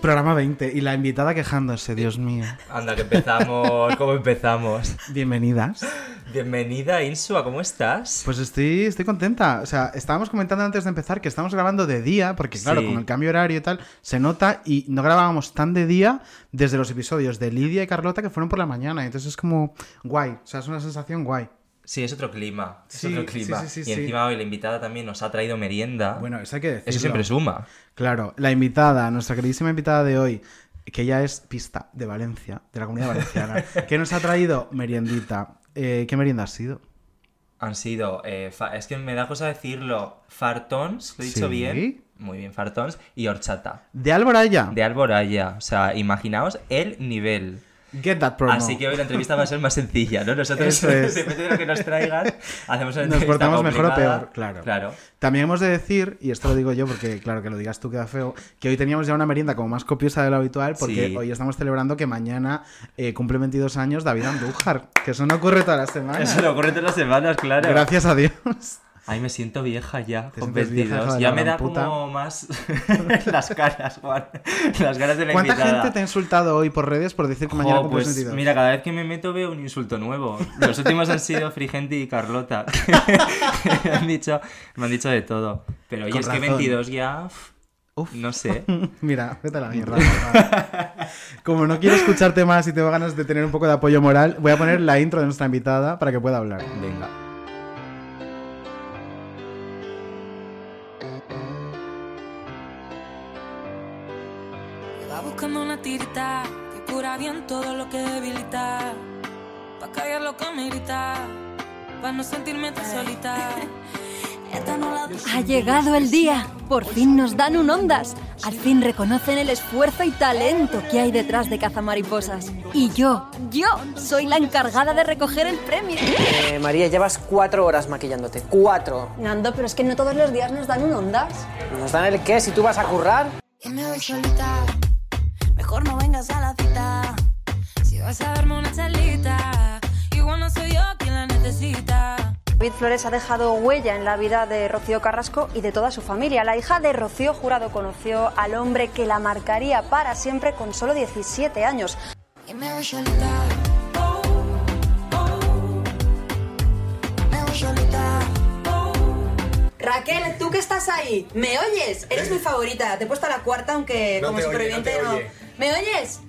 Programa 20 y la invitada quejándose, Dios mío. Anda, que empezamos. ¿Cómo empezamos? Bienvenidas. Bienvenida, Insua, ¿cómo estás? Pues estoy, estoy contenta. O sea, estábamos comentando antes de empezar que estamos grabando de día, porque claro, Sí. con el cambio horario y tal, se nota y no grabábamos tan de día desde los episodios de Lidia y Carlota que fueron por la mañana. Entonces es como guay. O sea, es una sensación guay. Sí, es otro clima. Es Sí, otro clima. sí, sí, sí, y encima hoy la invitada también nos ha traído merienda. Bueno, eso hay que decirlo. Eso siempre suma. Claro, la invitada, nuestra queridísima invitada de hoy, que ella es pista de Valencia, de la comunidad valenciana, que nos ha traído meriendita. Eh, ¿Qué merienda ha sido? Han sido. eh, es que me da cosa decirlo. Fartons, ¿lo he dicho Sí. bien? Muy bien, fartons. Y horchata. De Alboraya. De Alboraya. O sea, imaginaos el nivel. Get that promo. Así que hoy la entrevista va a ser más sencilla, ¿no? Nosotros, es. depende de lo que nos traigan, hacemos una Nos portamos mejor o peor, claro. Claro. También hemos de decir, y esto lo digo yo porque, claro, que lo digas tú queda feo, que hoy teníamos ya una merienda como más copiosa de lo habitual porque Sí. hoy estamos celebrando que mañana eh, cumple 22 años David Andújar, que eso no ocurre todas las semanas. Eso le ocurre todas las semanas, claro. Gracias a Dios. Ay, me siento vieja ya, con sientes vieja, 22. hija de ya me da puta. como más las caras, Juan. Las ganas de la ¿Cuánta invitada. gente te ha insultado hoy por redes por decir que mañana Jo, cumples pues 22? mira, cada vez que me meto veo un insulto nuevo. Los últimos han sido Frigenti y Carlota. me, han dicho, me han dicho de todo. Pero oye, Con es que razón. 22 ya... uf. No sé. Mira, vete a la mierda. Como no quiero escucharte más y tengo ganas de tener un poco de apoyo moral, voy a poner la intro de nuestra invitada para que pueda hablar. Venga. Buscando una tirita que cura bien todo lo que debilita. Pa' callar lo que me grita. Pa' no sentirme tan solita. Ha llegado el día. Por fin nos dan un ondas. Al fin reconocen el esfuerzo y talento que hay detrás de Cazamariposas. Y yo, yo, soy la encargada de recoger el premio. Eh, María, llevas cuatro horas maquillándote. Cuatro. Nando, pero es que no todos los días nos dan un ondas. ¿Nos dan el qué si tú vas a currar? Mejor no vengas a la cita. Si vas a darme una charlita. Igual no soy yo quien la necesita. David Flores ha dejado huella en la vida de Rocío Carrasco y de toda su familia. La hija de Rocío Jurado conoció al hombre que la marcaría para siempre con solo 17 años. Raquel, tú que estás ahí, ¿me oyes? Eres mi favorita. Te he puesto a la cuarta, aunque como superviviente no. ¿Me oyes?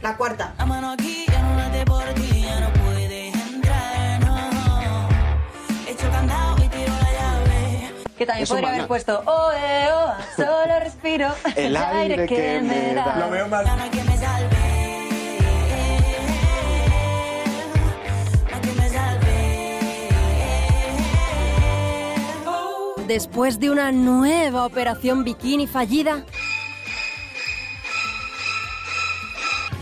La cuarta. La mano aquí, ya no late por ti, ya no puedes entrar, no. Echo candado y tiro la llave. Que también podría haber puesto Oh, eh, oh, solo respiro el, aire que, me da. Ya no hay quien me salve. Quien me salve. Oh. Después de una nueva operación bikini fallida,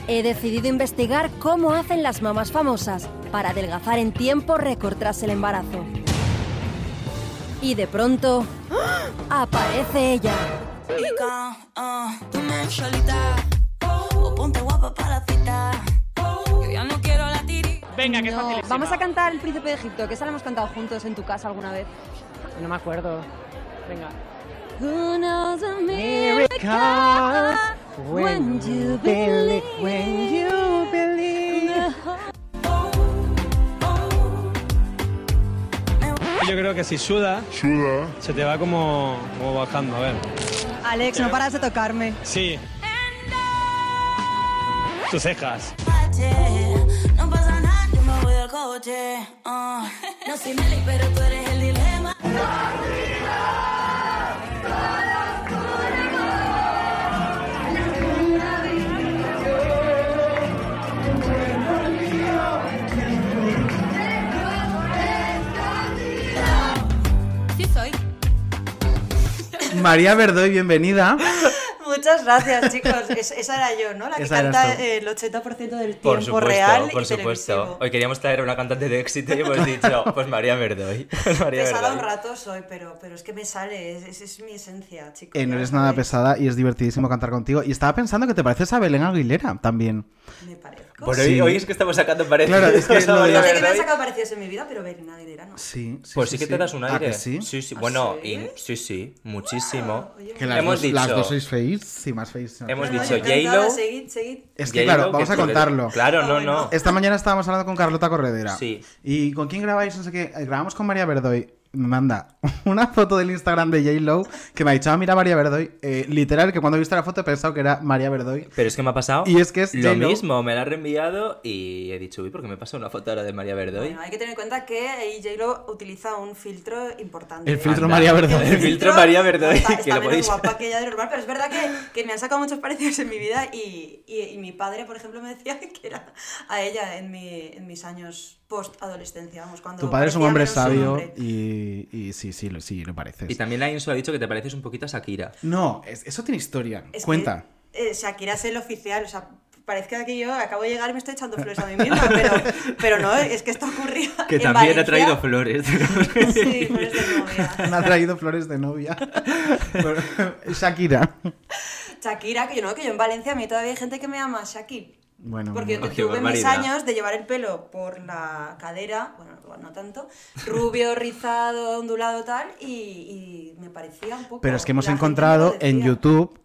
he decidido investigar cómo hacen las mamás famosas para adelgazar en tiempo récord tras el embarazo. Y de pronto, aparece ella. Ah, tú me ves solita. O ponte guapa para la cita. Yo ya no vamos a cantar El Príncipe de Egipto, que esa la hemos cantado juntos en tu casa alguna vez. No me acuerdo. Venga. Who knows a miracle when you believe, when you believe. Yo creo que si suda, se te va como, como bajando, a ver. Alex, no paras de tocarme. Sí. Tus cejas. No pasa nada, yo me voy del coche. ah. No soy Nelly, pero tú eres el dilema. María Verdoy, bienvenida. Muchas gracias, chicos. Es- esa era yo, ¿no? La que Esa canta el 80% del tiempo Por supuesto, real por y supuesto. televisivo. Hoy queríamos traer a una cantante de éxito y hemos dicho, pues María Verdoy. María Pesada un rato soy, pero, pero es que me sale, es, es, es mi esencia, chicos. Eh, no eres nada pesada y es divertidísimo cantar contigo. Y estaba pensando que te pareces a Belén Aguilera también. Me Por Sí. hoy, hoy es que estamos sacando parecidos Claro, es que María No sé qué me han sacado parecidos en mi vida, pero Aguilera no. Sí, sí. Pues sí, que te das un ¿A aire. que sí? sí, sí. ¿Ah, Bueno, sí? y- sí, sí, muchísimo. Oye, Que las, Hemos dos, dicho- las dos sois feis. Sí, más feis. Hemos dicho J-Lo. Seguid, seguid. Es que claro, vamos a contarlo. Claro, no, no. Esta mañana estábamos hablando con Carlota Corredera. Sí. ¿Y con quién grabáis? No sé qué. Eh, Grabamos con María Verdoy. Me manda una foto del Instagram de J-Lo que me ha dicho, ah, mira María Verdoy. Eh, literal, que cuando he visto la foto he pensado que era María Verdoy. Pero es que me ha pasado Y es que es lo mismo, me la ha reenviado y he dicho, uy, ¿por qué me pasa una foto ahora de María Verdoy? Bueno, hay que tener en cuenta que ahí J-Lo utiliza un filtro importante. El filtro Anda. María Verdoy. El filtro María Verdoy, está, que lo podéis guapa que ella de normal, pero es verdad que, que me han sacado muchos parecidos en mi vida y, y, y mi padre, por ejemplo, me decía que era a ella en, mi, en mis años post-adolescencia, vamos, cuando Tu padre es un hombre sabio y, y sí, sí, lo- sí, lo pareces. Y también la Insu ha dicho que te pareces un poquito a Shakira. No, es- eso tiene historia. Es que, Cuenta. eh, Shakira es el oficial, o sea, parece que yo acabo de llegar y me estoy echando flores a mí misma, pero, pero no, es que esto ocurría Que en también Valencia. ha traído flores. Sí, flores de novia. Me ha traído flores de novia. Shakira. Shakira, que yo no, que yo en Valencia a mí todavía hay gente que me llama Shaki. Bueno, Porque yo tuve mis años de llevar el pelo por la cadera, bueno, no tanto, rubio, rizado, ondulado tal, y, y me parecía un poco... Pero es que hemos encontrado en. YouTube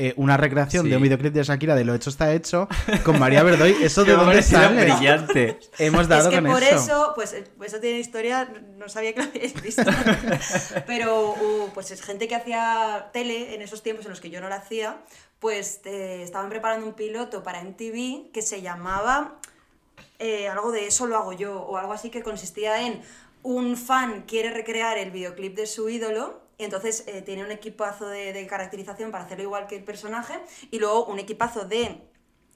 eh, una recreación Sí. de un videoclip de Shakira de Lo hecho está hecho con María Verdoy. ¿Eso de dónde sale? brillante. Hemos Es dado que con por eso. eso, pues, eh, pues eso tiene historia, no sabía que lo habíais visto. Pero uh, pues es gente que hacía tele en esos tiempos en los que yo no la hacía, pues estaban preparando un piloto para MTV que se llamaba eh, algo de eso lo hago yo o algo así que consistía en un fan quiere recrear el videoclip de su ídolo y entonces eh, tiene un equipazo de, de caracterización para hacerlo igual que el personaje y luego un equipazo de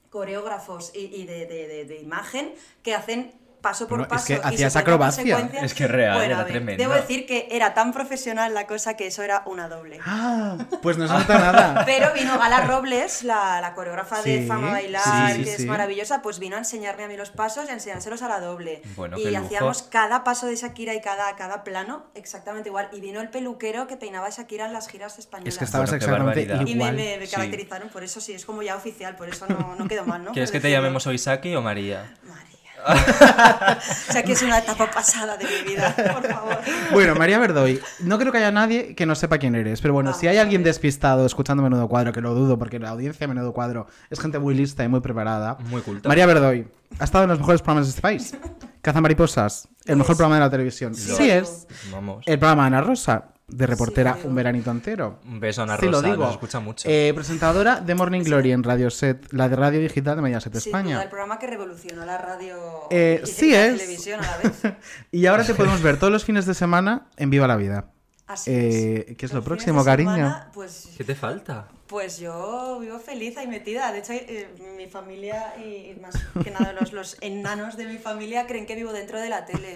coreógrafos y, y de- de- de imagen que hacen paso por Bueno, es paso. que y hacías acrobacia. Es que real, Bueno, era ver, tremendo. Debo decir que era tan profesional la cosa que eso era una doble. Ah, pues no se nota nada. Pero vino Gala Robles, la, la coreógrafa de Fama Bailar, sí, sí, que sí. es maravillosa, pues vino a enseñarme a mí los pasos y a enseñárselos a la doble. Bueno, qué y lujo. hacíamos cada paso de Shakira y cada, cada plano exactamente igual. Y vino el peluquero que peinaba a Shakira en las giras españolas. Es que estabas Bueno, exactamente barbaridad. y me, igual. me- me Sí. caracterizaron por eso, sí, es como ya oficial, por eso no, no quedó mal, ¿no? ¿Quieres que te llamemos hoy Saki o María? María. o sea que es una etapa pasada de mi vida, por favor. Bueno, María Verdoy, no creo que haya nadie que no sepa quién eres, pero bueno, si hay alguien despistado escuchando Menudo Cuadro, que lo dudo porque la audiencia de Menudo Cuadro es gente muy lista y muy preparada. Muy culta. María Verdoy ha estado en los mejores programas de este país. Cazamariposas, el mejor programa de la televisión. Sí. Sí es. Vamos. El programa de Ana Rosa, de reportera Sí, un veranito entero. Un beso a Ana Sí, lo Rosa, digo. nos escucha mucho. Eh, presentadora de Morning Glory en Radio Set, la de radio digital de Mediaset duda, España. el programa que revolucionó la radio Eh, y sí la es. televisión a la vez. Y ahora te podemos ver todos los fines de semana en Viva la Vida. Así Eh, es. ¿qué es lo Los próximo, cariño? semana, Pues, ¿Qué te falta? Pues yo vivo feliz ahí metida. De hecho, eh, mi familia y más que nada los, los enanos de mi familia creen que vivo dentro de la tele.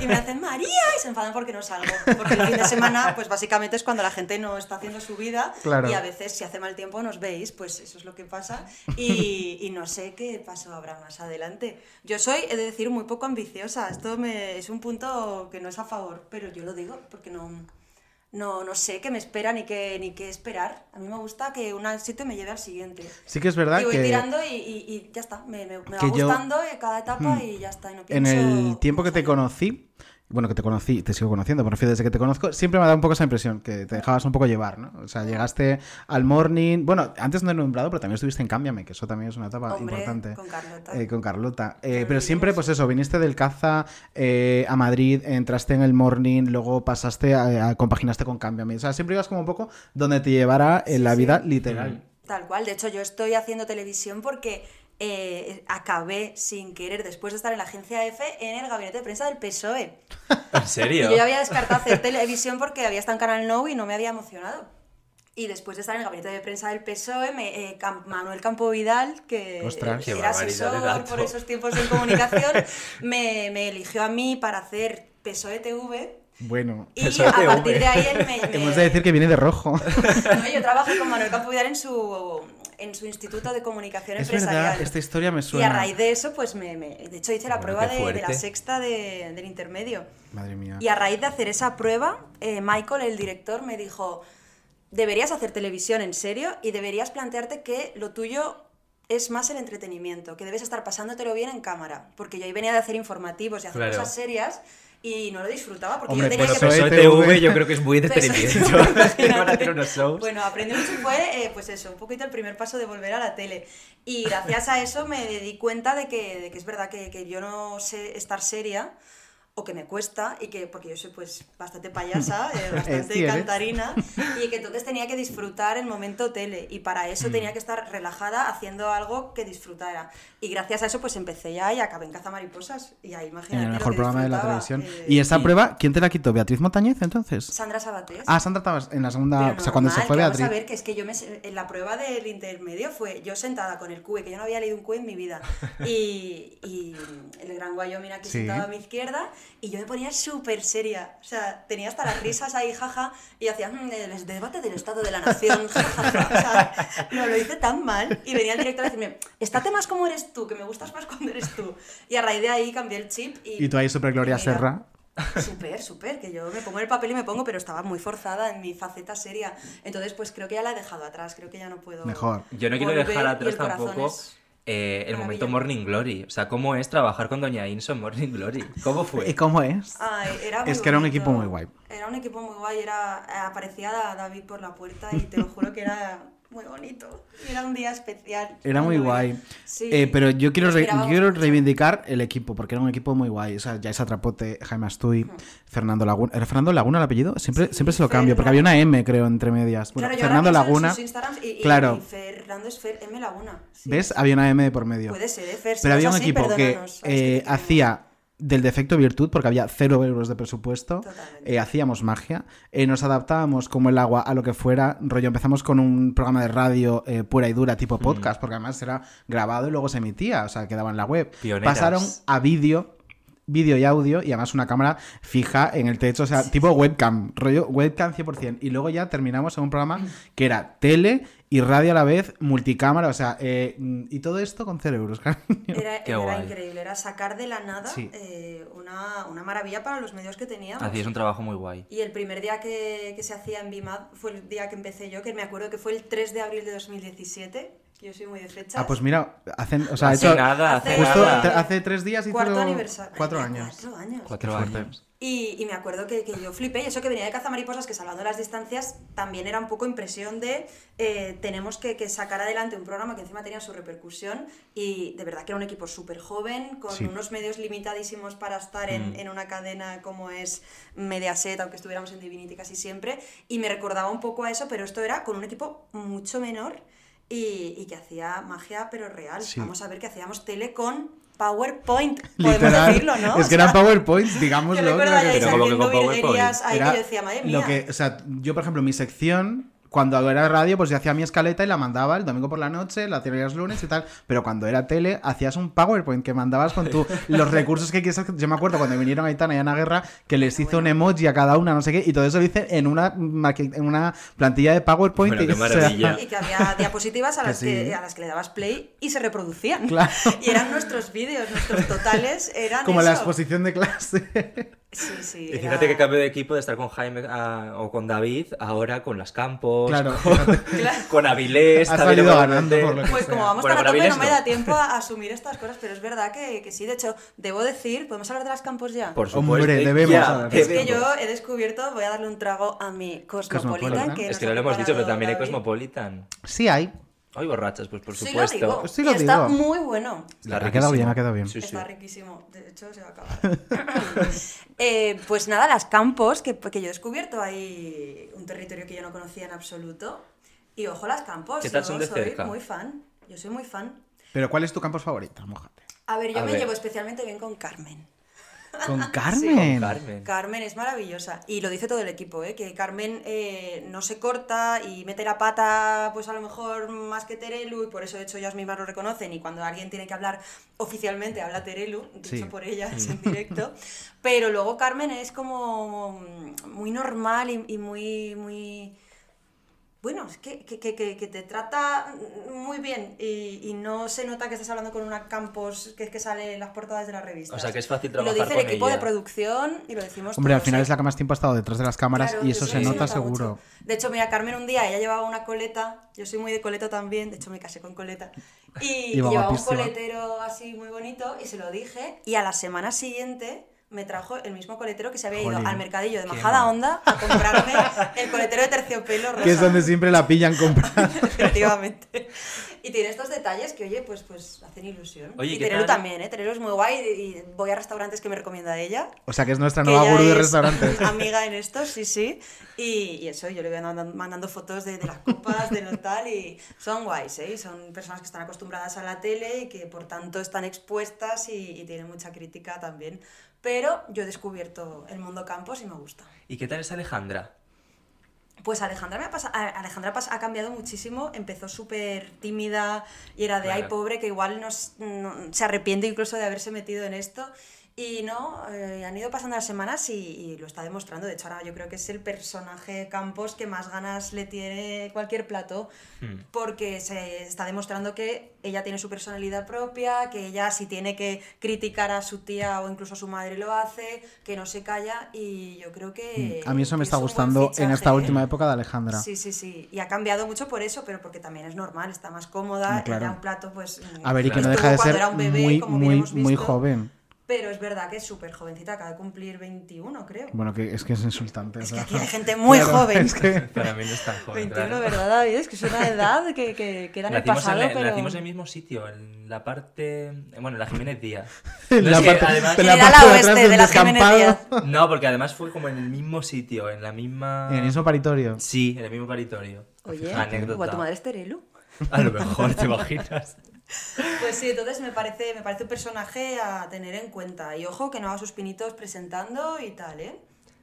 Y me hacen María y se enfadan porque no salgo. Porque el fin de semana, pues básicamente es cuando la gente no está haciendo su vida Claro. y a veces si hace mal tiempo nos veis, pues eso es lo que pasa. Y, y no sé qué paso habrá más adelante. Yo soy, he de decir, muy poco ambiciosa. Esto me, es un punto que no es a favor, pero yo lo digo porque no no, no sé qué me espera ni qué, ni qué esperar. A mí me gusta que un sitio me lleve al siguiente. Sí que es verdad y voy que tirando y, y- y ya está. Me, me- me va yo- gustando eh, cada etapa y ya está. y no en pienso el tiempo que te conocí, bueno, que te conocí, te sigo conociendo, me refiero desde que te conozco, siempre me ha dado un poco esa impresión, que te dejabas un poco llevar, ¿no? O sea, llegaste al morning, bueno, antes no he nombrado, pero también estuviste en Cámbiame, que eso también es una etapa Hombre, importante. con Carlota. Eh, con Carlota. Eh, pero siempre, pues eso, viniste del Caza eh, a Madrid, entraste en el morning, luego pasaste a, a- compaginaste con Cámbiame. O sea, siempre ibas como un poco donde te llevara en Sí, la sí. vida literal. Tal cual. De hecho, yo estoy haciendo televisión porque eh, acabé sin querer, después de estar en la agencia F, en el gabinete de prensa del PSOE. ¿En Y serio? yo ya había descartado hacer televisión porque había estado en Canal No y no me había emocionado. Y después de estar en el gabinete de prensa del PSOE, me, eh, Cam- Manuel Campo Vidal, que Ostras. Era asesor por esos tiempos en comunicación, me, me eligió a mí para hacer PSOE TV Bueno, Y Eso a partir de ahí él me... me- hemos de decir que viene de rojo. No, yo trabajé con Manuel Campo Vidal en su, en su Instituto de Comunicación es Empresarial. verdad, esta historia me Y suena. a raíz de eso, pues me, me- de hecho hice la Bueno, prueba de, de la sexta de- del intermedio. Madre mía. Y a raíz de hacer esa prueba, eh, Michael, el director, me dijo, deberías hacer televisión en serio y deberías plantearte que lo tuyo es más el entretenimiento, que debes estar pasándotelo bien en cámara, porque yo ahí venía de hacer informativos y hacer Claro. cosas serias y no lo disfrutaba porque Hombre, yo tenía pues que... eso Eso es de TV. TV yo creo que es muy de a hacer unos shows. Bueno, aprendí mucho fue, eh, pues eso, un poquito el primer paso de volver a la tele. Y gracias a eso me di cuenta de que, de que es verdad que, que yo no sé estar seria o que me cuesta y que porque yo soy pues bastante payasa, eh, bastante Sí, cantarina y que entonces tenía que disfrutar el momento tele y para eso Mm. tenía que estar relajada haciendo algo que disfrutara y gracias a eso pues empecé ya y acabé en Cazamariposas y ahí En imagínate el lo mejor que programa de la televisión. eh, ¿Y esa prueba, quién te la quitó? ¿Beatriz Montañez entonces? Sandra Sabatés Ah, Sandra estabas en la segunda. pero o sea, cuando se normal, fue Beatriz. Vamos a ver que es que yo me, en la prueba del intermedio fue yo sentada con el QE, que yo no había leído un QE en mi vida, y, y el gran Wyoming aquí Sí. sentado a mi izquierda, y yo me ponía súper seria. O sea, tenía hasta las risas ahí, jaja, y hacía "Mm, el debate del Estado de la Nación, jajaja. O sea, no, lo hice tan mal. Y venía el director a decirme, estate más como eres tú, que me gustas más cuando eres tú. Y a raíz de ahí cambié el chip. Y, Y tú ahí, super Gloria mira, Serra. Súper, súper, que yo me pongo el papel y me pongo, pero estaba muy forzada en mi faceta seria. Entonces, pues creo que ya la he dejado atrás, creo que ya no puedo. Mejor. Yo no quiero dejar atrás tampoco es- eh, el momento. Morning Glory. O sea, ¿cómo es trabajar con Doña Inso en Morning Glory? ¿Cómo fue? ¿Y cómo es? Ay, era muy Es que era un equipo muy guay. Era un equipo muy guay, era, eh, aparecía Da- David por la puerta y te lo juro que era muy bonito. Era un día especial. Era muy guay. Sí. Eh, pero yo quiero, re- quiero reivindicar el equipo, porque era un equipo muy guay. O sea, Yaisa Trapote, Jaime Astuy, Fernando Laguna. ¿Era Fernando Laguna el apellido? Siempre, Sí, siempre se lo Fer cambio, porque había una M, creo, entre medias. Bueno, Claro, yo ahora Fernando Laguna. y, y- claro. y Fernando es Fer M. Laguna. sí. ¿Ves? Había una M de por medio. Puede ser, ¿eh, Fer? Si Pero había es un así, equipo que eh, hacía del defecto virtud, porque había cero euros de presupuesto. Eh, hacíamos magia. eh, nos adaptábamos como el agua a lo que fuera. Rollo, empezamos con un programa de radio eh, pura y dura, tipo podcast, porque además era grabado y luego se emitía, o sea, quedaba en la web. Pioneras. Pasaron a vídeo. Vídeo y audio, y además una cámara fija en el techo, o sea, tipo webcam, rollo webcam 100%. Y luego ya terminamos en un programa que era tele y radio a la vez, multicámara, o sea, eh, y todo esto con 0 euros, cariño. Era, Qué era guay. increíble, era sacar de la nada Sí. eh, una, una maravilla para los medios que teníamos. Hacías un trabajo muy guay. Y el primer día que, que se hacía en BIMAD fue el día que empecé yo, que me acuerdo que fue el 3 de abril de 2017, que yo soy muy de fechas. Ah, pues mira, hacen, o sea, Hace hecho, nada, hace justo nada. tre- hace tres días hizo Cuarto aniversario. cuatro años. Cuatro años. Cuatro años. Y, y me acuerdo que, que yo flipé, y eso que venía de Cazamariposas, que salvando las distancias, también era un poco impresión de eh, tenemos que, que sacar adelante un programa que encima tenía su repercusión y de verdad que era un equipo súper joven, con Sí. unos medios limitadísimos para estar en, Mm. en una cadena como es Mediaset, aunque estuviéramos en Divinity casi siempre, y me recordaba un poco a eso, pero esto era con un equipo mucho menor y, y que hacía magia pero real. Sí. Vamos a ver que hacíamos tele con PowerPoint, podemos Literal. decirlo, ¿no? Es que O sea, eran PowerPoints, digámoslo. yo recuerdo que Pero como que con PowerPoint. ahí que Era yo decía, madre mía. Lo que, o sea, yo, por ejemplo, mi sección, cuando era radio, pues yo hacía mi escaleta y la mandaba el domingo por la noche, la hacía los lunes y tal. Pero cuando era tele, hacías un PowerPoint que mandabas con tu, los recursos que quieres. Yo me acuerdo cuando vinieron Aitana y Ana Guerra, que les hizo un emoji a cada una, no sé qué, y todo eso lo hice en una, en una plantilla de PowerPoint. Bueno, qué y, o sea, maravilla. Y que había diapositivas a las que, sí. a las que le dabas play y se reproducían. Claro. Y eran nuestros vídeos, nuestros totales eran como la exposición de clase. Sí, sí. Y era- fíjate que cambio de equipo de estar con Jaime ah, o con David, ahora con las Campos, Claro, con, Claro. con Avilés. Has salido ganando podemos por lo meter. que Pues sea. como vamos Bueno, tan a tope, no me da tiempo a asumir estas cosas, pero es verdad que, que sí. De hecho, debo decir, ¿podemos hablar de las campos ya? Por Hombre, supuesto. eh, debemos ya, hablar. Es que yo he descubierto, voy a darle un trago a mi Cosmopolitan. Cosmopolitan. Que Es que no lo hemos dicho, pero también hay. Cosmopolitan. Sí hay. Hoy borrachas, pues por Sí, lo supuesto. digo. Sí y lo está digo. muy bueno. Está Ha quedado bien, ha quedado bien. Sí, sí. Está riquísimo. De hecho, se va a acabar. Eh, pues nada, las campos, que, que yo he descubierto ahí un territorio que yo no conocía en absoluto. Y ojo, las campos. ¿Qué tal yo son de soy cerca? muy fan. Yo soy muy fan. Pero ¿cuál es tu campus favorito? Mójate. A ver, yo A me ver. llevo especialmente bien con Carmen. Con Con Carmen. Carmen. Es maravillosa y lo dice todo el equipo, ¿eh? que Carmen eh, no se corta y mete la pata pues a lo mejor más que Terelu y por eso de hecho ellas mismas lo reconocen y cuando alguien tiene que hablar oficialmente habla Terelu, dicho Sí. por ellas en directo, pero luego Carmen es como muy normal y, y muy, muy... Bueno, es que, que, que- que- te trata muy bien y, y no se nota que estás hablando con una Campos que es que sale en las portadas de las revistas. O sea, que es fácil Y Lo trabajar dice el equipo ella. de producción y lo decimos Hombre, al final es la que más tiempo ha estado detrás de las cámaras Claro, y eso se nota seguro. mucho. De hecho, mira, Carmen un día, ella llevaba una coleta, yo soy muy de coleta también, de hecho me casé con coleta, y, y llevaba un coletero así muy bonito y se lo dije, y a la semana siguiente me trajo el mismo coletero que se había ido Jolín. al mercadillo de Majada. Onda a comprarme el coletero de terciopelo rosa. Que es donde siempre la pillan comprando. Efectivamente. Y tiene estos detalles que, oye, pues, pues hacen ilusión. Oye, y ¿qué Terelu también, ¿eh? Terelu es muy guay y voy a restaurantes que me recomienda ella. O sea que es nuestra que nueva gurú de es restaurantes. amiga en esto, sí, sí. Y, y eso, yo le voy mandando, mandando fotos de, de las copas, de lo tal, y son guays, ¿eh? Y Son personas que están acostumbradas a la tele y que por tanto están expuestas y, y tienen mucha crítica también. Pero yo he descubierto el mundo campos y me gusta. ¿Y qué tal es Alejandra? Pues Alejandra, me ha pasa- a- Alejandra ha cambiado muchísimo, empezó súper tímida y era de, ay, pobre, que igual nos- no- se arrepiente incluso de haberse metido en esto. Y no, eh, han ido pasando las semanas y, y lo está demostrando. De hecho, ahora yo creo que es el personaje Campos que más ganas le tiene cualquier plato, Hmm. porque se está demostrando que ella tiene su personalidad propia, que ella si tiene que criticar a su tía o incluso a su madre lo hace, que no se calla y yo creo que... Mm, A mí eso me está es gustando en esta ¿eh? última época de Alejandra. Sí, sí, sí. Y ha cambiado mucho por eso, pero porque también es normal, está más cómoda, claro. era un plato, pues... A ver, y que no deja de ser bebé, muy, joven. Pero es verdad que es súper jovencita, acaba de cumplir 21, creo. Bueno, que es que es insultante. es o que aquí hay gente muy claro, joven. Es que Para mí no es tan joven. 21, claro. ¿verdad, David? Es que es una edad que, que queda en el Nacimos, pasado, en, la- pero... nacimos en el mismo sitio, en la parte. Bueno, en la Jiménez Díaz. en No, la parte, además- en la parte oeste de la Jiménez descampado. No, porque además fue como en el mismo sitio, en la misma. En el mismo paritorio. Sí, en el mismo paritorio. Oye, Anécdota. tu madre es Terelu. A lo mejor, ¿te imaginas? Pues sí, entonces me parece, me parece un personaje a tener en cuenta. Y ojo, que no haga sus pinitos presentando y tal, ¿eh?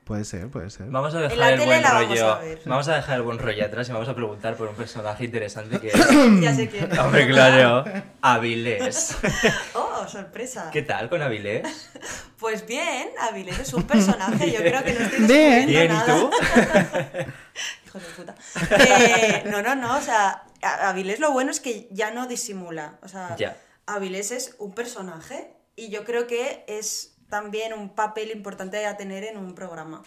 Puede ser, puede ser. Vamos a dejar el buen vamos rollo. a ver. Vamos a dejar el buen rollo atrás y vamos a preguntar por un personaje interesante que. ya sé quién. es. Hombre, claro. Avilés. Oh, sorpresa. ¿Qué tal con Avilés? Pues bien, Avilés es un personaje, yo creo que no estoy Bien. Bien, ¿y nada. tú? Hijo de puta. Eh, no, no, no, o sea, Avilés lo bueno es que ya no disimula. O sea, Ya. Avilés es un personaje y yo creo que es también un papel importante a tener en un programa.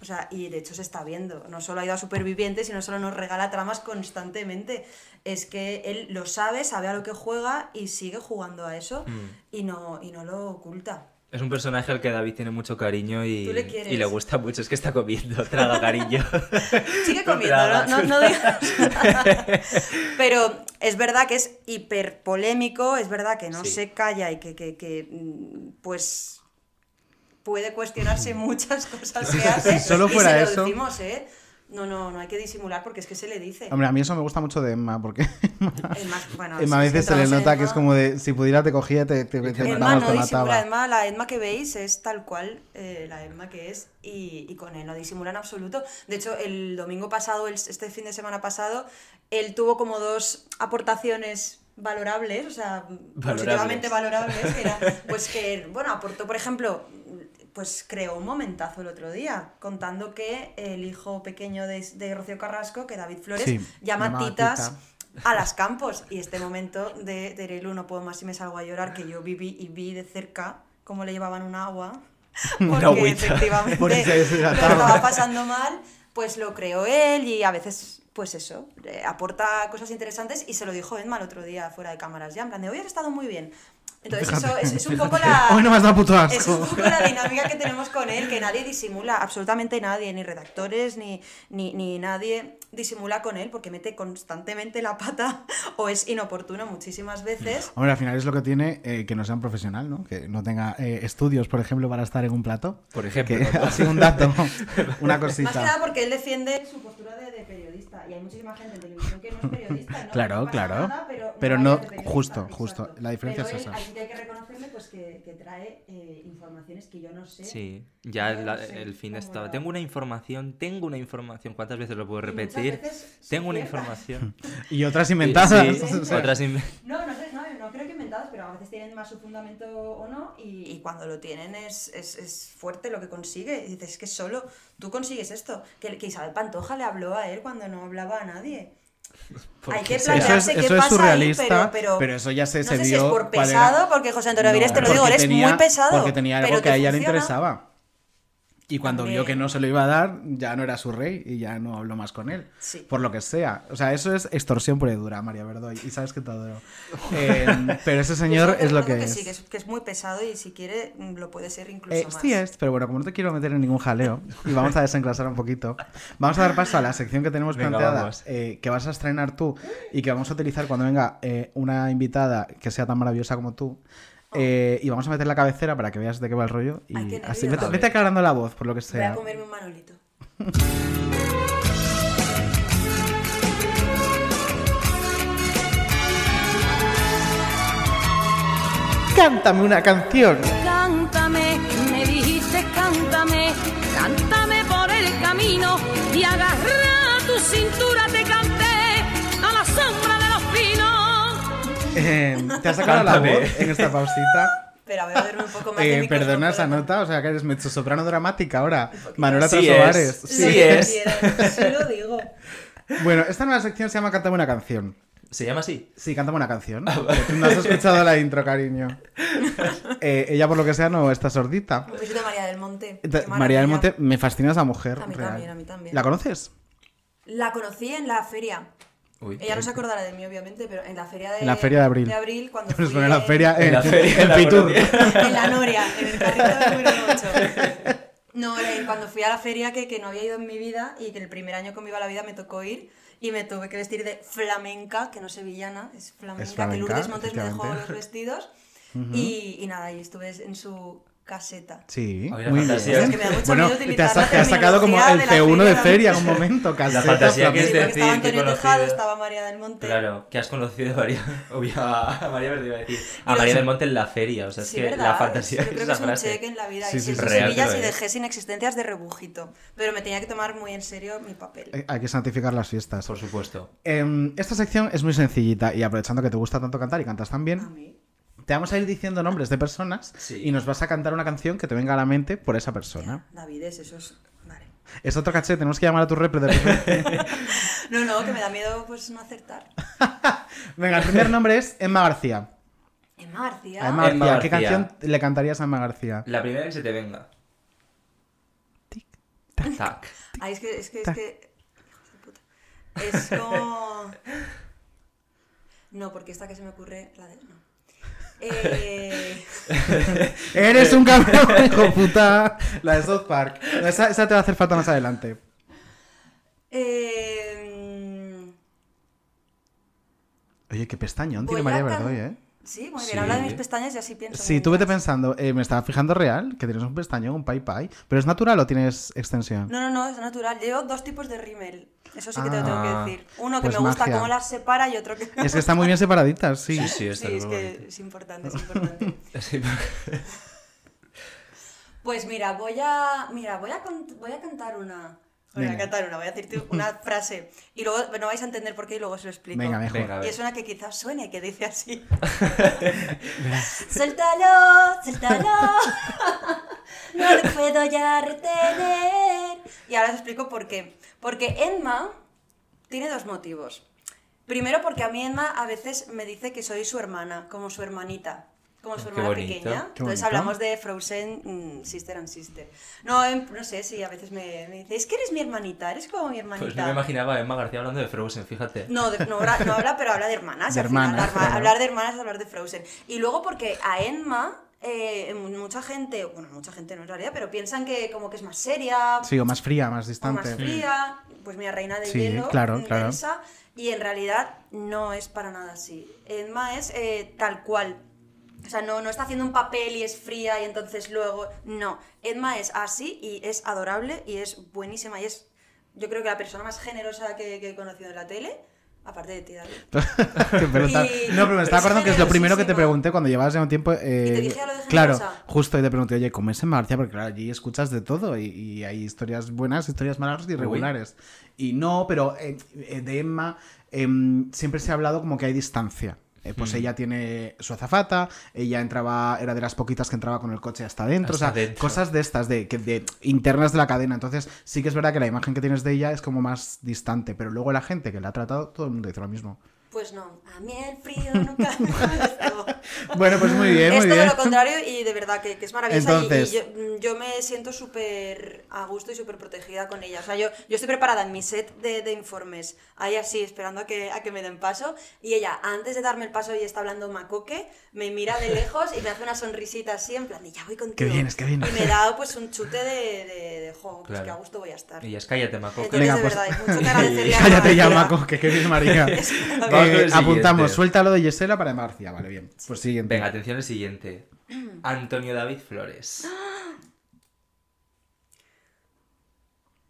O sea, y de hecho se está viendo. No solo ha ido a Supervivientes, sino solo nos regala tramas constantemente. Es que él lo sabe, sabe a lo que juega y sigue jugando a eso Mm. y, no, y no lo oculta. Es un personaje al que David tiene mucho cariño y, Tú le y gusta mucho. Es que está comiendo, traga cariño. Sigue comiendo, traga. no, no, no digas. Pero es verdad que es hiper polémico, es verdad que no Sí. se calla y que, que- que, mm, pues puede cuestionarse muchas cosas que hace. Si solo y fuera se lo eso. decimos, ¿eh? No, no, no hay que disimular porque es que se le dice. Hombre, a mí eso me gusta mucho de Emma, porque Es más, bueno, Emma a si veces se le nota que es Emma- como de si pudiera te cogía, te, te, te, Emma no te disimula. Emma, la Emma que veis es tal cual eh, la Emma que es y, y con él no disimula en absoluto. De hecho, el domingo pasado, el- este fin de semana pasado, él tuvo como dos aportaciones valorables, o sea, positivamente valorables, que era, pues que, bueno, aportó, por ejemplo, pues creó un momentazo el otro día, contando que el hijo pequeño de, de Rocío Carrasco, que David Flores, Sí, llama titas Tita. a las campos. Y este momento de Terelu, no puedo más si me salgo a llorar, que yo viví y vi de cerca cómo le llevaban un agua. Porque agüita. efectivamente se lo estaba pasando mal, pues lo creó él y a veces, pues eso, eh, aporta cosas interesantes y se lo dijo Edma el otro día fuera de cámaras ya, en plan de hoy has estado muy bien. Entonces eso es, es un poco la... Hoy no me has dado puto Es un poco la dinámica que tenemos con él, que nadie disimula, absolutamente nadie, ni redactores, ni, ni, ni nadie disimula con él, porque mete constantemente la pata o es inoportuno muchísimas veces. Hombre, al final es lo que tiene eh, que no sea un profesional, ¿no? Que no tenga eh, estudios, por ejemplo, para estar en un plato. Por ejemplo. Que sido un dato, una Más que nada cosita. porque él defiende su postura de, de periodista, y hay muchísima gente en televisión que no es periodista. no- Claro, claro. nada, pero, no- justo, exacto. justo, la diferencia Pero es él, esa. Que hay que reconocerle pues que, que trae eh, informaciones que yo no sé. Sí, ya la- no sé el fin cómo estaba. lo Tengo una información, tengo una información. ¿Cuántas veces lo puedo repetir? Tengo una información. Y otras inventadas. Sí, o sea, otras in- No, no sé, no, no creo que inventadas, pero a veces tienen más su fundamento o no, y, y cuando lo tienen es, es, es fuerte lo que consigue. Y dices, es que solo tú consigues esto. Que, que Isabel Pantoja le habló a él cuando no hablaba a nadie. ¿Por Hay que será? Eso es, plantearse qué eso es pasa ahí, surrealista, pero, pero, pero, eso ya se, no se sé vio si es por cuál pesado, era- porque José Antonio Avilés te lo digo, eres tenía- muy pesado. Porque tenía algo pero que a ella le interesaba. Y cuando vio También. que no se lo iba a dar, ya no era su rey y ya no habló más con él. Sí. Por lo que sea. O sea, eso es extorsión pura y dura, María Verdoy. Y sabes que te adoro. Eh, pero ese señor es lo reconozco que es. Sí, que es, que es muy pesado y si quiere mm, lo puede ser incluso Eh, más. sí es, pero bueno, como no te quiero meter en ningún jaleo y vamos a desenclasar un poquito, vamos a dar paso a la sección que tenemos Venga, planteada, eh, que vas a estrenar tú y que vamos a utilizar cuando venga eh, una invitada que sea tan maravillosa como tú. Eh, y vamos a meter la cabecera para que veas de qué va el rollo. Y Ay, así, vete, vete aclarando la voz, por lo que Voy a sea. comerme un manolito. Cántame una canción. Cántame, me dijiste cántame, cántame por el camino y agarra tu cintura te Eh, ¿Te has sacado la voz en esta pausita? Pero voy a beberme un poco más de Eh, perdona esa nota, o sea que eres mezzosoprano dramática ahora. Manuela Sí Trasobares. es. Lo Sí que es. sí lo digo. Bueno, esta nueva sección se llama Cántame una canción. ¿Se llama así? Sí, cántame una canción. Ah, No has escuchado la intro, cariño. Eh, ella, por lo que sea, no está sordita. Besito a María del Monte. María del. Monte, me fascina esa mujer. A mí real. también, a mí también. ¿La conoces? La conocí en la feria. Uy. Ella no se acordará de mí, obviamente, pero en la feria de, En la feria de abril. De abril, cuando Pues fui pone la en- feria En en, la feria, en conocí. En la Noria, en el carrito número 8. No, eh, cuando fui a la feria que, que no había ido en mi vida y que el primer año con Viva la Vida me tocó ir y me tuve que vestir de flamenca, que no sevillana, es flamenca, Es que flamenca, Lourdes Montes me dejó los vestidos y, y nada, y estuve en su caseta. Sí, la muy fantasía. bien. Es que me da mucho bueno, miedo te has, la te has sacado como el de la C1 de feria. un momento. caseta, fantasía que Sí, es decir, estaba que Antonio conocido. Tejado, estaba María del Monte. Claro, que has conocido a María, obvio, a María Verde iba a decir, a los- María del Monte en la feria, o sea, es Sí, que ¿verdad? la fantasía Yo es creo que es un frase. cheque en la vida. Sí, y sí, semillas y dejé sin existencias de rebujito. Pero me tenía que tomar muy en serio mi papel. Eh, Hay que santificar las fiestas. Por supuesto. Em, esta sección es muy sencillita y aprovechando que te gusta tanto cantar y cantas tan A bien, mí. Te vamos a ir diciendo nombres de personas Sí. y nos vas a cantar una canción que te venga a la mente por esa persona. Davides, eso es. Vale. Es otro caché, tenemos que llamar a tu repre de repente. No, no, que me da miedo pues no acertar. Venga, el primer nombre es Emma García. Emma García. Emma Emma García. ¿Qué García. canción le cantarías a Emma García? La primera que se te venga. Tac. Ay, es que, es que, es Tac. que. Hijos de puta. Es como. No, porque esta que se me ocurre, la de. No. Eh, Eres un cabrón, hijo puta. La de South Park. No, Esa, esa te va a hacer falta más adelante. eh, Oye, qué pestañón tiene María can- Verdoy, ¿eh? Sí, muy Sí. bien. Habla de mis pestañas y así pienso. Sí, tú vete pensando, eh, me estaba fijando real que tienes un pestañón, un pai pai, pero ¿es natural o tienes extensión? No, no, no, es natural. Llevo dos tipos de rímel. Eso sí que te lo tengo Ah. que decir. Uno que Pues me gusta cómo las separa y otro que no. Es que están muy bien separaditas, sí. Sí, sí, está Sí, es que es importante, es importante. Sí, Pues mira, voy a. Mira, voy a, voy a cantar una. Voy a Venga. cantar una, voy a decirte una frase. Y luego no vais a entender por qué y luego se lo explico. Venga, mejor. Venga, Y es una que quizás suene, que dice así. suéltalo, suéltalo. no te puedo ya retener. Y ahora os explico por qué. Porque Emma tiene dos motivos. Primero porque a mí Emma a veces me dice que soy su hermana, como su hermanita. Como su Qué hermana pequeña. Qué Entonces bonito. hablamos de Frozen, mm, Sister and Sister. No, no sé, sí, a veces me, me dice, es que eres mi hermanita, eres como mi hermanita. Pues no me imaginaba a Emma García hablando de Frozen, fíjate. No, de- no, habla, no habla, pero habla de hermanas. De final, hermanas, arma- claro. Hablar de hermanas es hablar de Frozen. Y luego porque a Emma, eh, mucha gente, bueno, mucha gente no en realidad, pero piensan que como que es más seria, Sí, o más fría, más o distante. más fría, pues mira, reina de Sí, hielo, claro, claro. intensa, y en realidad no es para nada así. Emma es eh, tal cual. O sea, no, no está haciendo un papel y es fría y entonces luego... No, Emma es así y es adorable y es buenísima y es, yo creo que la persona más generosa que, que he conocido en la tele Aparte de ti, David. Y- No, pero me estaba es acordando que es lo primero que te pregunté cuando llevabas ya un tiempo. eh, te dije ya lo de claro, justo, y te pregunté, oye, ¿cómo es en Marcia? Porque claro, allí escuchas de todo y, y hay historias buenas, historias malas y irregulares. Y no, pero eh, eh, de Emma em, siempre se ha hablado como que hay distancia. Eh, pues Mm. ella tiene su azafata, ella entraba, era de las poquitas que entraba con el coche hasta adentro, o sea, dentro. cosas de estas, de, que- de internas de la cadena. Entonces, sí que es verdad que la imagen que tienes de ella es como más distante, pero luego la gente que la ha tratado, todo el mundo dice lo mismo. Pues no, a mí el frío nunca me gustó. Bueno, pues muy bien, es muy todo bien. lo contrario y de verdad que, que es maravillosa y- Entonces- y, yo, mm, yo me siento súper a gusto y súper protegida con ella. O sea, yo, yo estoy preparada en mi set de, de informes, ahí así, esperando a que, a que me den paso y ella, antes de darme el paso y está hablando macoque, me mira de lejos y me hace una sonrisita así, en plan de ya voy contigo. Qué vienes, qué vienes. Y me da pues un chute de, de, de jo, pues Claro. que a gusto voy a estar. Y es cállate, Maco. Entonces, Venga, de pues- verdad, hay mucho que agradecerle Cállate ya, María. Maco, que qué bien, María. Eh, apuntamos, suéltalo de Yesela para Marcia. Vale, bien. Pues siguiente. Venga, atención al siguiente. Antonio David Flores.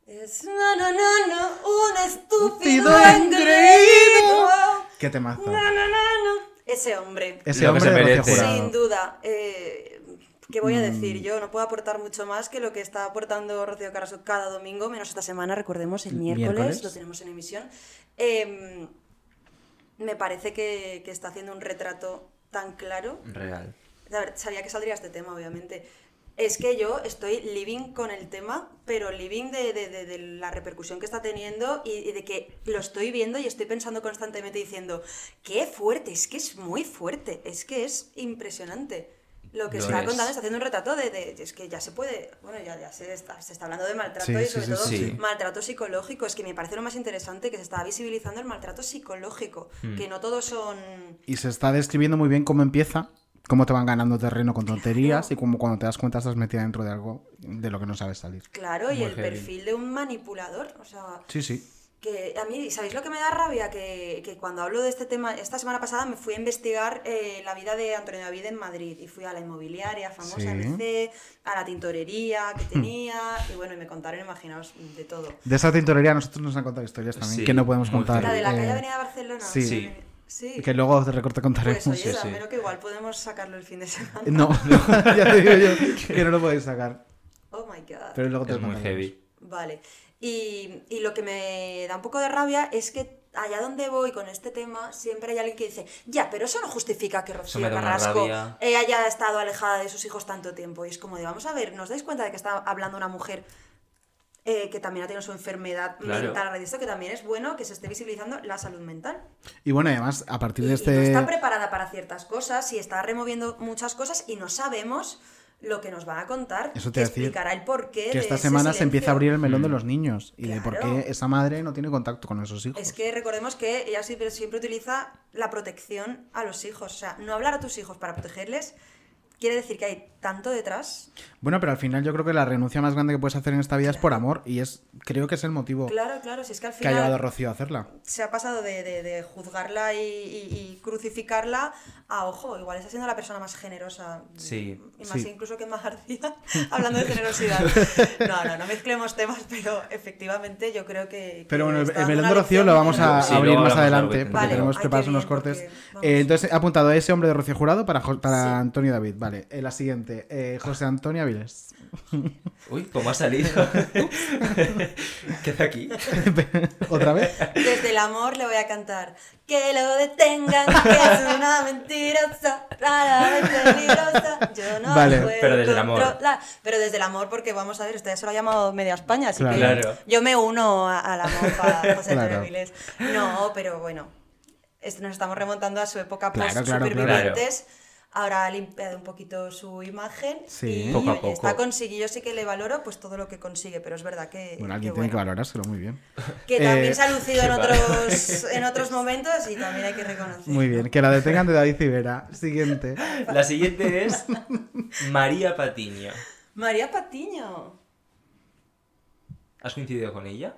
Es no, no, no, no, un estúpido engreído. Qué temazo. No, no, no, no. Ese hombre. Ese Lo que hombre se merece. Jurado. Sin duda. Eh, ¿Qué voy a Mm. decir? Yo no puedo aportar mucho más que lo que está aportando Rocío Caraso cada domingo, menos esta semana, recordemos, el miércoles, Miércoles. lo tenemos en emisión. Eh, me parece que, que está haciendo un retrato tan claro Real. sabía que saldría este tema, obviamente. Es que yo estoy living con el tema, pero living de, de- de- de la repercusión que está teniendo y, y de que lo estoy viendo y estoy pensando constantemente diciendo, qué fuerte, es que es muy fuerte, es que es impresionante. Lo que Lo está es. contando está haciendo un retrato de, de- es que ya se puede, bueno, ya, ya se, está, se está hablando de maltrato Sí, y sobre sí, todo sí. maltrato psicológico. Es que me parece lo más interesante que se está visibilizando el maltrato psicológico, Hmm. que no todos son... Y se está describiendo muy bien cómo empieza, cómo te van ganando terreno con tonterías y cómo cuando te das cuenta estás metida dentro de algo de lo que no sabes salir. Claro, y el heavy. perfil de un manipulador, o sea, Sí, sí. Que a mí, ¿sabéis lo que me da rabia? Que, que cuando hablo de este tema, esta semana pasada me fui a investigar eh, la vida de Antonio David en Madrid y fui a la inmobiliaria famosa Sí. MC, a la tintorería que tenía y bueno, y me contaron, imaginaos, de todo. De esa tintorería a nosotros nos han contado historias también Sí, que no podemos contar. La de la calle eh, Avenida Barcelona. sí. Sí. Sí. Que luego de recorte contaremos. Pues oye, sí, sí. dámelo que igual podemos sacarlo el fin de semana. No, no, ya te digo yo que no lo podéis sacar. Oh my god. Pero luego te Es lo muy heavy. Vale. Y, y lo que me da un poco de rabia es que allá donde voy con este tema, siempre hay alguien que dice, ya, pero eso no justifica que Rocío Carrasco haya estado alejada de sus hijos tanto tiempo. Y es como de, vamos a ver, ¿nos dais cuenta de que está hablando una mujer eh, que también ha tenido su enfermedad Claro. mental esto? Que también es bueno que se esté visibilizando la salud mental. Y bueno, además, a partir Y, de y no este. está preparada para ciertas cosas y está removiendo muchas cosas y no sabemos lo que nos van a contar. Eso te que explicará el porqué. que de esta ese semana se empieza a abrir el melón de los niños y de por Claro. qué esa madre no tiene contacto con esos hijos. Es que recordemos que ella siempre, siempre utiliza la protección a los hijos. O sea, no hablar a tus hijos para protegerles quiere decir que hay tanto detrás. Bueno, pero al final yo creo que la renuncia más grande que puedes hacer en esta vida es por amor y es creo que es el motivo Claro, claro, si es que al que ha llevado a final Rocío a hacerla. se ha pasado de, de- de juzgarla y, y- y crucificarla a, ojo, igual está siendo la persona más generosa. Sí. Y más Sí. incluso que más García, hablando de generosidad. No, no, no mezclemos temas, pero efectivamente yo creo que... que Pero bueno, el, melón de Rocío lo vamos a Sí, abrir más adelante porque Vale, tenemos preparados unos cortes. porque. Eh, entonces he apuntado ese hombre de Rocío Jurado para, para Sí. Antonio David. Vale, Eh, la siguiente, eh, José Antonio Avilés. Uy, ¿cómo ha salido? ¿Qué hace aquí? ¿Otra vez? Desde el amor le voy a cantar Que lo detengan, que es una mentirosa Raramente peligrosa Yo no Vale, puedo pero desde el amor. controlar. Pero desde el amor porque vamos a ver ya se lo ha llamado media España Así Claro. que Claro. yo me uno a- al amor para José Claro. No, pero bueno esto Nos estamos remontando a su época Claro, post claro, supervivientes Ahora ha limpiado un poquito su imagen Sí. y Poco a oye, poco. está consiguiendo, yo sí que le valoro pues todo lo que consigue, pero es verdad que, Bueno, que alguien tiene que valorárselo muy bien. Que también Eh, se ha lucido en otros, en otros momentos y también hay que reconocer. Muy bien, que la detengan de David Civera. Siguiente. La siguiente es María Patiño. María Patiño. ¿Has coincidido con ella?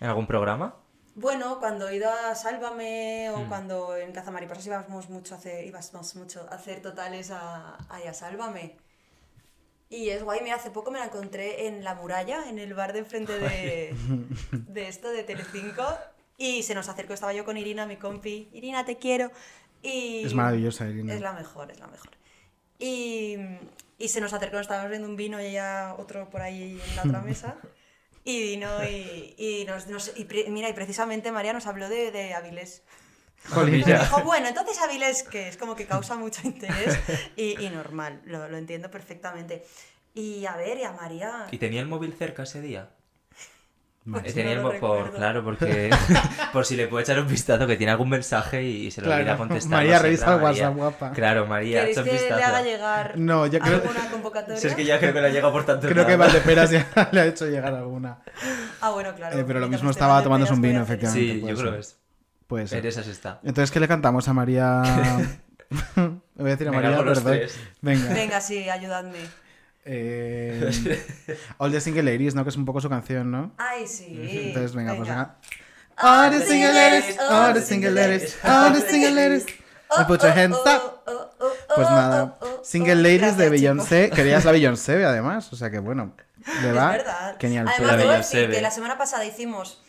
¿En algún programa? Bueno, cuando he ido a Sálvame o Mm. cuando en Cazamariposas íbamos mucho a hacer, íbamos mucho a hacer totales a, ahí a Sálvame. Y es guay, mira, hace poco me la encontré en La Muralla, en el bar de enfrente de, de esto, de Telecinco. Y se nos acercó, estaba yo con Irina, mi compi. Irina, te quiero. Y Es maravillosa, Irina. Es la mejor, es la mejor. Y, y se nos acercó, estábamos viendo un vino y ella otro por ahí en la otra mesa. Y vino y, y nos, nos- y pre- mira, y precisamente María nos habló de, de Avilés. Dijo, bueno, entonces Avilés, que es como que causa mucho interés y, y normal, lo, lo entiendo perfectamente. Y a ver, y a María... ¿Y tenía el móvil cerca ese día? Pues tenía no por, recuerdo. claro, porque por si le puede echar un vistazo que tiene algún mensaje y se lo Claro, olvida contestar. María, revisa el María. WhatsApp, guapa. Claro, María, ¿Queréis echa un que vistazo. le haga llegar No, yo creo- alguna convocatoria? Si es que ya creo que le ha llegado por tanto Creo que Valdeperas ya le ha hecho llegar alguna. Ah, bueno, claro. Eh, pero lo mismo estaba tomándose un vino, efectivamente. Sí, yo creo que es. Puede ser. En esas está. Entonces, ¿qué le cantamos a María? Voy a decir a Venga, María, perdón. Venga. Venga, sí, ayudadme. Eh, All the Single Ladies, ¿no? Que es un poco su canción, ¿no? Ay, sí. Entonces, venga, pues venga. All the single ladies, all the single ladies, all the single ladies. And put your hands up. Pues nada, Single Ladies de Beyoncé. Querías la Beyoncé, además. O sea que bueno, le Es va verdad. genial. Además, La debo Beyoncé, decir que la semana pasada hicimos.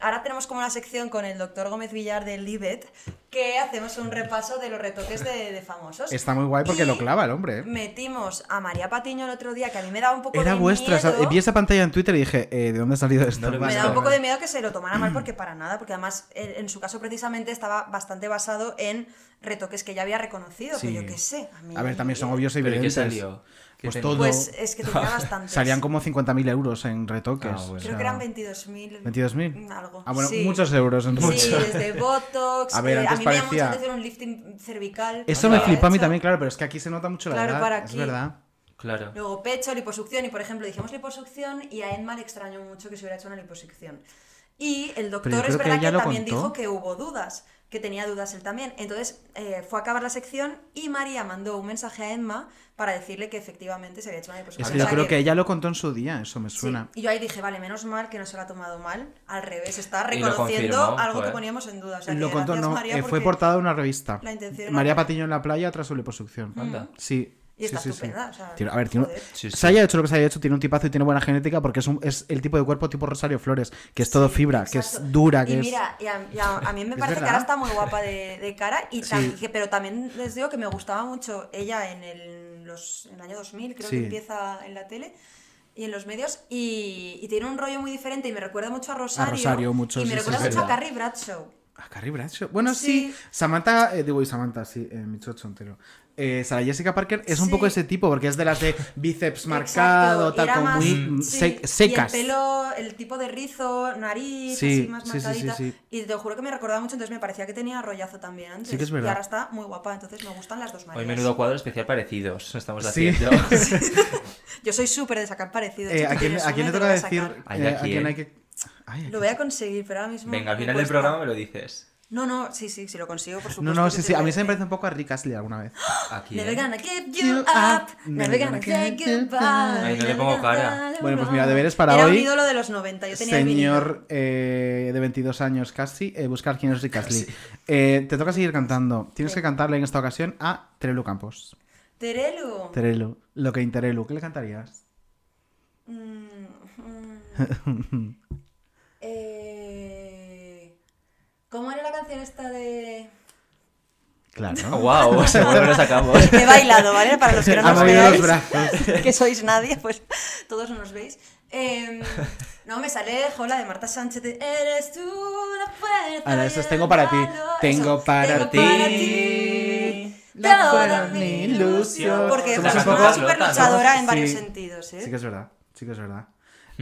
Ahora tenemos como una sección con el doctor Gómez Villar de Libet que hacemos un repaso de los retoques de, de famosos. Está muy guay porque Y lo clava el hombre. ¿eh? Metimos a María Patiño el otro día, que a mí me daba un poco Era de vuestra. miedo. esa- Vi esa pantalla en Twitter y dije, eh, ¿de dónde ha salido esto? No Me da un poco de miedo que se lo tomara mal porque para nada, porque además en, en su caso precisamente estaba bastante basado en retoques que ya había reconocido, Sí. que yo qué sé. A, mí- A ver, también son obvios y ¿Pero qué evidentes. Pues todo. Pues es que tenía bastantes. Salían como 50.000 euros en retoques. Ah, bueno. Creo que eran 22.000. 22.000. Algo. Ah, bueno, Sí. muchos euros en Sí, desde Botox. A ver, eh, antes mí me llama parecía- mucho la atención un lifting cervical. Eso me flipa a mí también, claro, pero es que aquí se nota mucho la Claro, edad. para Es aquí. verdad. Claro. Luego pecho, liposucción y por ejemplo dijimos liposucción y a Emma le extrañó mucho que se hubiera hecho una liposucción. Y el doctor es que verdad que, también contó. dijo que hubo dudas, que tenía dudas él también. Entonces eh, fue a acabar la sección y María mandó un mensaje a Emma para decirle que efectivamente se había hecho una liposucción. Es que yo creo que ella lo contó en su día, eso me Sí, suena. Y yo ahí dije, vale, menos mal que no se lo ha tomado mal. Al revés, está reconociendo confirmó, algo que poníamos en duda. O sea, Lo que contó, no, María, eh, fue portada de una revista. la intención era María. Patiño en la playa tras su liposucción. Anda. Sí. Y está sí, sí, sí. estupenda, o sea, Tiene- a ver, tiene-. Sí, sí. se haya hecho lo que se haya hecho, tiene un tipazo y tiene buena genética porque es, un- es el tipo de cuerpo tipo Rosario Flores, que es todo fibra, que es dura, que y es... mira, y a, y a- a mí me parece que ahora está muy guapa de, de cara, y Sí. que- pero también les digo que me gustaba mucho ella en el, los, en el año 2000, creo Sí. que empieza en la tele y en los medios, y, y tiene un rollo muy diferente y me recuerda mucho a Rosario. Rosario mucho, y me sí, sí, recuerda mucho a. Carrie Bradshaw. Ah, Carrie Bradshaw. Bueno, sí. Sí. Samantha, eh, digo, y Samantha, sí, eh, mi chocho entero. Eh, Sarah Jessica Parker es un poco ese tipo, porque es de las de bíceps marcado, tal, era como más- muy mm, sí, sec- secas. Y el pelo, el tipo de rizo, nariz, Sí, así más sí, sí, sí, marcadita. sí. Y te juro que me recordaba mucho, entonces me parecía que tenía rollazo también antes. Sí que es verdad. Y ahora está muy guapa, entonces me gustan las dos Hoy Marías. menudo cuadro especial parecidos estamos Sí. haciendo. Yo soy súper de sacar parecidos. Eh, tú ¿a, quién, tienes a quién le toca decir? eh, ¿a ¿A quién quién? hay que.? Ay, ¿a Lo voy a conseguir, pero ahora mismo. Venga, al final del programa me lo dices. No, no, sí, sí, sí lo consigo, por supuesto. No, no, sí, sí. A mí se me parece un poco a Rick Astley alguna vez. Aquí. Never gonna give You you up, never gonna say give goodbye. Ay, no le pongo cara. Bueno, pues mira, deberes para Era hoy. un ídolo de los 90, yo tenía el vinilo. Señor eh, de 22 años casi, eh, buscar quién es Rick Astley. Eh, te toca seguir cantando. Tienes que cantarle en esta ocasión a Terelu Campos. Terelu. Terelu, lo que Interelu. ¿Qué le cantarías? Mm, mm. Eh, ¿Cómo era la canción esta de...? Claro. wow, seguro que lo sacamos. He bailado, ¿vale? Para los que no nos veáis, que sois nadie, pues todos nos veis. Em, no, me sale Jola de Marta Sánchez. de, Eres tú la fuerza. Ahora, y eso es el Tengo para ti. valor". Tengo Eso, para tengo ti. La toda fuera mi ilusión. Porque es una súper luchadora en Sí. varios sentidos, ¿eh? Sí que es verdad, sí que es verdad.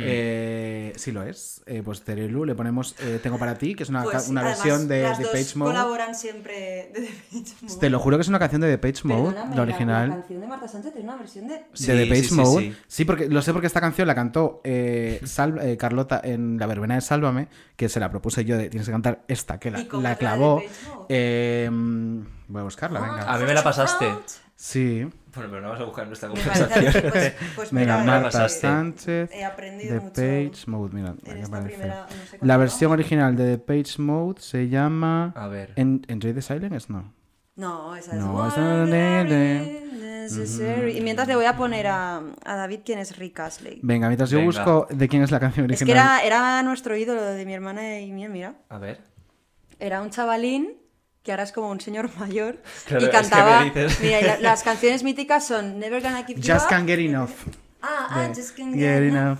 Eh, sí lo es. Eh, pues Terelu le ponemos eh, Tengo para ti, que es una, Pues una además, versión de The Page Mode. colaboran siempre de Depeche Mode. Te lo juro que es una canción de The Page Mode, Perdóname, la original. canción de Marta Sánchez es una versión de... de Sí, The Page sí, Mode. sí. Sí, porque lo sé porque esta canción la cantó eh, Sal- eh, Carlota en la verbena de Sálvame, que se la propuse yo de tienes que cantar esta, que la, ¿Y cómo la la clavó. Eh, voy a buscarla, venga. A mí me la pasaste. Sí. Bueno, pero no vas a buscar nuestra Me parece- conversación. pues, pues mira, Marta. Sánchez. He aprendido The mucho Page Mode, mira, en aquí esta aparece. primera, no sé La versión vamos. original de The Page Mode se llama A ver. En- Enjoy the Silence, no. No, esa es No, esa necessary. Y mientras le voy a poner a, a David quién es Rick Astley. Venga, mientras yo Venga. busco de quién es la canción Es original. que era, era nuestro ídolo de mi hermana y mía, mira. A ver. era un chavalín que ahora es como un señor mayor Claro, y es que cantaba. dices- Mira, y la- las canciones míticas son Never Gonna Give You Just can't get enough. Ah, ah, de just can't Get get enough. enough.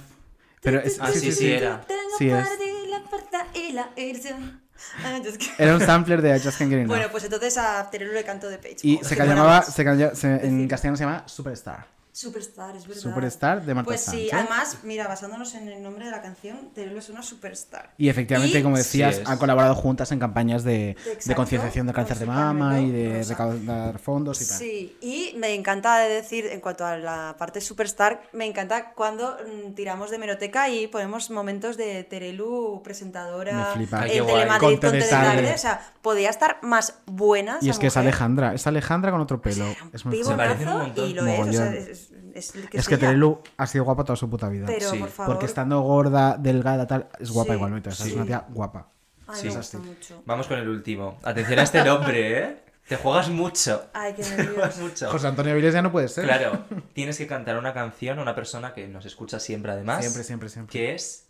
Pero es, Ah, sí, sí, era. Tengo Sí, es. para ti la puerta y la ilusión. Ah, just Era un sampler de I Just Can't Get Enough. Bueno, pues entonces a Terelu le canto de Page. y se llamaba, se en castellano se llama Superstar. Superstar, es verdad. Superstar de Marta Pues sí, Sánchez. además, mira, basándonos en el nombre de la canción, Terelu es una superstar. Y efectivamente, Y- como decías, Sí, han colaborado juntas en campañas de, de Exacto, concienciación del cáncer de con mama y de Rosa. recaudar fondos y tal. Sí, y me encanta de decir, en cuanto a la parte superstar, me encanta cuando mm, tiramos de meroteca y ponemos momentos de Terelu presentadora en. Telemadrid Con con. Teletarde. O sea, podía estar más buena. Y es que es. Alejandra, es Alejandra con otro pelo. Era un Es muy y lo es, o sea, es, es- el que Es que. Terelu ha sido guapa toda su puta vida. Pero, Sí, por favor. Porque estando gorda, delgada, tal, es guapa Sí. igualmente. o sea, Es una tía guapa. Ay, Sí. me gusta mucho. Vamos con el último. Atención a este nombre, ¿eh? Te juegas mucho. Ay, qué Te juegas mucho. José Antonio Viles ya no puede ser. Claro, tienes que cantar una canción a una persona que nos escucha siempre, además. Siempre, siempre, siempre. Que es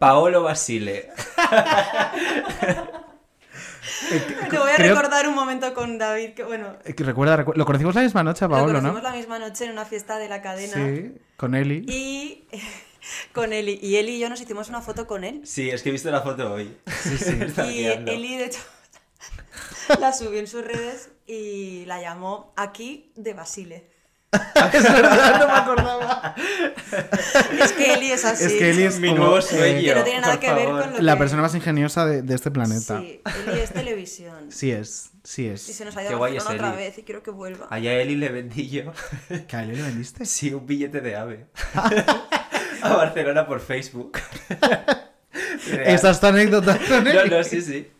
Paolo Basile. Te voy a Creo- recordar un momento con David, que bueno, Eh, que Recuerda, recu- lo conocimos la misma noche a lo Paolo, conocimos ¿no? la misma noche en una fiesta de la cadena. Sí, con Eli. Y con Eli. Y Eli y yo nos hicimos una foto con él. Sí, es que he visto la foto hoy. Sí, sí. Y Eli, de hecho, la subió en sus redes y la llamó aquí de Basile. es verdad, no me acordaba. Es que Eli es así. Es que Eli es Mi nuevo eh, sueño. Que no tiene nada por que ver favor. con lo la que... persona más ingeniosa de, de este planeta. Sí, Eli es televisión. Sí es, sí Y es. se nos ha Qué ido a guay es Barcelona otra Eli. vez y quiero que vuelva. Allá a Eli le vendí yo. ¿Que a Eli le vendiste? Sí, un billete de ave. a Barcelona por Facebook. Esa es tu anécdota No, no, sí, sí.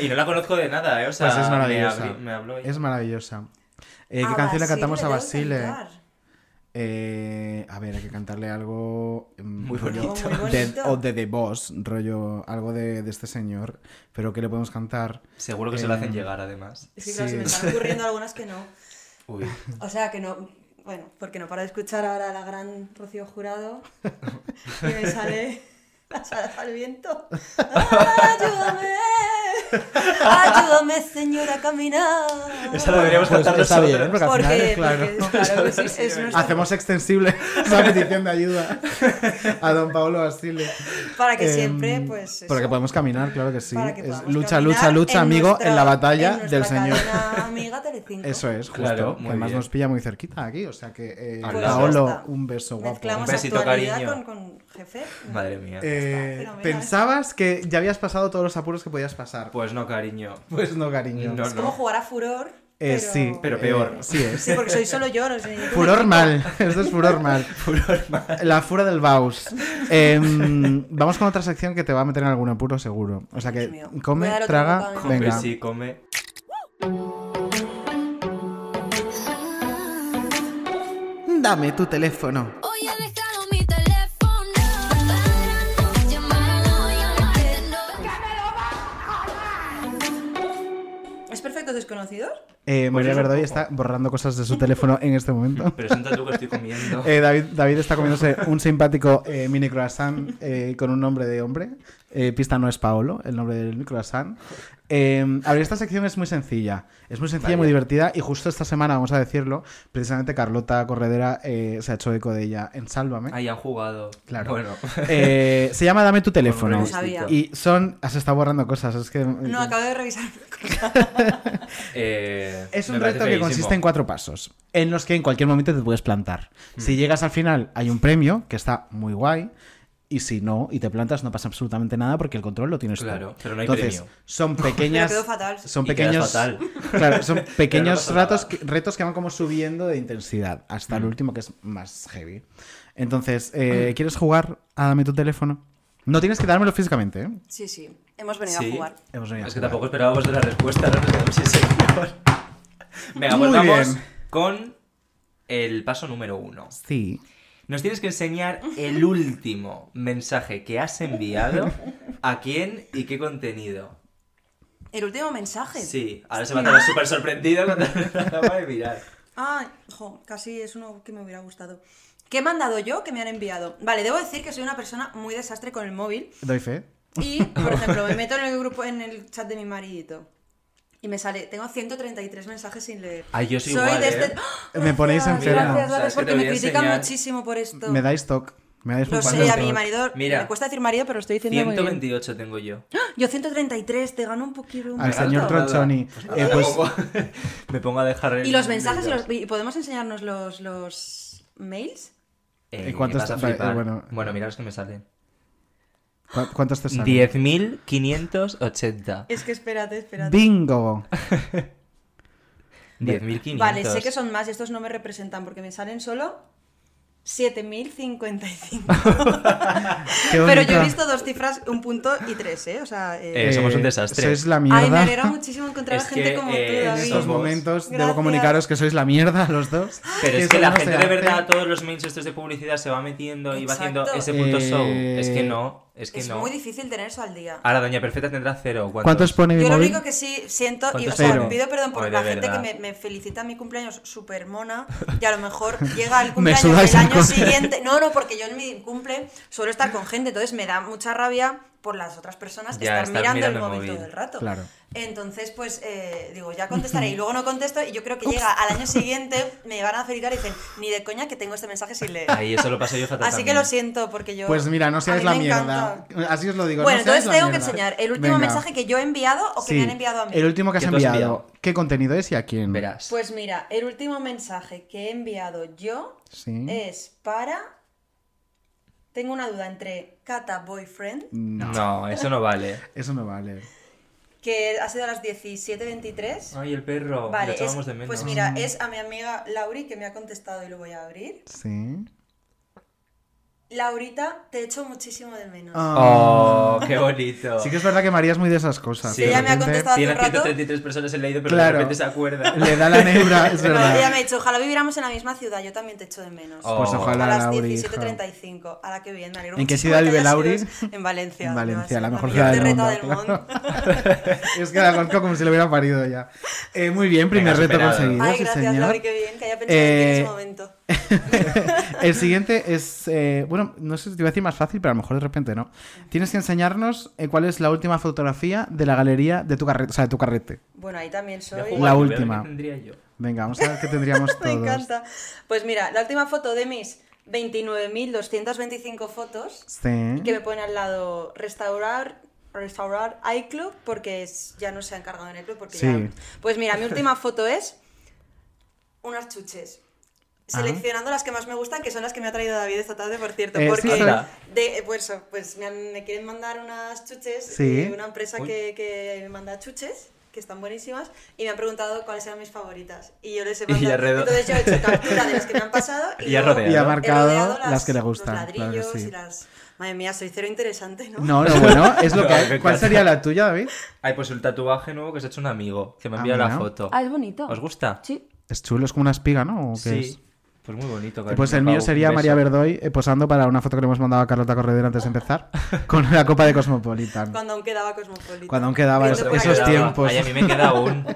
Y no la conozco de nada, ¿eh? O sea, Pues es me maravillosa. abrí- Me, habló ella. Es maravillosa. Eh, ¿Qué A canción le cantamos a que Basile? Eh, a ver, hay que cantarle algo mm, Muy rollo bonito. Muy de- bonito. o de The Boss, rollo algo de, de este señor. Pero ¿qué le podemos cantar? Seguro que se lo Eh, hacen llegar, además. Es que claro, Sí. se me están ocurriendo algunas que no. Uy. O sea, que no. Bueno, porque no paro de escuchar ahora a la gran Rocío Jurado. Y me sale. las alas al viento. ¡Ayúdame! ¡Ayúdame, señora, a caminar! Esa la deberíamos Pues cantar está nosotros. bien, porque al final, Porque, claro, porque, claro que sí, es nuestro- hacemos extensible esa petición de ayuda a don Pablo Basile. Para que Em, siempre, pues. eso, Para que podamos caminar, claro que sí. para que Es lucha, lucha, lucha, en amigo, nuestra- en la batalla en del Señor. amiga Telecinco. Eso es, justo. Claro, que además bien. nos pilla muy cerquita aquí, o sea que eh, Pues. Paolo, un beso guapo. Mezclamos Un besito, cariño. Con, con jefe. Madre mía. Eh. ¿Pensabas que ya habías pasado todos los apuros que podías pasar? Pues no, cariño. Pues no, cariño. No, Es como jugar a furor. Eh, pero... sí, Pero eh, peor. sí es. Sí, porque soy solo yo, no sé. Furor mal, esto es furor mal. La fura del Baus. Em, vamos con otra sección que te va a meter en algún apuro seguro. O sea que come, traga, bocado. Come, venga. sí, come. Dame tu teléfono. Hoy llamarte. ¿Es perfectos desconocidos? Eh, María eso Verdoy está borrando cosas de su teléfono en este momento. Pero sienta tú que estoy comiendo. Eh, David, David está comiéndose un simpático eh, mini croissant eh, con un nombre de hombre. Eh, pista no es Paolo, el nombre del croissant. Eh, a ver, esta sección es muy sencilla. Es muy sencilla, Vale. muy divertida. Y justo esta semana, vamos a decirlo, precisamente Carlota Corredera eh, se ha hecho eco de ella en Sálvame. Ahí han jugado. Claro. Bueno. Eh, se llama Dame tu teléfono. Sabía. Y son. Has estado borrando cosas. Es que. No, acabo de revisar. Eh, Es un reto que consiste en cuatro pasos, en los que en cualquier momento te puedes plantar. Mm. Si llegas al final, hay un premio que está muy guay. Y si no, y te plantas, no pasa absolutamente nada porque el control lo tienes tú. Claro, pero no hay Entonces, premio. son pequeñas. Pero fatal. Son pequeños. fatal. Claro, son pequeños ratos que- retos que van como subiendo de intensidad hasta Mm. el último que es más heavy. Entonces, eh, ¿quieres jugar a Dame tu teléfono? No tienes que dármelo físicamente, ¿eh? Sí, sí. Hemos venido Sí. a jugar. Hemos venido a Es que tampoco esperábamos de la respuesta, no nos señor. Venga, pues Muy vamos bien. con el paso número uno. Sí. Nos tienes que enseñar el último mensaje que has enviado, a quién y qué contenido. El último mensaje. Sí, ahora se va a quedar súper sorprendido cuando acaba de mirar. Ay, jo, casi es uno que me hubiera gustado. ¿Qué he mandado yo que me han enviado? Vale, debo decir que soy una persona muy desastre con el móvil. Doy fe. Y, por ejemplo, me meto en el grupo, en el chat de mi maridito. Y me sale, tengo 133 mensajes sin leer. Ay, yo soy Soy igual, de ¿eh? este... ¡Ah! Me ponéis enferma. Gracias, ¿Sabes gracias, qué te porque me critican enseñar? muchísimo por esto. Me dais toque. Me dais Lo un sé, a mi marido Mira. me cuesta decir marido, pero lo estoy diciendo muy bien. 128 tengo yo. Yo 133, te gano un poquito. un Al señor Tronchoni. Eh, pues, Me pongo a dejar el... Y los mensajes, y los- podemos enseñarnos los, los mails. Eh, ¿Y cuántos flipar. eh, bueno. bueno, mira los que me salen. ¿Cu- ¿cuántos te salen? 10.580. Es que espérate, espérate. Bingo. 10.500. Vale, sé que son más y estos no me representan porque me salen solo 7055. Qué Pero yo he visto dos cifras, un punto y tres, ¿eh? O sea. eh, Eh, somos un Eh, desastre. Sois la Ay, mierda. me alegra muchísimo encontrar Es a gente que, como eh, tú, en En David. estos momentos debo Gracias. comunicaros que sois la mierda los dos. Pero es que la gente de verdad, todos los mails estos de publicidad se va metiendo y va haciendo ese punto Eh, show. Es que no, es que Es no. muy difícil tener eso al día. Ahora Doña Perfecta tendrá cero. ¿Cuántos? ¿Cuántos pone mi Yo lo único que sí siento, y o ¿Cuántos sea, pido perdón por la gente que me, me felicita mi cumpleaños súper mona y a lo mejor llega el cumpleaños del el año siguiente. No, no, porque yo en mi cumple suelo estar con gente, entonces me da mucha rabia por las otras personas que Ya, están estar mirando, mirando el el móvil móvil. todo el rato. Claro. Entonces, pues eh, digo, ya contestaré y luego no contesto y yo creo que llega al año siguiente, me van a felicitar y dicen, ni de coña que tengo este mensaje sin leer. Ahí eso lo paso yo fatal Así que lo siento porque yo... Pues mira, no seáis la me mierda. encanta. Así os lo digo. Bueno, no entonces la tengo que enseñar el último Venga. mensaje que yo he enviado o que Sí, me han enviado a mí. El último que has ¿Qué tú has enviado. enviado? ¿Qué contenido es y a quién? Verás. Pues mira, el último mensaje que he enviado yo Sí. es para. Tengo una duda entre Kata Boyfriend, No, No, eso no vale. eso no vale. que ha sido a las 17.23. Ay, el perro. Vale, le es- echábamos de menos. pues mira, es a mi amiga Lauri que me ha contestado y lo voy a abrir. Sí. Laurita, te echo muchísimo de menos. Oh, qué bonito. Sí que es verdad que María es muy de esas cosas. Sí, ella me ha contestado hace Tiene un rato. 133 personas en leído, pero Claro. de repente se acuerda. Le da la neura, es No, verdad. ella me ha dicho, ojalá viviéramos en la misma ciudad, yo también te echo de menos. Oh. Pues ojalá, a las Lauri, hija. 17.35. Ahora qué bien, me alegro ¿En qué ciudad que vive Lauri? En Valencia. En Valencia, la mejor la ciudad del mundo, del claro. es que la conozco como si lo hubiera parido ya. Eh, muy bien, primer Venga, reto superado. conseguido, Ay, sí gracias, señor. Lauri, qué bien, que haya pensado en ti en Eh, ese momento. El siguiente es, eh, bueno, no sé si te iba a decir más fácil, pero a lo mejor de repente no. Tienes que enseñarnos eh, cuál es la última fotografía de la galería de tu carrete, o sea, de tu carrete. Bueno, ahí también soy. La última. qué tendría yo. Venga, vamos a ver qué tendríamos Me todos. encanta. Pues mira, la última foto de mis 29.225 fotos, Sí. que me pone al lado restaurar restaurar iClub porque es- ya no se ha encargado en iClub porque Sí. ya... Pues mira, mi última foto es unas chuches. Ah. Seleccionando las que más me gustan, que son las que me ha traído David esta tarde, por cierto. Eh, porque de, pues, eso, pues me, han- me quieren mandar unas chuches Sí. de una empresa que, que me manda chuches, que están buenísimas, y me han preguntado cuáles eran mis favoritas. Y yo les he Y ya mandado. redo- Entonces yo he hecho captura de las que me han pasado y, Y rodeado. Y ha He marcado he las, rodeado que le los gustan. Claro que ladrillos sí. y las... Madre mía, soy cero interesante, ¿no? No, no, bueno, es lo No, que hay. ¿Cuál sería la tuya, David? Ay, pues el tatuaje nuevo que se ha hecho un amigo, que me ha Ah, la foto. Ah, es bonito. ¿Os gusta? Sí. Es chulo, es como una espiga, ¿no? ¿O qué Sí. es? Pues muy bonito. Cariño. Pues el mío sería María. Verdoy eh, posando para una foto que le hemos mandado a Carlota Corredera antes de empezar con la copa de Cosmopolitan. Cuando aún quedaba Cosmopolitan. Cuando aún quedaba esos. Quedaba. tiempos. Ay, a mí me queda un...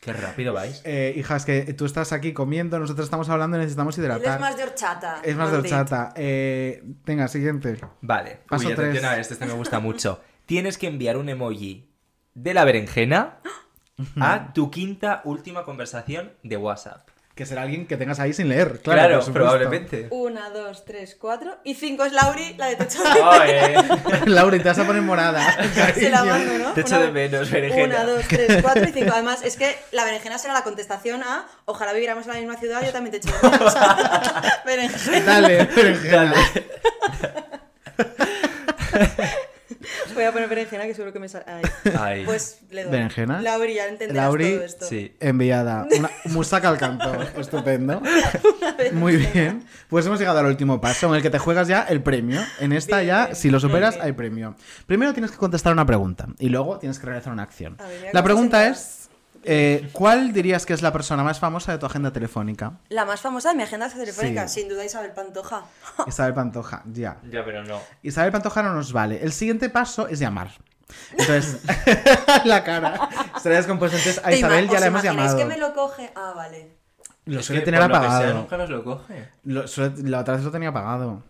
Qué rápido vais. Eh, hija, es que tú estás aquí comiendo, nosotros estamos hablando y necesitamos Él hidratar. es más de horchata. Es más de horchata. Eh, venga, siguiente. Vale. Paso Uy, tres. a este, este me gusta mucho. Tienes que enviar un emoji de la berenjena a tu quinta última conversación de WhatsApp. Que será alguien que tengas ahí sin leer, claro. Claro, por probablemente. Una, dos, tres, cuatro. Y cinco es Lauri, la de techo Ay, Laura, te vas a poner morada. Se la mando, ¿no? Te echo de menos, berenjena. Una, dos, tres, cuatro y cinco. Además, es que la berenjena será la contestación a ojalá viviéramos en la misma ciudad, yo también te echo de menos. berenjena. Dale, berenjena. Voy a poner berenjena que seguro que me sale. Ahí. Ay. Pues le doy. ¿Berenjena? Lauri, ya entenderás Lauri, todo esto. Sí. Enviada. Una musaca al canto. Estupendo. Muy bien. Pues hemos llegado al último paso en el que te juegas ya el premio. En esta Bien, ya, bien, si lo superas, bien. hay premio. Primero tienes que contestar una pregunta y luego tienes que realizar una acción. Ver, La pregunta es, eh, ¿cuál dirías que es la persona más famosa de tu agenda telefónica? La más famosa de mi agenda telefónica, Sí. sin duda Isabel Pantoja. Isabel Pantoja, ya. Ya, pero no. Isabel Pantoja no nos vale. El siguiente paso es llamar. Entonces, la cara. Estaría descompuesta. Entonces, a ¿Te Isabel ya la hemos llamado. que me lo coge? Ah, vale. Lo Es suele que tener por lo que sea, apagado. nunca nos lo coge. Lo suele- la otra vez lo tenía apagado.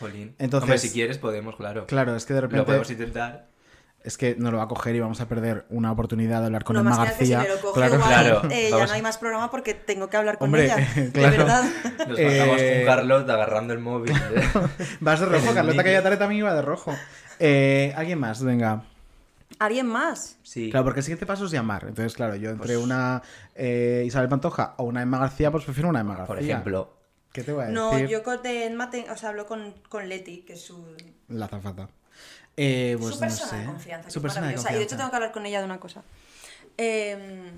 Jolín. Entonces- Hombre, si quieres podemos, claro. Claro, es que de Lo repente. podemos intentar. Es que no lo va a coger y vamos a perder una oportunidad de hablar con no Emma más que que si García. me lo coge Claro. igual, Claro, eh, ya no hay más programa porque tengo que hablar con Hombre, ella. claro. De verdad. Nos bajamos Eh, con Carlota agarrando el móvil. Vas de rojo, Carlota que ya tarde también iba de rojo. Eh, ¿Alguien más? Venga. ¿Alguien más? Sí. Claro, porque el siguiente paso es llamar. Entonces, claro, yo entre Pues- una eh, Isabel Pantoja o una Emma García, pues prefiero una Emma García. Por ejemplo. ¿Qué te voy a decir? No, yo con de Emma te- o sea, hablo con, con Leti, que es su, La zafata. Eh, pues su no persona sé. de confianza. Su persona de maravillosa. Y de hecho confianza. tengo que hablar con ella de una cosa. Eh,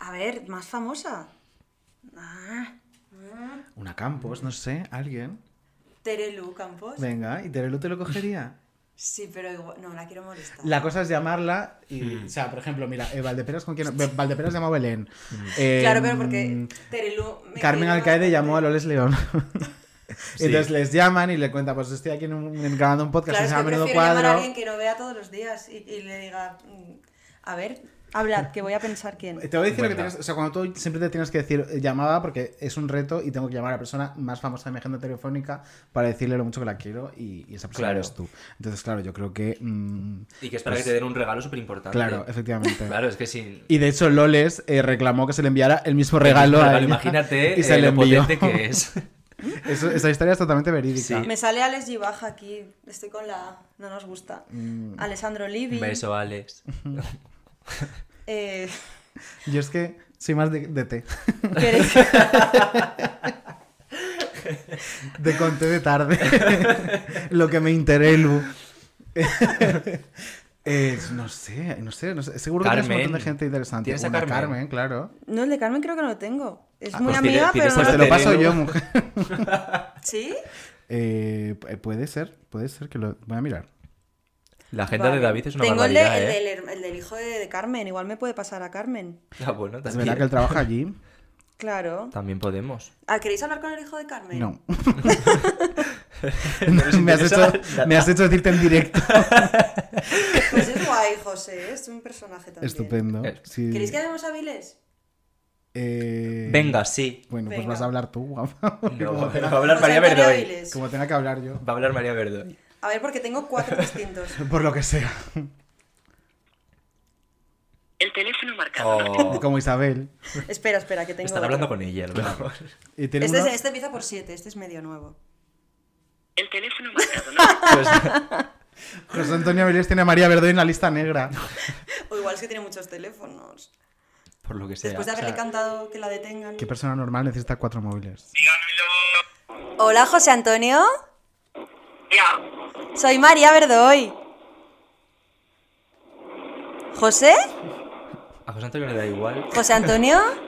a ver, más famosa. Ah, Una Campos, no sé, alguien. Terelu Campos. Venga, ¿y Terelu te lo cogería? Sí, pero igual, no, la quiero molestar. La cosa es llamarla y, Hmm. o sea, por ejemplo, mira, eh, Valdeperas con quién, Be- Valdeperas llamó a Belén. Eh, Claro, pero porque Terelu... me Carmen Alcaide llamó a Loles León. Sí. Entonces les llaman y le cuentan, pues estoy aquí en un- grabando un podcast Claro, que es se que llama Menudo prefiero llamar a Cuadro. alguien que no vea todos los días y, y le diga, mm, a ver, hablad, que voy a pensar quién. Te voy a decir lo que tienes, o sea, cuando tú siempre te tienes que decir eh, llamada porque es un reto y tengo que llamar a la persona más famosa de mi agenda telefónica para decirle lo mucho que la quiero y, y esa persona Claro. eres tú. Entonces, claro, yo creo que... mm, Y que es para pues, que te den un regalo súper importante. Claro, efectivamente. Claro, es que sin. Y de hecho, Loles eh, reclamó que se le enviara el mismo regalo, a ella, Imagínate y se eh, le lo envió. potente que es. Eso- esa historia es totalmente verídica. Sí. Me sale Alex G. Baja aquí, estoy con la... no nos gusta. Mm. Alessandro Livi. Beso, Alex. Eh, Yo es que soy más de, de té. ¿queréis- De conté de tarde. Lo que me interelu. Eh, no sé, no sé, no sé. Seguro que tienes un montón de gente interesante. ¿Tienes a Carmen? claro. No, el de Carmen creo que no lo tengo. Es Ah, muy pues amiga, pero a Pues te lo paso yo, mujer. ¿Sí? Eh, pu- puede ser, puede ser que lo. Voy a mirar. La agenda de. David es una Tengo el, de- barbaridad, el ¿eh? del, el del hijo de, de Carmen, igual me puede pasar a Carmen. Ah, bueno, Es también. verdad que él trabaja allí. Claro. También podemos. Ah, ¿Queréis hablar con el hijo de Carmen? No. me, has hecho, me has hecho decirte en directo. Pues es guay, José, es un personaje también. Estupendo. Eh, Sí. ¿Queréis que hagamos hábiles? Eh, Venga, sí. Bueno, pues vas a hablar tú, guapa. No, va a hablar José María Verdoy. Como tenga que hablar yo. Va a hablar María Verdoy. A ver, porque tengo cuatro distintos. Por lo que sea. El teléfono marcado. Oh, Como Isabel. espera, espera, que tengo. están otro. hablando con ella, a lo mejor. Este, es- este empieza por siete, este es medio nuevo. El teléfono marcado no. Pues, José Antonio Avilés tiene a María Verdoy en la lista negra. O igual es que tiene muchos teléfonos. Por lo que sea. Después de haberle o sea, cantado que la detengan. ¿Qué persona normal necesita cuatro móviles? Hola, José Antonio. Ya. Soy María Verdoy. ¿José? A José Antonio le da igual. ¿José Antonio?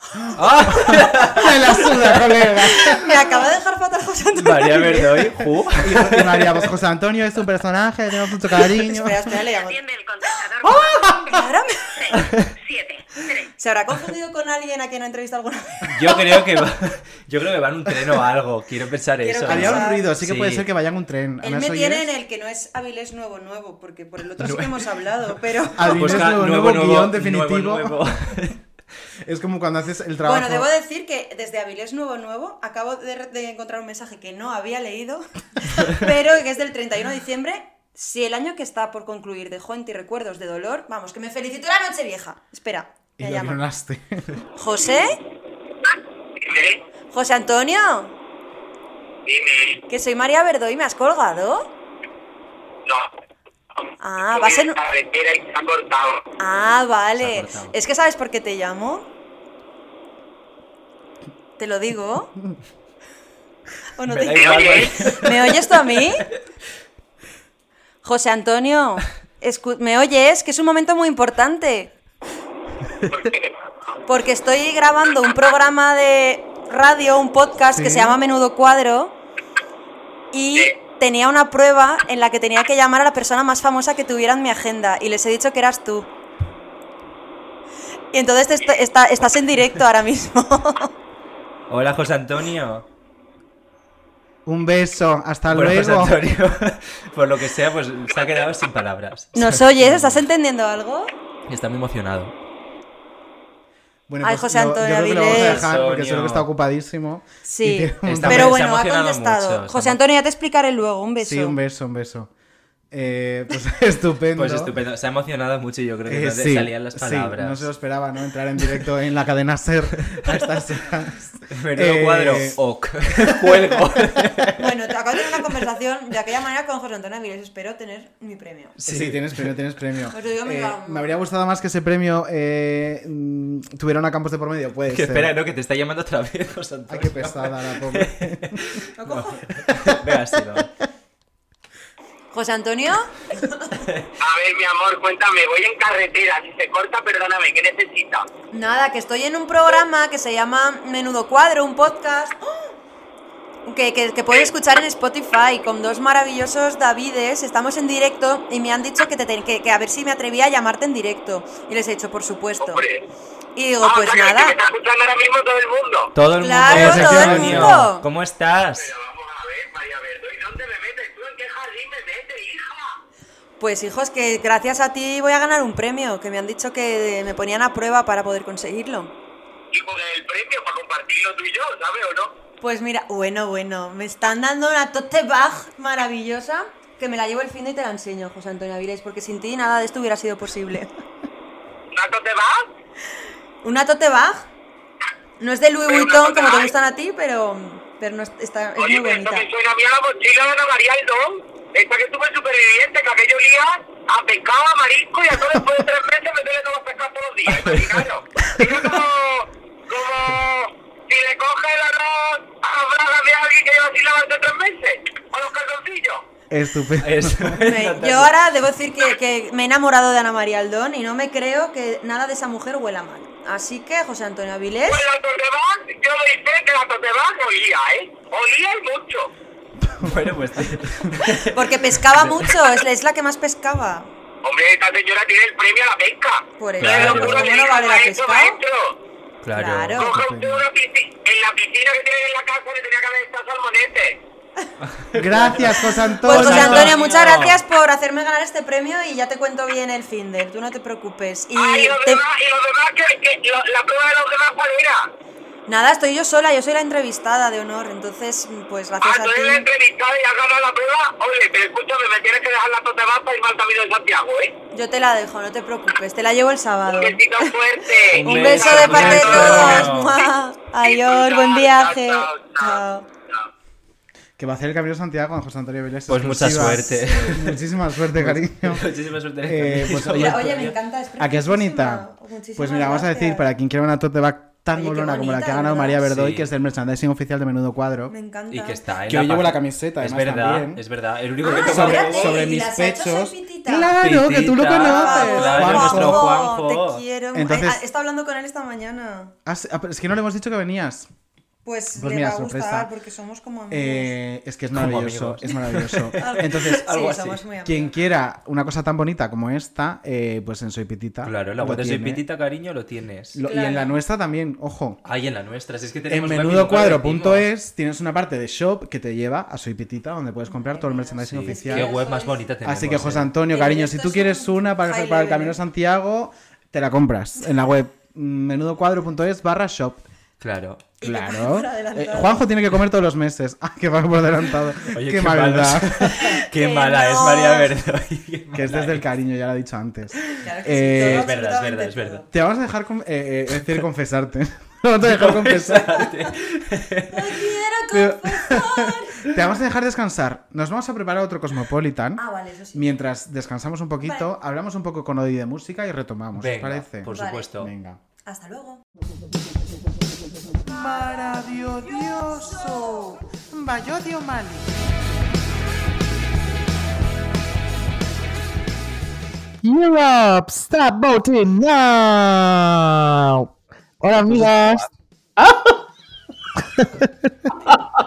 ¡Me la suda, colega! Me acaba de dejar fatal José Antonio. María Verdoy, ju. Y, y María, pues José Antonio es un personaje, tenemos mucho cariño. Espera, espera, le llamo. Atiende el contestador. Ahora me- 6, 7, 3. ¿Se habrá confundido con alguien a quien ha entrevistado alguna vez? Yo creo que va, yo creo que va en un tren o algo. Quiero pensar Quiero eso. Había un ruido, así que Sí. puede ser que vaya en un tren. Él ¿Me tiene en el que no es Avilés nuevo nuevo, porque por el otro sí que hemos hablado, pero... Avilés Busca nuevo, nuevo, guion definitivo. nuevo, nuevo. Es como cuando haces el trabajo. Bueno, debo decir que desde Avilés Nuevo Nuevo acabo de, de encontrar un mensaje que no había leído, pero que es del 31 de diciembre. Si el año que está por concluir dejó en ti recuerdos de dolor, vamos, que me felicitó la noche vieja. Espera, Y me llama. ¿José? ¿Sí? ¿José Antonio? Dime. Que soy María Verdoy, ¿me has colgado? No. Ah, va a ser... La carretera y se ha cortado. Ah, vale. cortado. Es que ¿sabes por qué te llamo? ¿Te lo digo? ¿O no Me te da igual, oyes? ¿Me oyes tú a mí? José Antonio, escu- ¿me oyes? Que es un momento muy importante. Porque estoy grabando un programa de radio, un podcast que se llama Menudo Cuadro. Y tenía una prueba en la que tenía que llamar a la persona más famosa que tuviera en mi agenda. Y les he dicho que eras tú. Y entonces te est- está- estás en directo ahora mismo. Hola, José Antonio. Un beso, hasta Bueno, José luego. Antonio, por lo que sea, pues se ha quedado sin palabras. ¿Nos oyes? ¿Estás entendiendo algo? Está muy emocionado. Bueno, Ay, pues José lo- yo Antonio creo que lo vamos a dejar porque Antonio. seguro que está ocupadísimo. Sí, pero bueno, ha contestado. mucho, José Antonio, ya te explicaré luego. Un beso. Sí, un beso, un beso. Eh, pues estupendo. Pues estupendo. Se ha emocionado mucho y yo creo que Eh, no sí, le salían las sí, palabras. no se lo esperaba, ¿no? Entrar en directo en la cadena SER a estas horas. Menudo Eh, cuadro. Ok. Cuelgo. Bueno, te acabo de tener una conversación de aquella manera con José Antonio Avilés. Espero tener mi premio. Sí, tienes premio, tienes premio. Pues yo me Eh, me habría gustado más que ese premio eh, mm, tuviera una campos de por medio, puede Que ser. espera, no, que te está llamando otra vez, José Ay, Antonio. qué pesada la pobre. ¿Lo cojo? Venga, sí, no. José Antonio, A ver, mi amor, cuéntame, voy en carretera, si se corta, perdóname, ¿qué necesitas? nada, que estoy en un programa que se llama Menudo Cuadro, un podcast que, que, que puedes escuchar en Spotify con dos maravillosos Davides. Estamos en directo y me han dicho que, te, que, que a ver si me atrevía a llamarte en directo. Y les he dicho, por supuesto. Hombre. Y digo, Ah, pues o sea, que nada. me está escuchando ahora mismo todo el mundo. Todo el mundo. Claro, José todo el mundo. ¿Cómo estás? Pero vamos a ver, María Verdo, ¿y dónde me metes Pues hijos, que gracias a ti voy a ganar un premio, que me han dicho que me ponían a prueba para poder conseguirlo. Y con el premio para compartirlo tú y yo, ¿sabes o no? Pues mira, bueno, bueno, me están dando una tote bag maravillosa que me la llevo el fin de y te la enseño, José Antonio Avilés, porque sin ti nada de esto hubiera sido posible. ¿Nato te vas? Una tote bag no es de Louis Pero una Vuitton tote como te bag. gustan a ti, pero, pero no es, está, es Oye, muy pero esto bonita. me suena a mí a la mochila de Ana María Aldón. Esta que estuve superviviente, que aquello olía a pescado, a marisco y a todo después de tres meses me duele todos los pescados todos los días, imaginaros. Era como, como si le coge el arroz a las bragas de alguien que lleva sin lavarse tres meses, o los calzoncillos. Estupendo. Me- Yo ahora debo decir que, que me he enamorado de Ana María Aldón y no me creo que nada de esa mujer huela mal. Así que, José Antonio Avilés, Pues la Totebag, yo doy fe que la Totebag olía, ¿eh? Olía y mucho. Bueno, pues. porque pescaba mucho, es la, es la que más pescaba. Hombre, esta señora tiene el premio a la pesca. Por eso, Claro. pues, ¿cómo que no vale la pesca? Claro. Claro. Coge usted una piscina, en la piscina que tiene en la casa le tenía que haber estado salmonete. Gracias, José Antonio. Pues José Antonio. Antonio, muchas gracias por hacerme ganar este premio y ya te cuento bien el Finder, tú no te preocupes. Y Ah, y los te- demás, y los demás, que, que- lo- la prueba de los demás, ¿cuál era? Nada, estoy yo sola, yo soy la entrevistada de honor, entonces, pues Ah, gracias a tú eres la ti. entrevistada y has ganado la prueba. Oye, pero escúchame, me tienes que dejar la tote para irme al camino de Santiago, ¿eh? Yo te la dejo, no te preocupes, te la llevo el sábado. Un besito fuerte. Un beso de parte de todos. ¡Mua! Adiós, buen viaje. Chao, chao, Chao. chao. Que va a hacer el Camino de Santiago con José Antonio Vilés. Pues mucha suerte. Muchísima suerte, cariño. Muchísima suerte. Eh, pues, oye, me encanta, es ¿A que es bonita? Muchísimas Pues mira, vamos a decir, gracias. para quien quiera una tote bag tan Oye, molona como la que ha ganado ¿verdad? María Verdoy, Sí. que es del merchandising oficial de Menudo Cuadro. Me encanta. Y que está en Que hoy llevo la camiseta, Es verdad, también. es verdad. El único que Ah, sobre, sobre ¿y mis pechos. Pitita? Claro, que tú lo conoces. Claro, Juanjo. nuestro Juanjo. Te quiero. Entonces- Ay, ah, he estado hablando con él esta mañana. Ah, es que no le hemos dicho que venías. Pues, Pues le mira, va a gustar porque somos como amigos. Eh, es que es maravilloso, es maravilloso. Entonces, sí, algo así. quien quiera una cosa tan bonita como esta, eh, pues en Soy Pitita. Claro, la web de Soy. Pitita, cariño, lo tienes. Lo- Y en la nuestra también, ojo. Ahí en la nuestra. Si es que En tenemos decimos. menudocuadro.es tienes una parte de shop que te lleva a Soy Pitita, donde puedes comprar todo el merchandising Sí, oficial. Qué web más bonita tenemos. Así que José eh. Antonio, cariño, si tú es quieres un una para, el Camino de Santiago, te la compras en la web mm, menudocuadro.es barra shop. Claro. Te Claro. Eh, Juanjo tiene que comer todos los meses. Ah, que va por adelantado. Oye, qué, malos. maldad. Qué mala es no. María Verdoy. Qué que es desde el cariño, ya lo he dicho antes. Claro que Eh, sí, todo, Es verdad, es verdad, es verdad. Te vamos a dejar, con- eh, eh, decir, confesarte. Vamos a dejar confesar. Pero- Te vamos a dejar descansar. Nos vamos a preparar otro Cosmopolitan. Ah, vale, eso sí. Mientras descansamos un poquito, Vale. hablamos un poco con Odi de música y retomamos. ¿Os Venga, parece? por Vale. supuesto. Venga. Hasta luego. Maravilloso. Bayodio Mali. Europe, stop voting now. Hola, amigas.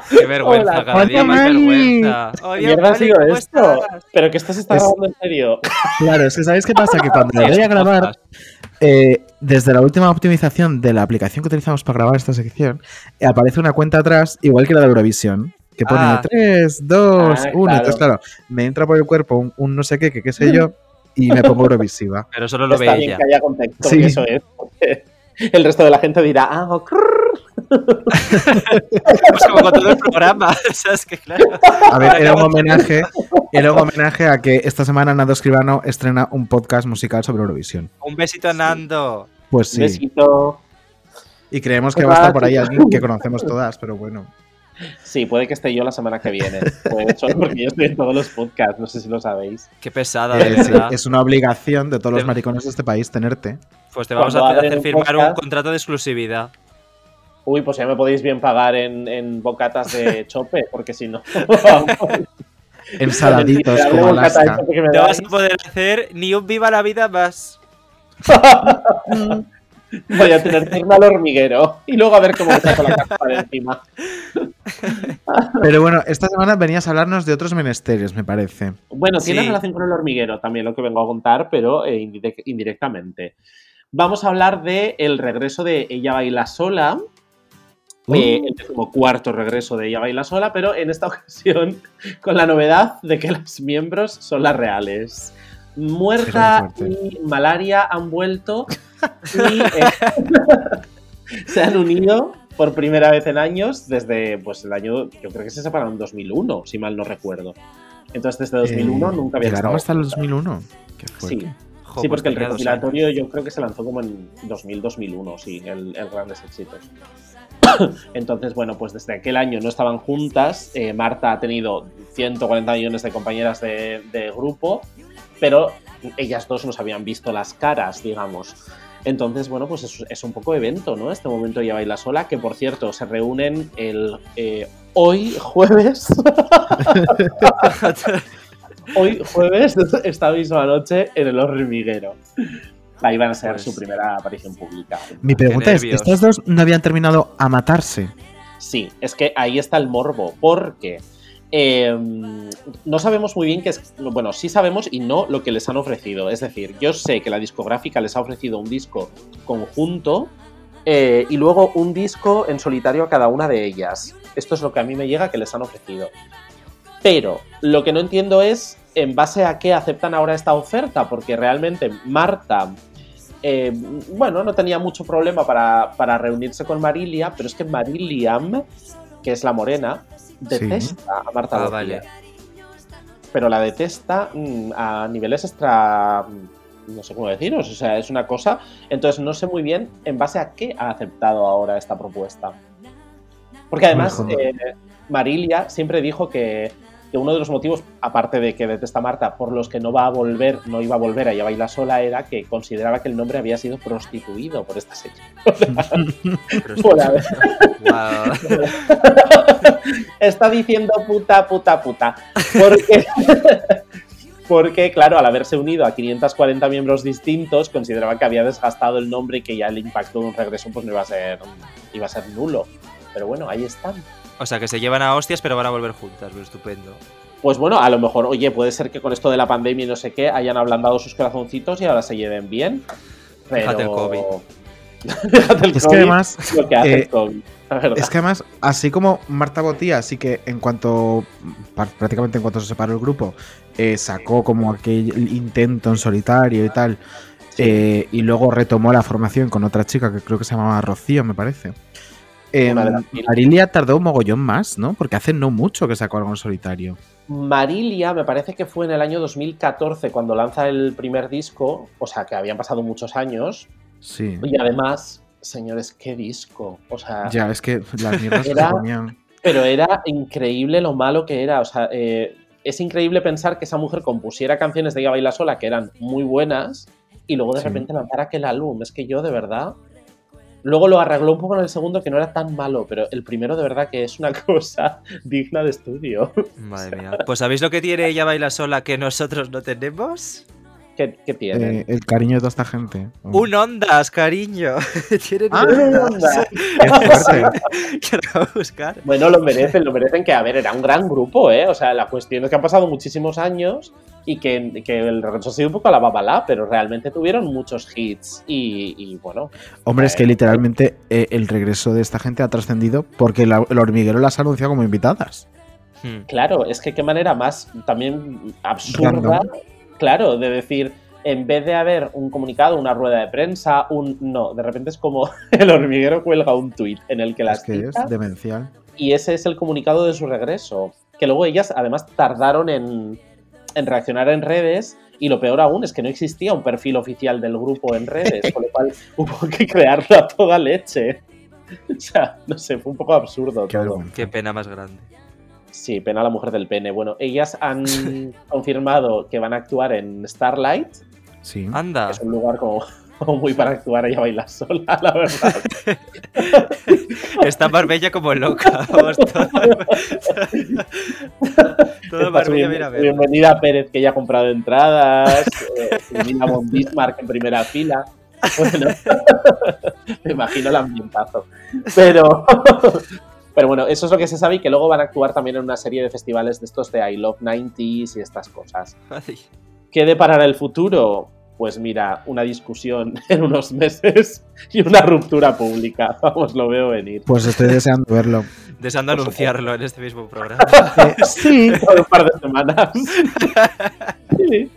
Qué vergüenza, Hola, cada día más vergüenza. ¿Qué Oye, mierda sido ¿cómo esto? estás? ¿Pero que esto se está Es- grabando en serio? Claro, es que ¿sabéis qué pasa? Que cuando le Sí, doy a grabar, eh, desde la última optimización de la aplicación que utilizamos para grabar esta sección, eh, aparece una cuenta atrás, igual que la de Eurovisión, que pone Ah. 3, 2, Ah, 1. claro. Entonces, claro, me entra por el cuerpo un, un no sé qué, que qué sé yo, y me pongo Eurovisiva. Pero solo lo Está ve bien ella. que haya contexto, Sí. eso es. porque- el resto de la gente dirá, ah, oh, crrr". Pues como con todo el programa, ¿sabes? Que claro. A ver, era un homenaje, era un homenaje a que esta semana Nando Escribano estrena un podcast musical sobre Eurovisión. Un besito Nando. Pues sí. besito. Y creemos que va a estar por ahí alguien que conocemos todas, pero bueno. Sí, puede que esté yo la semana que viene. Pues solo porque yo estoy en todos los podcasts, no sé si lo sabéis. Qué pesada, de Eh, sí, verdad. es una obligación de todos los maricones de este país tenerte. Pues te vamos a hacer firmar un contrato de exclusividad. Uy, pues ya me podéis bien pagar en, en bocatas de chope, porque si no. Ensaladitos La como Alaska. No vas a poder hacer ni un viva la vida más. Voy a tener que irme al hormiguero y luego a ver cómo me saco la capa de encima. Pero bueno, esta semana venías a hablarnos de otros menesteres, me parece. Bueno, tiene Sí. relación con el hormiguero también lo que vengo a contar, pero eh, indirec- indirectamente. Vamos a hablar de el regreso de Ella Baila Sola. eh, el cuarto regreso de Ella Baila Sola, pero en esta ocasión con la novedad de que los miembros son las reales. Muerta y Malaria han vuelto y eh, se han unido por primera vez en años desde pues el año, yo creo que se separaron en 2001, si mal no recuerdo. Entonces desde 2001 Eh, nunca había Llegaron hasta el 2001. Qué fuerte. Sí, sí pues porque el recopilatorio yo creo que se lanzó como en 2000-2001, sí, el, el Grandes Éxitos. Entonces, bueno, pues desde aquel año no estaban juntas. eh, Marta ha tenido 140 millones de compañeras de, de grupo, pero ellas dos nos habían visto las caras, digamos. Entonces, bueno, pues es, es un poco evento, ¿no? Este momento ya baila sola, que por cierto se reúnen el eh, hoy jueves. hoy jueves, esta misma noche, en el hormiguero. Ahí van a ser Pues- su primera aparición pública. Mi pregunta es. ¿estas dos no habían terminado a matarse? Sí, es que ahí está el morbo, porque eh, no sabemos muy bien qué es. Bueno, sí sabemos y no lo que les han ofrecido. Es decir, yo sé que la discográfica les ha ofrecido un disco conjunto eh, y luego un disco en solitario a cada una de ellas. Esto es lo que a mí me llega que les han ofrecido. Pero lo que no entiendo es en base a qué aceptan ahora esta oferta, porque realmente Marta, eh, bueno, no tenía mucho problema para, para reunirse con Marilia, pero es que Mariliam, que es la morena, detesta a Marta Ah, vale. Pero la detesta mm, a niveles extra. mm, No sé cómo deciros, o sea, es una cosa. Entonces, no sé muy bien en base a qué ha aceptado ahora esta propuesta. Porque además, eh, Marilia siempre dijo que, que uno de los motivos, aparte de que detesta a Marta, por los que no va a volver, no iba a volver a ella baila sola, era que consideraba que el nombre había sido prostituido por esta señora. Por haber-. Está diciendo puta, puta, puta. Porque, porque, claro, al haberse unido a 540 miembros distintos, consideraba que había desgastado el nombre y que ya el impacto de un regreso pues no iba a ser, iba a ser nulo. Pero bueno, ahí están. O sea, que se llevan a hostias, pero van a volver juntas. Pero estupendo. Pues bueno, a lo mejor, oye, puede ser que con esto de la pandemia y no sé qué hayan ablandado sus corazoncitos y ahora se lleven bien. Pero... Fíjate el COVID. Fíjate el Es que además, Lo que hace eh, el COVID, la. Es que además, así como Marta Botía, así que en cuanto, prácticamente en cuanto se separó el grupo, eh, sacó como aquel intento en solitario y tal, eh, y luego retomó la formación con otra chica que creo que se llamaba Rocío, me parece. Eh, mil. Marilia tardó un mogollón más, ¿no? Porque hace no mucho que sacó algo en solitario. Marilia, me parece que fue en el año 2014 cuando lanza el primer disco, o sea que habían pasado muchos años, Sí. y además, señores, qué disco, o sea, Ya, es que las mierdas que Era- se ponían. pero era increíble lo malo que era, o sea, eh, es increíble pensar que esa mujer compusiera canciones de Ella Baila Sola que eran muy buenas y luego de Sí. repente lanzara aquel álbum, es que yo de verdad... Luego lo arregló un poco en el segundo que no era tan malo, pero el primero de verdad que es una cosa digna de estudio. Madre mía. Pues ¿sabéis lo que tiene ella baila sola que nosotros no tenemos? ¿Qué, qué tiene? Eh, el cariño de toda esta gente. Un ondas, cariño. Tienen Ah, un onda. Qué fuerte. que lo voy a buscar. Bueno, lo merecen, lo merecen que, a ver, era un gran grupo, ¿eh? O sea, la cuestión es que han pasado muchísimos años y que, que el regreso ha sido un poco a la babalá, pero realmente tuvieron muchos hits y, y, bueno. Hombre, es que literalmente eh, el regreso de esta gente ha trascendido porque la- el hormiguero las ha anunciado como invitadas. Hmm. Claro, es que qué manera más también absurda, Random. claro, de decir, en vez de haber un comunicado, una rueda de prensa, un no, de repente es como el hormiguero cuelga un tuit en el que las Es que es demencial. y ese es el comunicado de su regreso. Que luego ellas además tardaron en, en reaccionar en redes y lo peor aún es que no existía un perfil oficial del grupo en redes, con lo cual hubo que crearlo a toda leche. O sea, no sé, fue un poco absurdo todo. Qué pena más grande. Sí, pena a la mujer del pene. Bueno, ellas han confirmado que van a actuar en Starlight. Sí. Anda. Es un lugar como, como muy para actuar ella baila sola, la verdad. Está Marbella como loca. Vamos, todo, todo Está Marbella, bien- mira a. Bienvenida Pérez, que ya ha comprado entradas. Eh, Silvina von Bismarck en primera fila. Bueno, me imagino el ambientazo. Pero, pero bueno, eso es lo que se sabe y que luego van a actuar también en una serie de festivales de estos de I Love 90s y estas cosas. Ay. ¿Qué deparará el futuro? Pues mira, una discusión en unos meses y una ruptura pública. Vamos, lo veo venir. Pues estoy deseando verlo. Deseando anunciarlo en este mismo programa. sí. Por un par de semanas. Sí.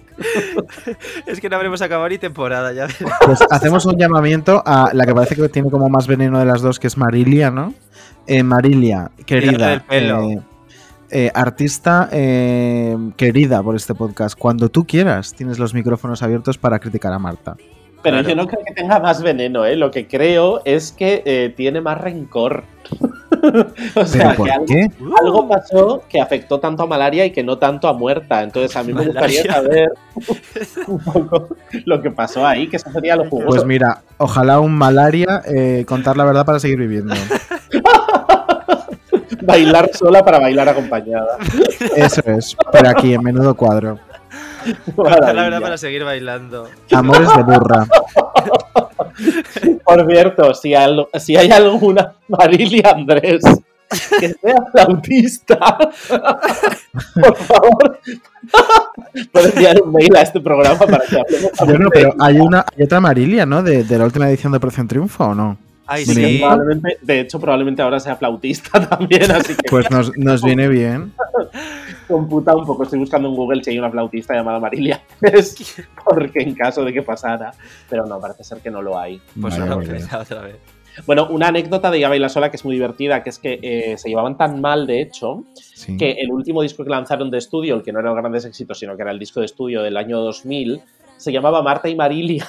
Es que no habremos acabado ni temporada ya. Pues hacemos un llamamiento a la que parece que tiene como más veneno de las dos, que es Marilia, ¿no? Eh, Marilia, querida. del pelo. eh, eh, artista eh, querida por este podcast. Cuando tú quieras, tienes los micrófonos abiertos para criticar a Marta. Pero Claro. yo no creo que tenga más veneno, ¿eh? Lo que creo es que eh, tiene más rencor. o sea, ¿Pero por que algo, qué? algo pasó que afectó tanto a malaria y que no tanto a muerta. Entonces a mí me gustaría saber un poco lo que pasó ahí, que eso sería lo jugoso. Pues mira, ojalá un malaria eh, contar la verdad para seguir viviendo. Bailar sola para bailar acompañada. Eso es, pero aquí en menudo cuadro. Contar la Maravilla. verdad para seguir bailando. Amores de burra. Por cierto, si, al- si hay alguna Marilia Andrés que sea flautista, por favor, puede enviar un mail a este programa para que hablemos Bueno, pero hay una hay otra Marilia, ¿no? De, de la última edición de Operación Triunfo, ¿o no? Ay, sí. de hecho, probablemente ahora sea flautista también, así que Pues nos, nos viene bien. computa un poco. Estoy buscando en Google si hay una flautista llamada Marilia porque en caso de que pasara, pero no, parece ser que no lo hay. Pues Vaya vez, otra vez. Bueno, una anécdota de Ya Baila Sola que es muy divertida, que es que eh, se llevaban tan mal, de hecho, Sí. que el último disco que lanzaron de estudio, el que no era los grandes éxitos, sino que era el disco de estudio del año 2000, se llamaba Marta y Marilia,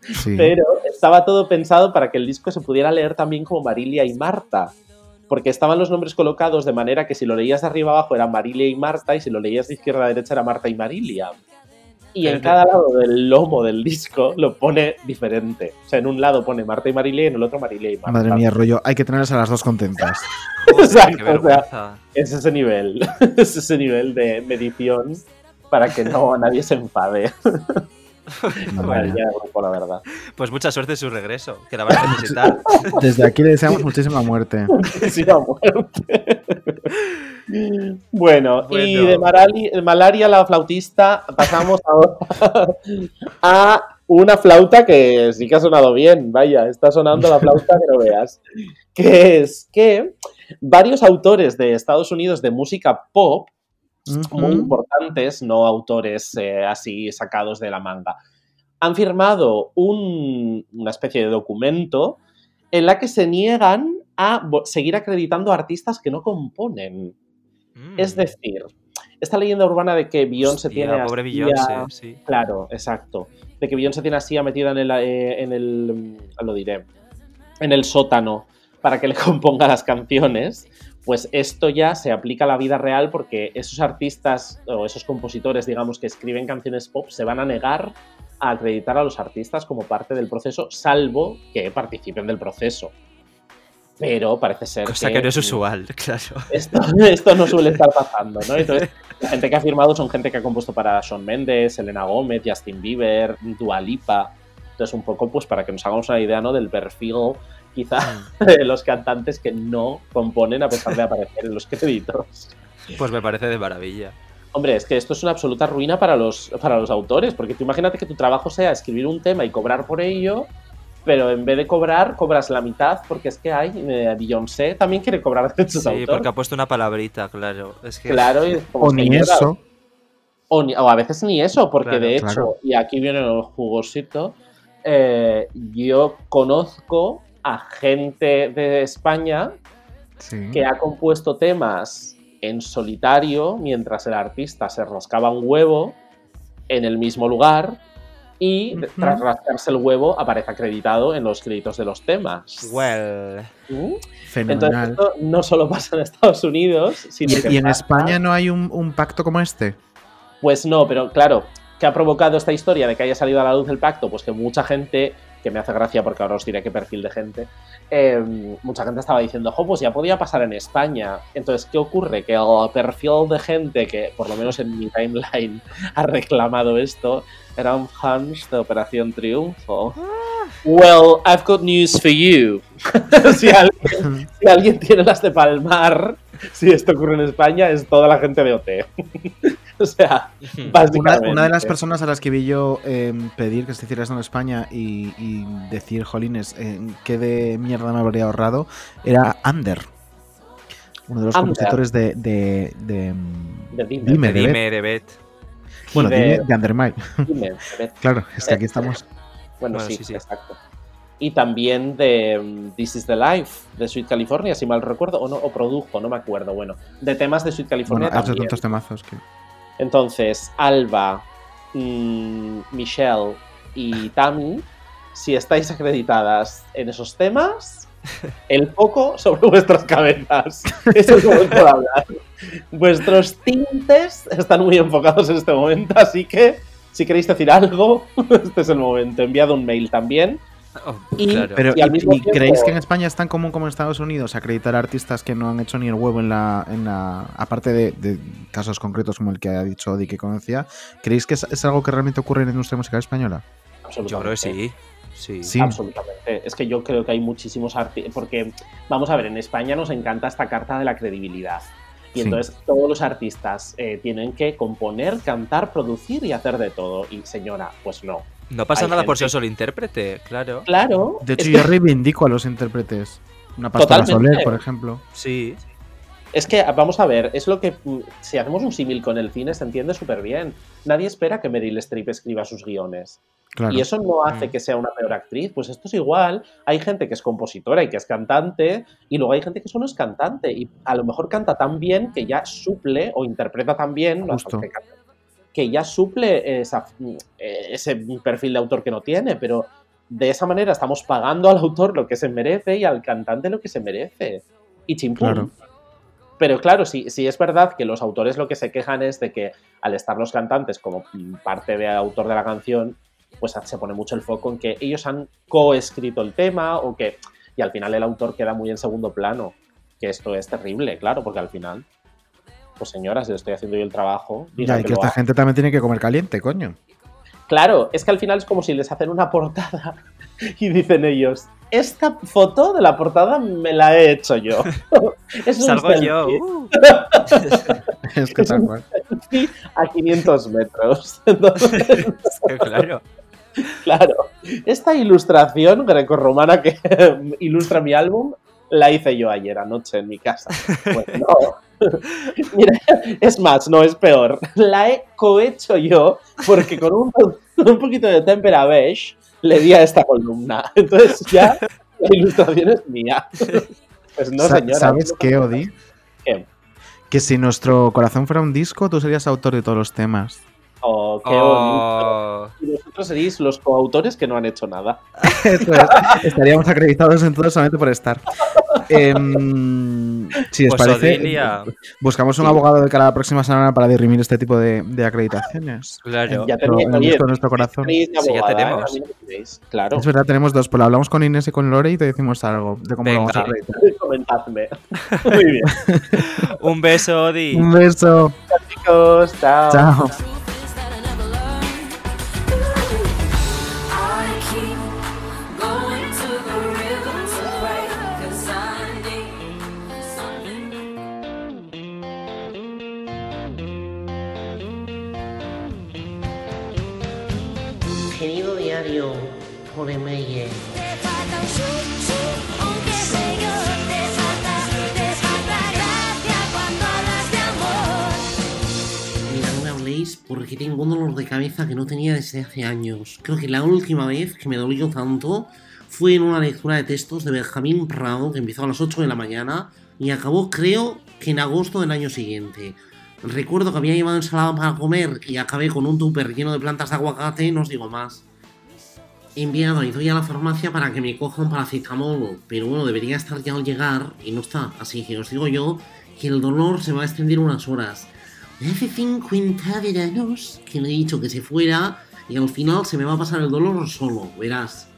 sí. pero estaba todo pensado para que el disco se pudiera leer también como Marilia y Marta. Porque estaban los nombres colocados de manera que si lo leías de arriba abajo era Marilia y Marta, y si lo leías de izquierda a derecha era Marta y Marilia. Y en cada lado del lomo del disco lo pone diferente. O sea, en un lado pone Marta y Marilia y en el otro Marilia y Marta. Madre mía, rollo, hay que tenerlas a las dos contentas. Exacto, o sea, es ese nivel, es ese nivel de medición para que no nadie se enfade. Grupo, la verdad. Pues mucha suerte en su regreso, que la van a necesitar. Desde aquí le deseamos muchísima muerte. Sí, la muerte. Bueno, y Bueno. de Marali- de Malaria, la flautista, pasamos ahora a una flauta que sí que ha sonado bien, vaya, está sonando la flauta que no veas. Que es que varios autores de Estados Unidos de música pop muy importantes, no autores eh, así sacados de la manga, han firmado un- una especie de documento en la que se niegan a seguir acreditando a artistas que no componen. Mm. Es decir, esta leyenda urbana de que Beyoncé Hostia, tiene pobre Beyoncé, a- sí. Claro, exacto. De que Beyoncé tiene así metida en el, eh, en el lo diré, en el sótano para que le componga las canciones, pues esto ya se aplica a la vida real porque esos artistas o esos compositores, digamos, que escriben canciones pop se van a negar a acreditar a los artistas como parte del proceso, salvo que participen del proceso. Pero parece ser Cosa que no es usual, claro. esto, esto no suele estar pasando, ¿no? Entonces, la gente que ha firmado son gente que ha compuesto para Shawn Mendes, Selena Gómez, Justin Bieber, Dua Lipa. Entonces, un poco, pues para que nos hagamos una idea, ¿no? Del perfil, quizá, de los cantantes que no componen a pesar de aparecer en los créditos. Pues me parece de maravilla. Hombre, es que esto es una absoluta ruina para los, para los autores, porque tú imagínate que tu trabajo sea escribir un tema y cobrar por ello, pero en vez de cobrar, cobras la mitad, porque es que hay, eh, Beyoncé también quiere cobrar derechos de Sí, porque ha puesto una palabrita, claro. Es que... Claro, y es como O ni eso. O, ni- o a veces ni eso, porque Claro, de hecho, claro. y aquí viene el jugosito, eh, yo conozco a gente de España Sí. que ha compuesto temas en solitario mientras el artista se rascaba un huevo en el mismo lugar y tras rascarse el huevo aparece acreditado en los créditos de los temas. Well. ¿Mm? Fenomenal. Entonces esto no solo pasa en Estados Unidos, sino que ¿Y, y en pasa- España no hay un, un pacto como este? Pues no, pero claro, ¿qué ha provocado esta historia de que haya salido a la luz el pacto? Pues que mucha gente, que me hace gracia porque ahora os diré qué perfil de gente, eh, mucha gente estaba diciendo, jo, pues ya podía pasar en España. Entonces, ¿qué ocurre? Que el perfil de gente que, por lo menos en mi timeline, ha reclamado esto, eran fans de Operación Triunfo. Well, I've got news for you. si, alguien, si alguien tiene las de palmar, si esto ocurre en España, es toda la gente de OT. o sea, Una, básicamente. una de las personas a las que vi yo eh, pedir que se hiciera esto en España y, y decir, jolines, eh, qué de mierda me habría ahorrado, era Ander. Uno de los Ander. compositores de, de, de, De Dime. Dime, de Bet. Dime, de Bet. Bueno, de- de. Dime, Bet. claro, es que aquí estamos. Bueno, Bueno, sí, sí, sí. exacto. Y también de mm, This is the Life, de Sweet California, si mal recuerdo, o no, o produjo, no me acuerdo, bueno, de temas de Sweet California Bueno, también. tantos temazos que. Entonces, Alba, mm, Michelle y Tami, si estáis acreditadas en esos temas, el foco sobre vuestras cabezas. Eso es como puedo hablar. Vuestros tintes están muy enfocados en este momento, así que si queréis decir algo, este es el momento. Enviad un mail también. Oh, Y- claro. Pero, Y al ¿y- mismo y tiempo- creéis que en España es tan común como en Estados Unidos acreditar artistas que no han hecho ni el huevo en la. En la aparte de, de casos concretos como el que ha dicho Odi que conocía, ¿creéis que es, es algo que realmente ocurre en la industria musical española? Yo creo que sí. Sí. Sí. Absolutamente. Es que yo creo que hay muchísimos artistas. Porque, vamos a ver, en España nos encanta esta carta de la credibilidad. Y Sí. entonces todos los artistas eh, tienen que componer, cantar, producir y hacer de todo. Y señora, pues no. No pasa Hay nada por gente- ser solo intérprete, claro. Claro. De hecho, es yo que- reivindico a los intérpretes. Una pastora Totalmente. Soler, por ejemplo. Sí. Es que, vamos a ver, es lo que. Si hacemos un símil con el cine, se entiende súper bien. Nadie espera que Meryl Streep escriba sus guiones. Claro. Y eso no hace Mm. que sea una peor actriz. Pues esto es igual. Hay gente que es compositora y que es cantante, y luego hay gente que solo es cantante. Y a lo mejor canta tan bien que ya suple o interpreta tan bien Justo. que cante, que ya suple esa- eh, ese perfil de autor que no tiene. Pero de esa manera estamos pagando al autor lo que se merece y al cantante lo que se merece. Y chimpum. Claro. Pero claro, sí, sí es verdad que los autores lo que se quejan es de que al estar los cantantes como parte de autor de la canción, pues se pone mucho el foco en que ellos han coescrito el tema o que... Y al final el autor queda muy en segundo plano. Que esto es terrible, claro, porque al final... Pues señora, si le estoy haciendo yo el trabajo... Ya, y que esta haga. gente también tiene que comer caliente, coño. Claro, es que al final es como si les hacen una portada y dicen ellos, esta foto de la portada me la he hecho yo. es un Salgo yo. uh. Es que tal cual. a 500 metros. Entonces, Es que claro. claro, esta ilustración grecorromana que ilustra mi álbum la hice yo ayer anoche en mi casa. Pues no. Mira, es más, no es peor. La he cohecho yo porque con un, poquito de tempera beige le di a esta columna. Entonces ya la ilustración es mía. Pues no, señora. ¿Sabes qué, Odi? ¿Qué? Que si nuestro corazón fuera un disco, tú serías autor de todos los temas. Oh, qué Oh. bonito. Y vosotros seréis los coautores que no han hecho nada. Eso es. Estaríamos acreditados en todo solamente por estar. Em, si os Pues parece, Odilia. buscamos un abogado de cara a la próxima semana para dirimir este tipo de, de acreditaciones. Claro. Ya Pero tenéis, en oye, nuestro corazón. tenéis Sí, ya ¿eh? tenemos. Claro. Es verdad, tenemos dos, pero hablamos con Inés y con Lore y te decimos algo de cómo lo vamos a Venga. acreditar. Comentadme. Muy bien. Un beso, Odi. Un beso. Chicos, chao. Chao. Porque tengo un dolor de cabeza que no tenía desde hace años. Creo que la última vez que me dolió tanto fue en una lectura de textos de Benjamín Prado que empezó a las 8 de la mañana y acabó creo que en agosto del año siguiente. Recuerdo que había llevado ensalada para comer y acabé con un tupper lleno de plantas de aguacate no os digo más. He enviado a Idoia a la farmacia para que me coja un paracetamol, pero bueno, debería estar ya al llegar y no está. Así que os digo yo que el dolor se va a extender unas horas. Hace 50 veranos que le he dicho que se fuera y al final se me va a pasar el dolor solo, verás.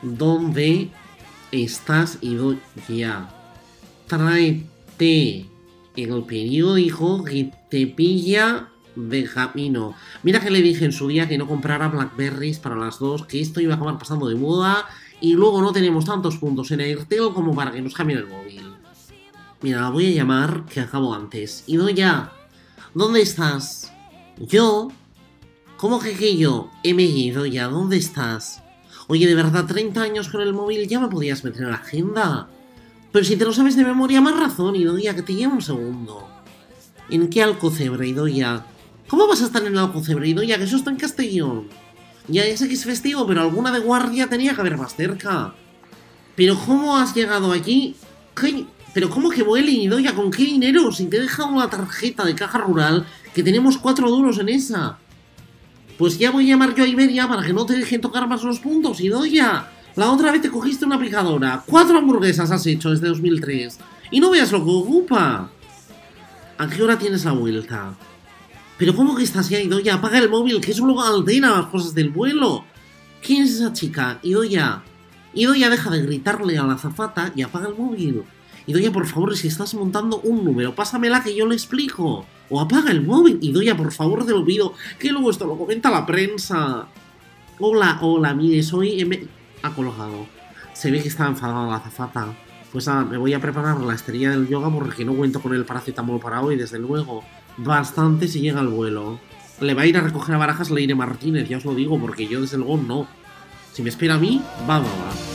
¿Dónde estás, Idoia? Tráete el periódico que te pilla de camino. Mira que le dije en su día que no comprara Blackberries para las dos, que esto iba a acabar pasando de moda y luego no tenemos tantos puntos en Airtel como para que nos cambien el móvil. Mira, la voy a llamar que acabo antes. Idoia, ¿dónde estás? ¿Yo? ¿Cómo que que yo? MI, Idoia, ¿dónde estás? Oye, de verdad, 30 años con el móvil ya me podías meter en la agenda. Pero si te lo sabes de memoria, más razón, Idoia, que te lleva un segundo. ¿En qué Alcocebre, Idoia? ¿Cómo vas a estar en el Alcocebre, Idoia? Que eso está en Castellón. Ya sé que es festivo, pero alguna de guardia tenía que haber más cerca. ¿Pero cómo has llegado allí? ¿Qué? ¿Pero cómo que vuelen, Idoia? ¿Con qué dinero? Si te he dejado una tarjeta de caja rural, que tenemos cuatro duros en esa. Pues ya voy a llamar yo a Iberia para que no te dejen tocar más los puntos, Idoia. La otra vez te cogiste una picadora. Cuatro hamburguesas has hecho desde 2003. Y no veas lo que ocupa. ¿A qué hora tienes la vuelta? Pero ¿cómo que estás ya, Idoia? Apaga el móvil, que eso luego altera las cosas del vuelo. ¿Quién es esa chica? Idoia. Idoia, deja de gritarle a la azafata y apaga el móvil. Idoia, por favor, si estás montando un número, pásamela que yo le explico. O apaga el móvil. Idoia, por favor, te lo pido. Que luego esto lo comenta la prensa. Hola, hola, mire, soy... M... Ha colgado. Se ve que está enfadada la azafata. Pues nada, me voy a preparar la esterilla del yoga porque no cuento con el paracetamol para hoy, desde luego. Bastante si llega el vuelo. Le va a ir a recoger a Barajas Leire Martínez, ya os lo digo, porque yo desde luego no. Si me espera a mí, va, va, va.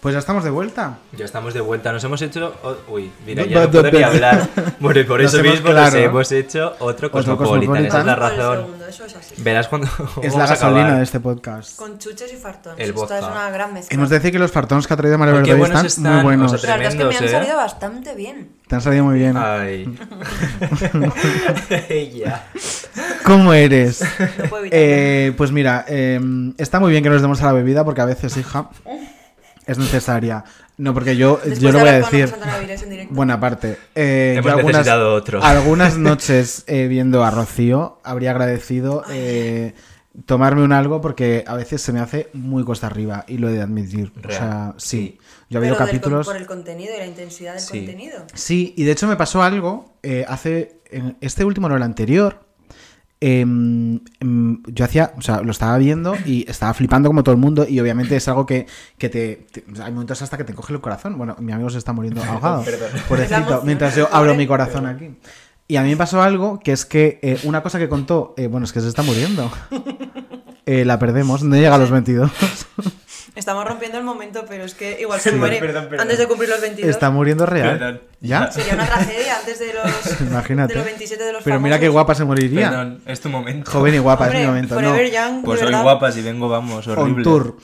Pues ya estamos de vuelta. Ya estamos de vuelta. Nos hemos hecho. Uy, mira, ya no puedo ni hablar. Bueno, y por eso mismo nos claro. hemos hecho otro Cosmopolitan. Esa es la razón. Verás cuando. Es la gasolina de este podcast. Con chuches y fartones. El Esto es vodka. una gran mezcla. Hemos de decir que los fartones que ha traído María buenos están, están, muy buenos. o sea, La verdad es que me han tremendos, ¿eh? salido bastante bien. Te han salido muy bien. Ay. Ya. ¿Cómo eres? No puedo. Eh, pues mira, eh, está muy bien que nos demos a la bebida porque a veces, hija, es necesaria. No, porque yo, Después yo lo voy a decir. En. Buena parte. Eh, Hemos yo algunas, necesitado otro. algunas noches eh, viendo a Rocío habría agradecido eh, tomarme un algo porque a veces se me hace muy cuesta arriba y lo he de admitir. O sea, sí. Yo he habido con- capítulos. por el contenido y la intensidad del Sí. contenido. Sí, y de hecho me pasó algo eh, hace. En este último, no el anterior. Em, em, yo hacía, o sea, lo estaba viendo y estaba flipando como todo el mundo y obviamente es algo que, que te, Hay momentos hasta que te coge el corazón. Bueno, mi amigo se está muriendo ahogado. Pobrecito, mientras yo abro mi corazón aquí. Y a mí me pasó algo que es que eh, una cosa que contó, eh, bueno, es que se está muriendo. Eh, la perdemos, no llega a los 22. Estamos rompiendo el momento, pero es que igual se Perdón, muere perdón, perdón. antes de cumplir los 22. Está muriendo real. Perdón. ¿Ya? Sería una tragedia antes de los, Imagínate. de los 27 de los Pero mira famosos. qué guapa se moriría. Perdón, es tu momento. Joven y guapa Hombre, es mi momento. No. Young, Pues soy verdad. guapa si vengo, vamos, horrible. On tour.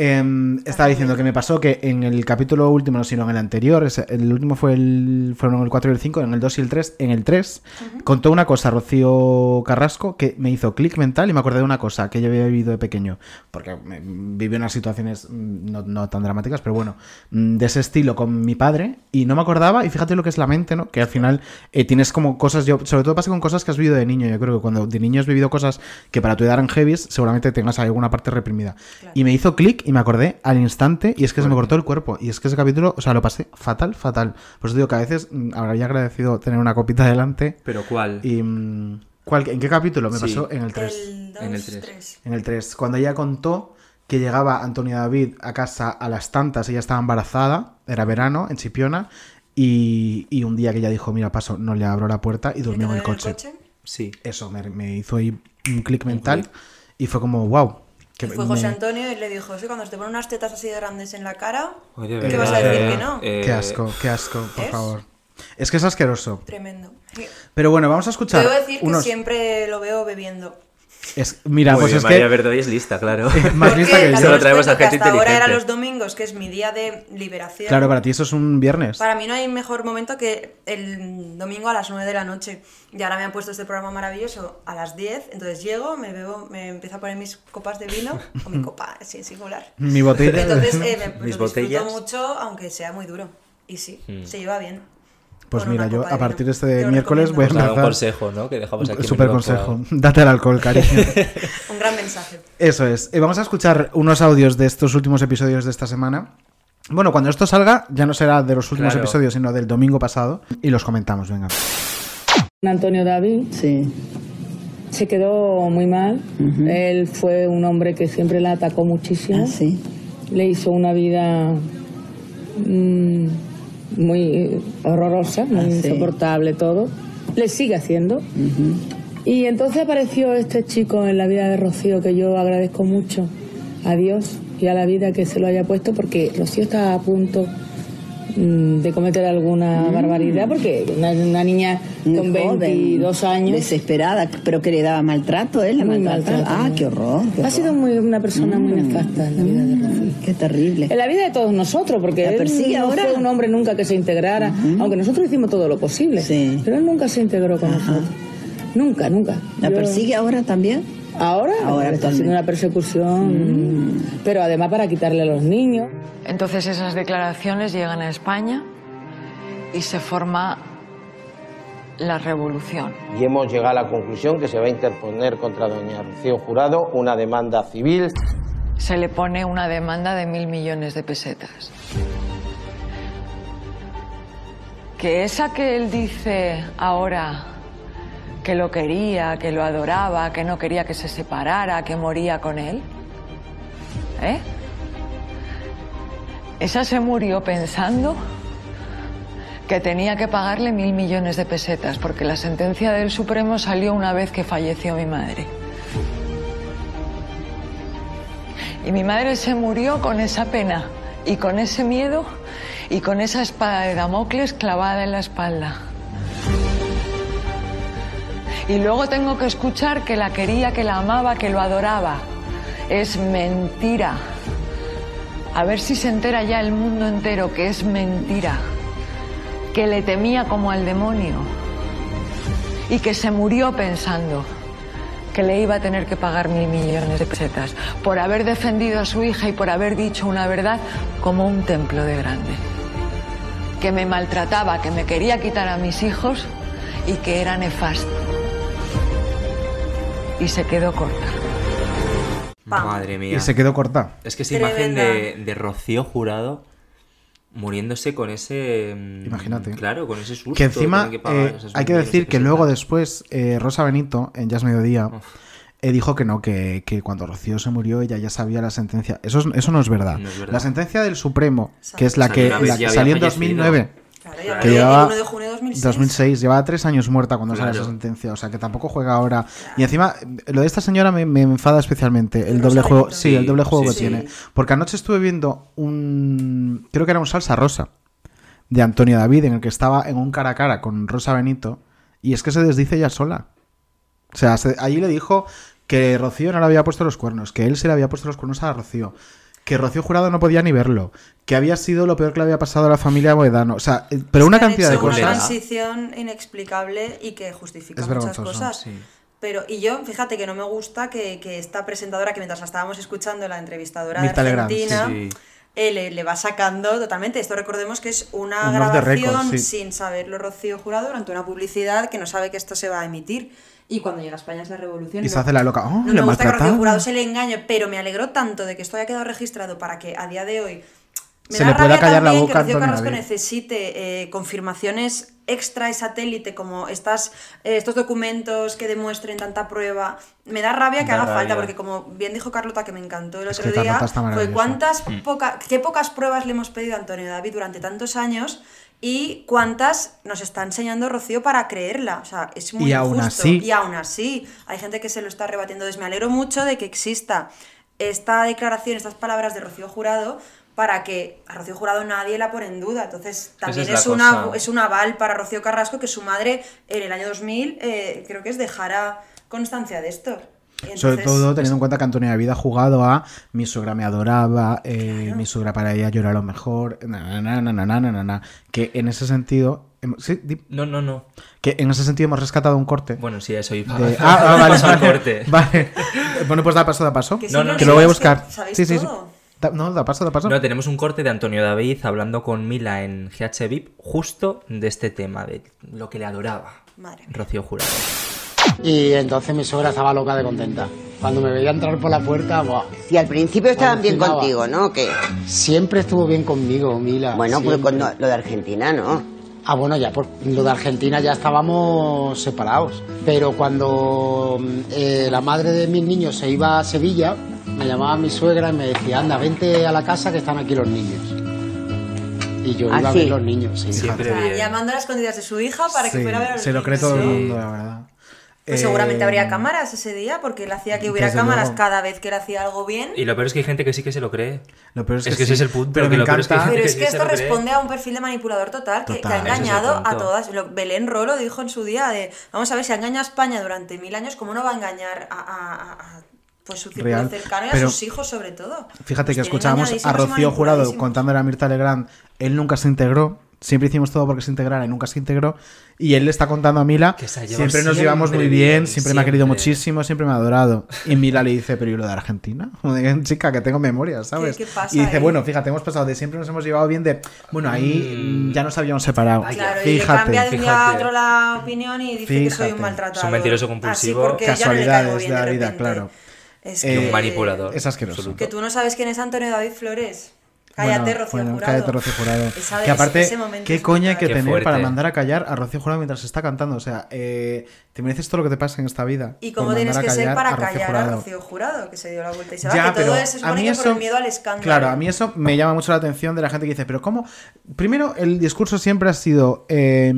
Em, estaba diciendo que me pasó que en el capítulo último, no sino en el anterior, el último fue el, fueron el 4 y el 5, en el 2 y el 3, en el 3, contó una cosa Rocío Carrasco que me hizo clic mental y me acordé de una cosa que yo había vivido de pequeño, porque viví unas situaciones mm, no, no tan dramáticas, pero bueno, mm, de ese estilo con mi padre y no me acordaba y fíjate lo que es la mente, ¿no? Que al final eh, tienes como cosas, yo sobre todo pasa con cosas que has vivido de niño, yo creo que cuando de niño has vivido cosas que para tu edad eran heavies, seguramente tengas alguna parte reprimida. Y me hizo clic y me acordé al instante y es que se me cortó el cuerpo. Y es que ese capítulo, o sea, lo pasé fatal, fatal. Por eso digo que a veces mm, habría agradecido tener una copita delante. ¿Pero cuál? Y, mm, ¿cuál- ¿En qué capítulo? Me Sí. pasó en el 3. El 2, En el tres. 3. En el 3. Cuando ella contó que llegaba Antonia David a casa a las tantas, ella estaba embarazada, era verano, en Chipiona, y, y un día que ella dijo, mira, paso, no le abro la puerta y durmió en el coche. Sí. Eso me, me hizo ahí un clic mental y fue como, wow. Que Y fue me- José Antonio y le dijo, sí, cuando se te ponen unas tetas así de grandes en la cara, Oye, ¿qué ¿verdad? vas a decir Eh, que no? eh, Qué asco, qué asco, por ¿Es? favor. Es que es asqueroso. Tremendo. Pero bueno, vamos a escuchar Debo decir unos... que siempre lo veo bebiendo. Es- Mira, Muy pues bien, es María que... Verdoy es lista, claro. Más lista que yo. Solo os traemos a gente hasta ahora era los domingos, que es mi día de liberación. Claro, para ti eso es un viernes. Para mí no hay mejor momento que el domingo a las 9 de la noche. Y ahora me han puesto este programa maravilloso a las 10. Entonces llego, me bebo, me empiezo a poner mis copas de vino, o mi copa, así singular. Mi botella de Entonces vino. eh, me, Mis lo disfruto botellas. mucho, aunque sea muy duro. Y sí, Mm. se lleva bien. Pues mira, yo a partir de este miércoles voy a Pues nada, un consejo, ¿no? Que dejamos aquí. Menudo consejo. Date al alcohol, cariño. Un gran mensaje. Eso es. Eh, vamos a escuchar unos audios de estos últimos episodios de esta semana. Bueno, cuando esto salga, ya no será de los últimos Claro. episodios, sino del domingo pasado. Y los comentamos, venga. Antonio David se quedó muy mal. Él fue un hombre que siempre la atacó muchísimo. Le hizo una vida mm, muy horrorosa, muy insoportable todo. Le sigue haciendo. Y entonces apareció este chico en la vida de Rocío que yo agradezco mucho a Dios y a la vida que se lo haya puesto porque Rocío estaba a punto de cometer alguna barbaridad porque una, una niña con 22 años Desesperada, pero que le daba maltrato, ¿eh? La Muy maltrato, Ah, muy- qué horror. qué ha sido muy, una persona muy Mm. nefasta en la vida de Rocío. Qué terrible. En la vida de todos nosotros, porque ¿La él persigue no ahora? fue un hombre nunca que se integrara, aunque nosotros hicimos todo lo posible, pero él nunca se integró con nosotros. Nunca, nunca. ¿La Yo- persigue ahora también? Ahora, Ahora está haciendo una persecución, pero además para quitarle a los niños. Entonces esas declaraciones llegan a España y se forma la revolución. y hemos llegado a la conclusión que se va a interponer contra doña Rocío Jurado una demanda civil. Se le pone una demanda de mil millones de pesetas. Que esa que él dice ahora que lo quería, que lo adoraba, que no quería que se separara, que moría con él, ¿eh? Esa se murió pensando que tenía que pagarle mil millones de pesetas, porque la sentencia del Supremo salió una vez que falleció mi madre. Y mi madre se murió con esa pena y con ese miedo y con esa espada de Damocles clavada en la espalda. Y luego tengo que escuchar que la quería, que la amaba, que lo adoraba. Es mentira. A ver si se entera ya el mundo entero que es mentira. Que le temía como al demonio. Y que se murió pensando que le iba a tener que pagar mil millones de pesetas por haber defendido a su hija y por haber dicho una verdad como un templo de grande. Que me maltrataba, que me quería quitar a mis hijos y que era nefasto. Y se quedó corta. Madre mía. Y se quedó corta. Es que esa imagen de, de Rocío Jurado muriéndose con ese. mm, Imagínate. Claro, con ese susto. Que encima tener que pagar eh, hay que decir que luego después eh, Rosa Benito en Jazz Mediodía eh, dijo que no, que, que cuando Rocío se murió ella ya sabía la sentencia. Eso, es- eso no es verdad. No es verdad. La sentencia del Supremo, que es la que, la que salió en fallecido. 2009, Claro, ya que el llevaba 1 de junio de 2006. 2006, llevaba tres años muerta cuando sale Claro. esa sentencia, o sea que tampoco juega ahora. Y encima, lo de esta señora me, me enfada especialmente, el doble juego, sí, el doble juego sí, que sí. tiene. Porque anoche estuve viendo un, creo que era un salsa rosa de Antonio David, en el que estaba en un cara a cara con Rosa Benito, y es que se desdice ella sola. O sea, se- allí le dijo que Rocío no le había puesto los cuernos, que él se le había puesto los cuernos a Rocío, que Rocío Jurado no podía ni verlo, que había sido lo peor que le había pasado a la familia Boedano. O sea, eh, pero una cantidad de hecho Una cosas. transición inexplicable y que justifica Es muchas cosas. sí. Pero, y yo, fíjate que no me gusta que, que esta presentadora, que mientras la estábamos escuchando, la entrevistadora Mirta de Argentina, sí. eh, le, le va sacando totalmente. Esto recordemos que es una Un grabación record, sí. sin saberlo Rocío Jurado durante una publicidad que no sabe que esto se va a emitir. Y cuando llega a España es la revolución. Y se no- hace la loca. Oh, no le me gusta que. Jurado se le engañe, pero me alegró tanto de que esto haya quedado registrado para que a día de hoy me Se da le pueda rabia callar la también boca que Rocío Carrasco necesite eh, confirmaciones extra y satélite como estas, eh, estos documentos que demuestren tanta prueba. Me da rabia que Da haga falta rabia. porque como bien dijo Carlota que me encantó el Es otro día, fue cuántas Mm. poca- qué pocas pruebas le hemos pedido a Antonio David durante tantos años y cuántas nos está enseñando Rocío para creerla. O sea, es muy Y aún injusto. así- Y aún así, hay gente que se lo está rebatiendo. Entonces me alegro mucho de que exista esta declaración, estas palabras de Rocío Jurado para que a Rocío Jurado nadie la pone en duda. Entonces, también es una, cosa. es un aval para Rocío Carrasco que su madre en el año 2000, eh, creo que es, dejara constancia de esto. Sobre todo teniendo en cuenta que Antonio Vida ha jugado a mi suegra me adoraba, eh, mi suegra para ella yo era lo mejor, na, que en ese sentido... Em, ¿sí? No, no, no. Que en ese sentido hemos rescatado un corte. Bueno, sí, eso iba. De... Ah, ah, vale, vale, corte. vale. Bueno, pues da paso, da paso. Que, no, no, que lo voy a buscar. sí, sí, no, da paso, da paso. No, tenemos un corte de Antonio David hablando con Mila en GH VIP justo de este tema, de lo que le adoraba. Madre. Rocío Jurado. Y entonces mi suegra estaba loca de contenta. Cuando me veía entrar por la puerta, ¡buah! Y al principio estaban bien Alucinaba. contigo, ¿no? Que Siempre estuvo bien conmigo, Mila. Bueno, pues siempre. con lo de Argentina, ¿no? Ah, bueno, ya por lo de Argentina ya estábamos separados. Pero cuando mm, eh, la madre de mis niños se iba a Sevilla, me llamaba mi suegra y me decía, anda, vente a la casa que están aquí los niños. Y yo ¿Ah, iba a sí? ver los niños, sí. O sea, llamando a las escondidas de su hija para que Sí, fuera a ver a los se lo cree niños. todo el mundo, la verdad. Pues Eh, seguramente habría cámaras ese día, porque él hacía que hubiera Desde cámaras luego. cada vez que él hacía algo bien. Y lo peor es que hay gente que sí que se lo cree. Lo peor es que ese sí, es el punto. pero que me encanta- gente Pero es que esto responde a un perfil de manipulador total, que, que ha es engañado a todas. Lo- Belén Ro lo dijo en su día de, vamos a ver, si ha engañado a España durante mil años, ¿cómo no va a engañar a, a- a- a, pues, su círculo Real, cercano y a pero sus hijos sobre todo? Fíjate que Los tiene escuchábamos a Rocío Jurado contándole a Mirta Legrand, él nunca se integró, siempre hicimos todo porque se integrara y nunca se integró, y él le está contando a Mila, Que llevado siempre nos siempre llevamos muy bien, bien, siempre, me ha querido siempre. muchísimo, siempre me ha adorado. Y Mila le dice, pero ¿y lo de Argentina? Chica, que tengo memoria, ¿sabes? ¿Qué- qué pasa y dice, ahí? bueno, fíjate, hemos pasado de siempre nos hemos llevado bien de, bueno, ahí mm, ya nos habíamos separado. Claro, y le fíjate. cambia de un día a otro la opinión y dice que soy un Fíjate. maltratador. Es un mentiroso compulsivo. no Casualidades bien de la vida, claro. Es Y que, un manipulador. Es asqueroso. Que tú no sabes quién es Antonio David Flores. Cállate, Bueno, Rocío bueno, Jurado. cállate, Rocío Jurado. Esa- que aparte, ese ¿qué es coña hay que tener para mandar a callar a Rocío Jurado mientras está cantando? O sea, eh, te mereces todo lo que te pasa en esta vida. Y cómo tienes que ser callar para a Rocío callar a. Rocío Jurado, que se dio la vuelta y se va. Ya, que pero todo eso se a supone mí que eso, por el miedo al escándalo. Claro, a mí eso me llama mucho la atención de la gente que dice, pero ¿cómo? Primero, el discurso siempre ha sido, eh,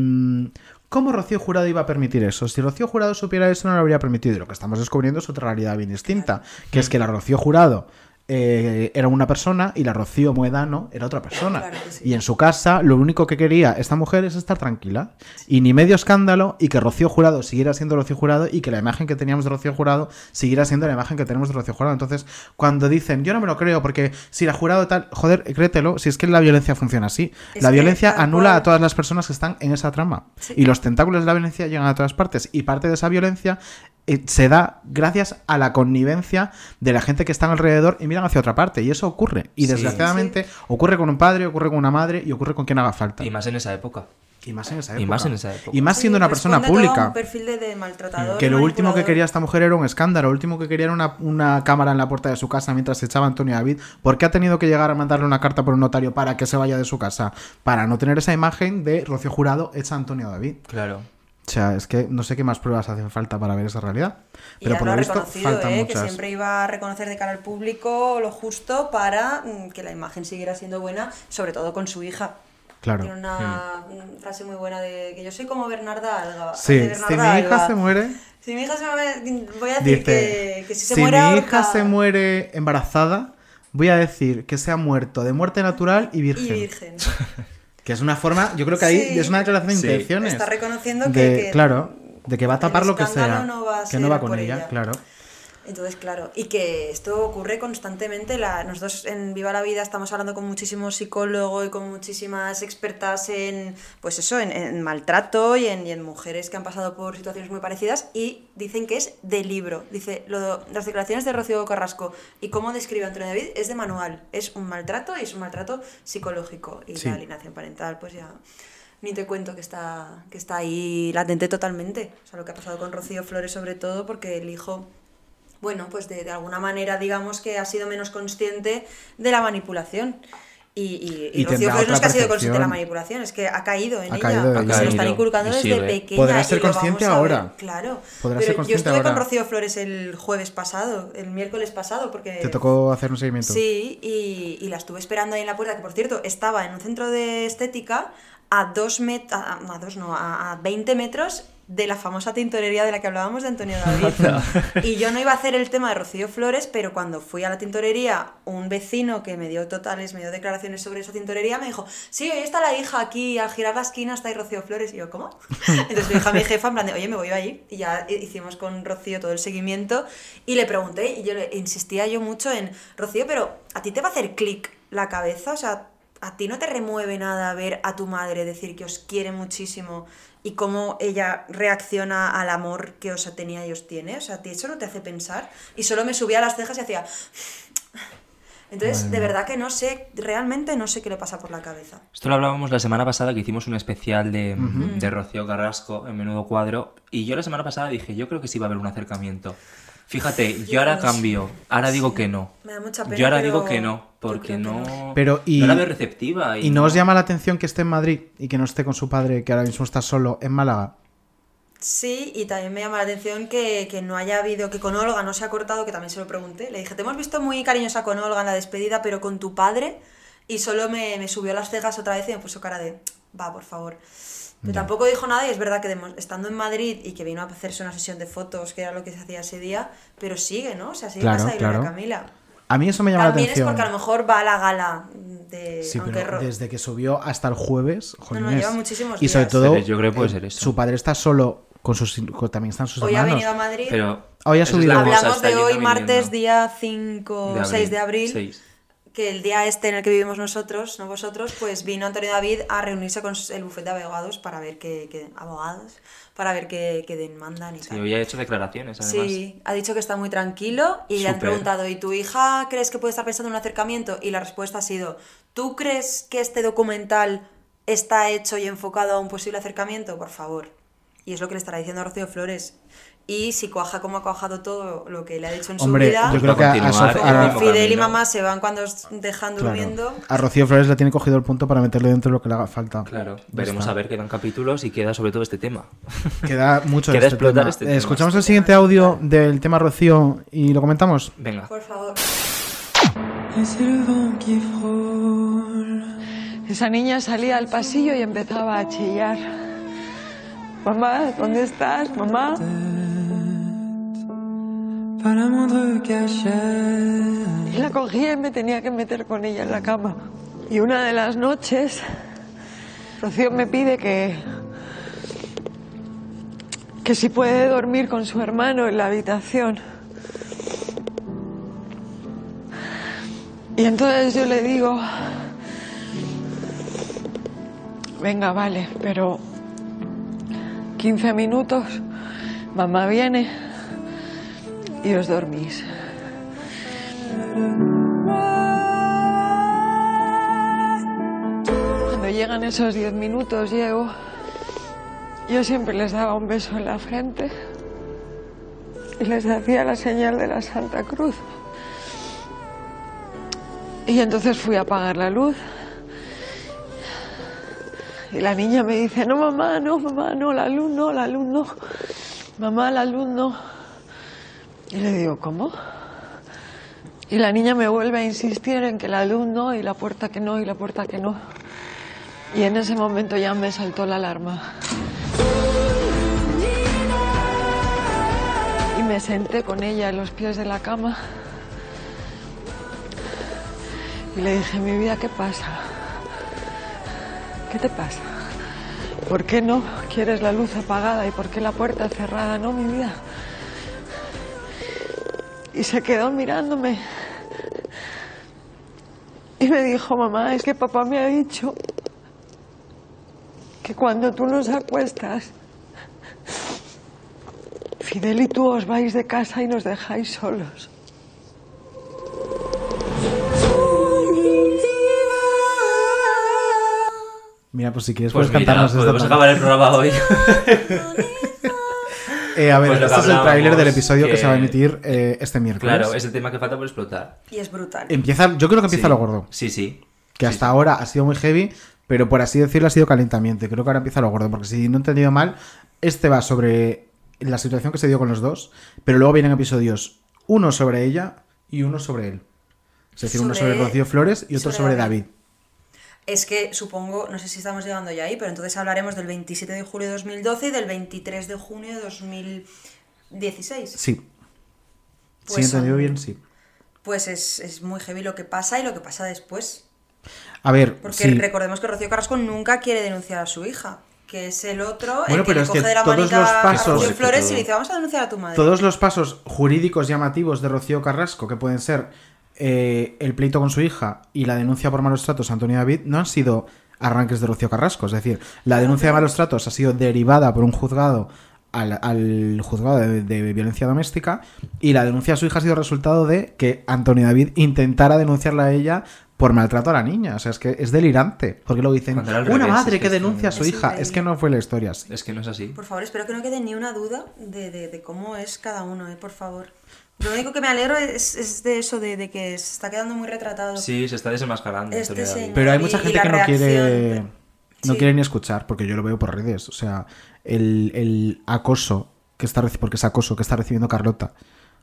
¿cómo Rocío Jurado iba a permitir eso? Si Rocío Jurado supiera eso, no lo habría permitido. Y lo que estamos descubriendo es otra realidad bien distinta, que es que la Rocío Jurado eh, era una persona y la Rocío Moedano era otra persona. Claro que sí. Y en su casa lo único que quería esta mujer es estar tranquila. Y ni medio escándalo y que Rocío Jurado siguiera siendo Rocío Jurado y que la imagen que teníamos de Rocío Jurado siguiera siendo la imagen que tenemos de Rocío Jurado. Entonces, cuando dicen, yo no me lo creo porque si la jurado tal, joder, créetelo, si es que la violencia funciona así. Es la violencia anula cual. a todas las personas que están en esa trama. Sí. Y los tentáculos de la violencia llegan a todas partes. Y parte de esa violencia eh, se da gracias a la connivencia de la gente que está alrededor y hacia otra parte. Y eso ocurre. Y Sí. desgraciadamente ocurre con un padre, ocurre con una madre y ocurre con quien haga falta. Y más en esa época. Y más en esa Y época. más en esa época. Y más siendo una persona pública. un perfil de, de maltratador. Que y lo último que quería esta mujer era un escándalo, lo último que quería era una, una cámara en la puerta de su casa mientras se echaba Antonio David. ¿Por qué ha tenido que llegar a mandarle una carta por un notario para que se vaya de su casa? Para no tener esa imagen de Rocío Jurado hecha Antonio David. Claro. O sea, es que no sé qué más pruebas hacen falta para ver esa realidad. Y Pero ya por lo lo ha visto reconocido, faltan ¿eh? que muchas. siempre iba a reconocer de cara al público lo justo para mm, que la imagen siguiera siendo buena, sobre todo con su hija. Claro. Tiene una mm, frase muy buena de que yo soy como Bernarda Alga. Sí, de si Bernarda mi hija Alba. se muere, Si mi hija se muere, voy a decir dice, que, que si se si muere mi hija se muere embarazada, voy a decir que se ha muerto de muerte natural y virgen. y virgen. Que es una forma, yo creo que ahí Sí. es una declaración de Sí. intenciones. Está reconociendo que- de, que Claro, de que va a tapar lo que sea. no que no va con ella. claro. Entonces, claro, y que esto ocurre constantemente. La, nosotros en Viva la Vida estamos hablando con muchísimos psicólogos y con muchísimas expertas en, pues eso, en, en maltrato y en, y en mujeres que han pasado por situaciones muy parecidas y dicen que es de libro. Dice, lo- las declaraciones de Rocío Carrasco y cómo describe Antonio David es de manual. Es un maltrato y es un maltrato psicológico. Y Sí. la alienación parental, pues ya... Ni te cuento que está, que está ahí latente totalmente. O sea, lo que ha pasado con Rocío Flores sobre todo porque el hijo bueno, pues de, de alguna manera digamos que ha sido menos consciente de la manipulación. Y, y, y Y Rocío Flores no es que ha sido consciente de la manipulación, es que ha caído en Ha ella. caído porque se lo están inculcando desde sigue. pequeña. Podrá y ser lo vamos consciente a ver, ahora. Claro. Podrá Pero ser yo estuve ahora. con Rocío Flores el jueves pasado, el miércoles pasado, porque... Te tocó hacer un seguimiento. Sí, y, y la estuve esperando ahí en la puerta, que por cierto, estaba en un centro de estética a dos metros, a, a dos no, a, a 20 metros de la famosa tintorería de la que hablábamos de Antonio David. y yo no iba a hacer el tema de Rocío Flores, pero cuando fui a la tintorería, un vecino que me dio totales, me dio declaraciones sobre esa tintorería, me dijo, sí, hoy está la hija aquí, al girar la esquina está ahí Rocío Flores. Y yo, ¿cómo? Entonces le dije a mi jefa, en plan de, oye, me voy allí. Y ya hicimos con Rocío todo el seguimiento. Y le pregunté, y yo le insistía yo mucho en, Rocío, pero ¿a ti te va a hacer clic la cabeza? O sea, ¿a ti no te remueve nada ver a tu madre decir que os quiere muchísimo y cómo ella reacciona al amor que os tenía y os tiene? O sea, ¿a ti eso no te hace pensar? Y solo me subía las cejas y hacía... Entonces, Madre de mía. verdad que no sé, realmente no sé qué le pasa por la cabeza. Esto lo hablábamos la semana pasada que hicimos un especial de, Ujú. de Rocío Carrasco en menudo cuadro. Y yo la semana pasada dije, yo creo que sí va a haber un acercamiento. Fíjate, yo ahora cambio. Ahora digo que no. Me da mucha pena, Yo ahora pero digo que no, porque no. Pero y, no la veo receptiva. Y, ¿Y no os llama la atención que esté en Madrid y que no esté con su padre, que ahora mismo está solo en Málaga? Sí, y también me llama la atención que, que no haya habido, que con Olga no se ha cortado, que también se lo pregunté. Le dije, te hemos visto muy cariñosa con Olga en la despedida, pero con tu padre. Y solo me, me subió las cejas otra vez y me puso cara de, va, por favor. Pero tampoco dijo nada y es verdad que estando en Madrid y que vino a hacerse una sesión de fotos, que era lo que se hacía ese día, pero sigue, ¿no? O sea, sigue Claro, Gloria claro. Camila. A mí eso me llama También la es atención. porque a lo mejor va a la gala de... Sí, aunque pero Ro- desde que subió hasta el jueves, no, jolines. lleva muchísimos Y sobre días. todo, Pero yo creo que puede eh, ser eso. su padre está solo con sus con- también están sus Hoy ha hermanos. venido a Madrid. Pero Hoy ha es subido. Hablamos de hoy, martes, viniendo. día 5 De 6 de abril. Seis. Que el día este en el que vivimos nosotros, no vosotros, pues vino Antonio David a reunirse con el bufete de abogados para ver qué, qué- abogados para ver qué, qué demandan y Sí, tal. hoy ha hecho declaraciones, además. Sí, ha dicho que está muy tranquilo y le han preguntado, ¿y tu hija crees que puede estar pensando en un acercamiento? Y la respuesta ha sido, ¿tú crees que este documental está hecho y enfocado a un posible acercamiento? Por favor. Y es lo que le estará diciendo a Rocío Flores. Y si cuaja como ha cuajado todo lo que le ha dicho en Hombre, su vida, yo creo que a- Fidel y mamá se van cuando os dejan Claro. durmiendo. A Rocío Flores le tiene cogido el punto para meterle dentro de lo que le haga falta. Claro, Ya veremos está. a ver, quedan capítulos y queda sobre todo este tema. Queda mucho de Queda este explotar tema. este tema. Escuchamos el siguiente audio del tema Rocío y lo comentamos. Venga. Por favor. Esa niña salía al pasillo y empezaba a chillar. Mamá, ¿dónde estás? Mamá. Y la cogía y me tenía que meter con ella en la cama. Y una de las noches, Rocío me pide que. que si puede dormir con su hermano en la habitación. Y entonces yo le digo. Venga, vale, pero 15 minutos, mamá viene y os dormís. Cuando llegan esos 10 minutos, llego, yo siempre les daba un beso en la frente y les hacía la señal de la Santa Cruz. Y entonces fui a apagar la luz y la niña me dice, no mamá, no mamá, no, la luz no, la luz no. Mamá, la luz no. Y le digo, ¿cómo? Y la niña me vuelve a insistir en que la luz no, y la puerta que no, y la puerta que no. Y en ese momento ya me saltó la alarma. Y me senté con ella en los pies de la cama. Y le dije, mi vida, ¿qué pasa? ¿Qué te pasa? ¿Por qué no quieres la luz apagada y por qué la puerta cerrada? No, mi vida. Y se quedó mirándome. Y me dijo, mamá, es que papá me ha dicho que cuando tú nos acuestas, Fidel y tú os vais de casa y nos dejáis solos. Mira, pues si quieres Pues puedes mira, cantarnos podemos acabar el programa hoy. Eh, a ver, Pues este es el tráiler del episodio que... que- se va a emitir eh, este miércoles. Claro, es el tema que falta por explotar. Y es brutal. Empieza, yo creo que empieza Sí. lo gordo. Sí, sí. Que hasta ahora ha sido muy heavy, pero por así decirlo ha sido calentamiento. Y Creo que ahora empieza lo gordo, porque si no he entendido mal, este va sobre la situación que se dio con los dos, pero luego vienen episodios, uno sobre ella y uno sobre él. Es decir, uno Sobre- sobre Rocío Flores y otro sobre sobre David. David. Es que supongo, no sé si estamos llegando ya ahí, pero entonces hablaremos del 27 de julio de 2012 y del 23 de junio de 2016. Sí. Pues si he entendido bien, sí. Pues es, es muy heavy lo que pasa y lo que pasa después. A ver, Porque sí. recordemos que Rocío Carrasco nunca quiere denunciar a su hija, que es el otro, Bueno, el que pero le es coge que de la todos los a pasos- Rocío Flores y le dice, vamos a denunciar a tu madre. Todos los pasos jurídicos llamativos de Rocío Carrasco, que pueden ser eh, el pleito con su hija y la denuncia por malos tratos a Antonio David, no han sido arranques de Rocío Carrasco. Es decir, la denuncia de malos tratos ha sido derivada por un juzgado al, al juzgado de, de violencia doméstica y la denuncia a su hija ha sido resultado de que Antonio David intentara denunciarla a ella por maltrato a la niña. O sea, es que es delirante. Porque luego dicen, una revés, madre es que denuncia a su hija. Es que no fue la historia así. Es que no es así. Por favor, espero que no quede ni una duda de, de- de cómo es cada uno, eh, por favor. Lo único que me alegro es, es de eso, de, de que se está quedando muy retratado. Sí, se está desenmascarando. Este señor. Pero hay mucha y gente que no quiere reacción, no sí. quiere ni escuchar, porque yo lo veo por redes. O sea, el, el acoso que está porque es acoso que está recibiendo Carlota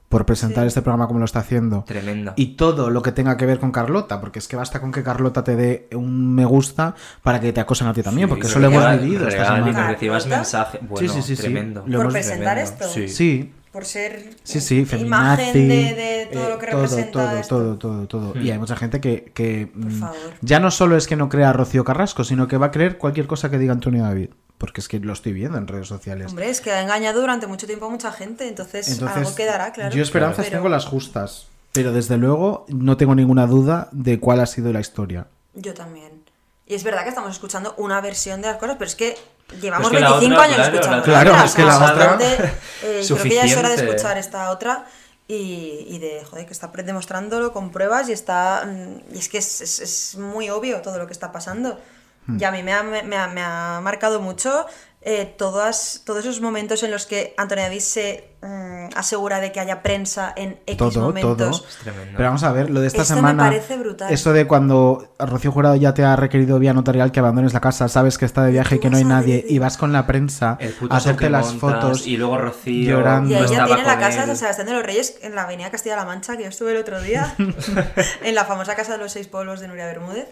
por presentar Sí. este programa como lo está haciendo. Tremendo. Y todo lo que tenga que ver con Carlota, porque es que basta con que Carlota te dé un me gusta para que te acosen a ti también, Sí, porque que eso lo hemos vivido esta real, y semana. que recibas mensaje. Bueno, sí, sí, sí, sí. tremendo. Por presentar esto. Sí. Por ser Sí, sí, imagen feminazi, de, de todo eh, lo que todo, representa todo, esto. todo, todo, todo. Hmm. Y hay mucha gente que, que, mm, favor. ya no solo es que no crea a Rocío Carrasco, sino que va a creer cualquier cosa que diga Antonio David. Porque es que lo estoy viendo en redes sociales. Hombre, es que ha engañado durante mucho tiempo a mucha gente, entonces, Entonces, algo quedará, claro. yo esperanzas Pero tengo las justas. Pero desde luego no tengo ninguna duda de cuál ha sido la historia. Yo también. Y es verdad que estamos escuchando una versión de las cosas, pero es que llevamos Pero es que la 25 otra, años claro, escuchando la- Claro, otra, es que o sea, la otra- bastante, eh, creo que ya es hora de escuchar esta otra y, y de, joder, que está pre- demostrándolo con pruebas y está... mm, Y es que es, es- es muy obvio todo lo que está pasando. Hmm. Y a mí me ha, me, me ha- me ha marcado mucho eh, todas, todos esos momentos en los que Antonio David se mm, asegura de que haya prensa en X Todo, momentos. todo. Pero vamos a ver, lo de esta Esto me semana. parece brutal. Eso de cuando Rocío Jurado ya te ha requerido vía notarial que abandones la casa, sabes que está de viaje y que no hay nadie, y vas con la prensa a hacerte las montas, fotos. y luego Rocío llorando. Y ella tiene la casa de Sebastián de los Reyes en la avenida Castilla-La Mancha, que yo estuve el otro día, en la famosa casa de los seis pueblos de Nuria Bermúdez.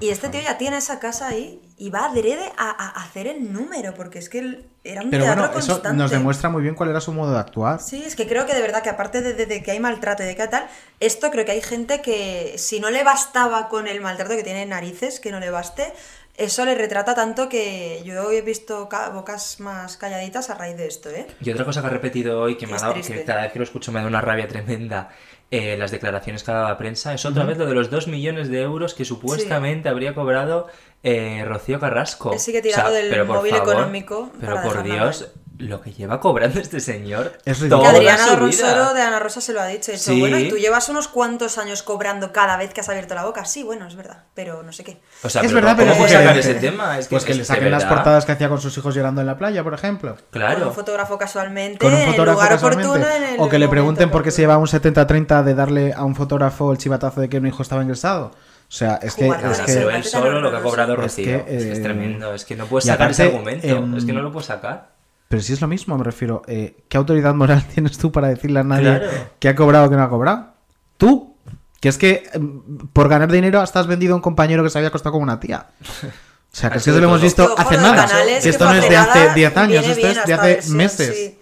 Y este tío ya tiene esa casa ahí y va adrede a, a hacer el número, porque es que él era un Pero teatro bueno, eso constante. nos demuestra muy bien cuál era su modo de actuar. Sí, es que creo que de verdad que aparte de, de- de que hay maltrato y de que tal, esto creo que hay gente que si no le bastaba con el maltrato que tiene en narices, que no le baste, eso le retrata tanto que yo he visto ca- bocas más calladitas a raíz de esto, ¿eh? Y otra cosa que ha repetido hoy, que me ha dado, triste. que cada vez que lo escucho me da una rabia tremenda, eh, las declaraciones que ha dado la prensa, es otra vez lo de los 2 millones de euros que supuestamente habría cobrado eh, Rocío Carrasco. Él sigue tirando del pero por móvil favor, económico Pero por Dios, lo que lleva cobrando este señor Es Que Adriana Rosoro de Ana Rosa se lo ha dicho. Sí. bueno, y tú llevas unos cuantos años cobrando cada vez que has abierto la boca. Sí, bueno, es verdad, pero no sé qué. O sea, es pero verdad, ¿cómo pero puedes es sacar que- ese tema? Es que pues que es le saquen las portadas que hacía con sus hijos llorando en la playa, por ejemplo. Con un Claro. fotógrafo casualmente, Con un en el fotógrafo lugar casualmente. oportuno, en el o que le pregunten por qué se lleva un 70-30 de darle a un fotógrafo el chivatazo de que un hijo estaba ingresado. O sea, es que. Es que él solo lo que ha cobrado es Rocío. que, Es que es eh, tremendo. Es que no puedes sacar ese argumento. em, Es que no lo puedes sacar. Pero si es lo mismo, me refiero. eh, ¿Qué autoridad moral tienes tú para decirle a nadie Claro. que ha cobrado o que no ha cobrado? Tú. Que es que em, por ganar dinero hasta has vendido a un compañero que se había acostado con una tía. O sea, que es que eso lo hemos visto hace nada. Que esto no es de hace 10 años, esto es de hace versión, meses. sí.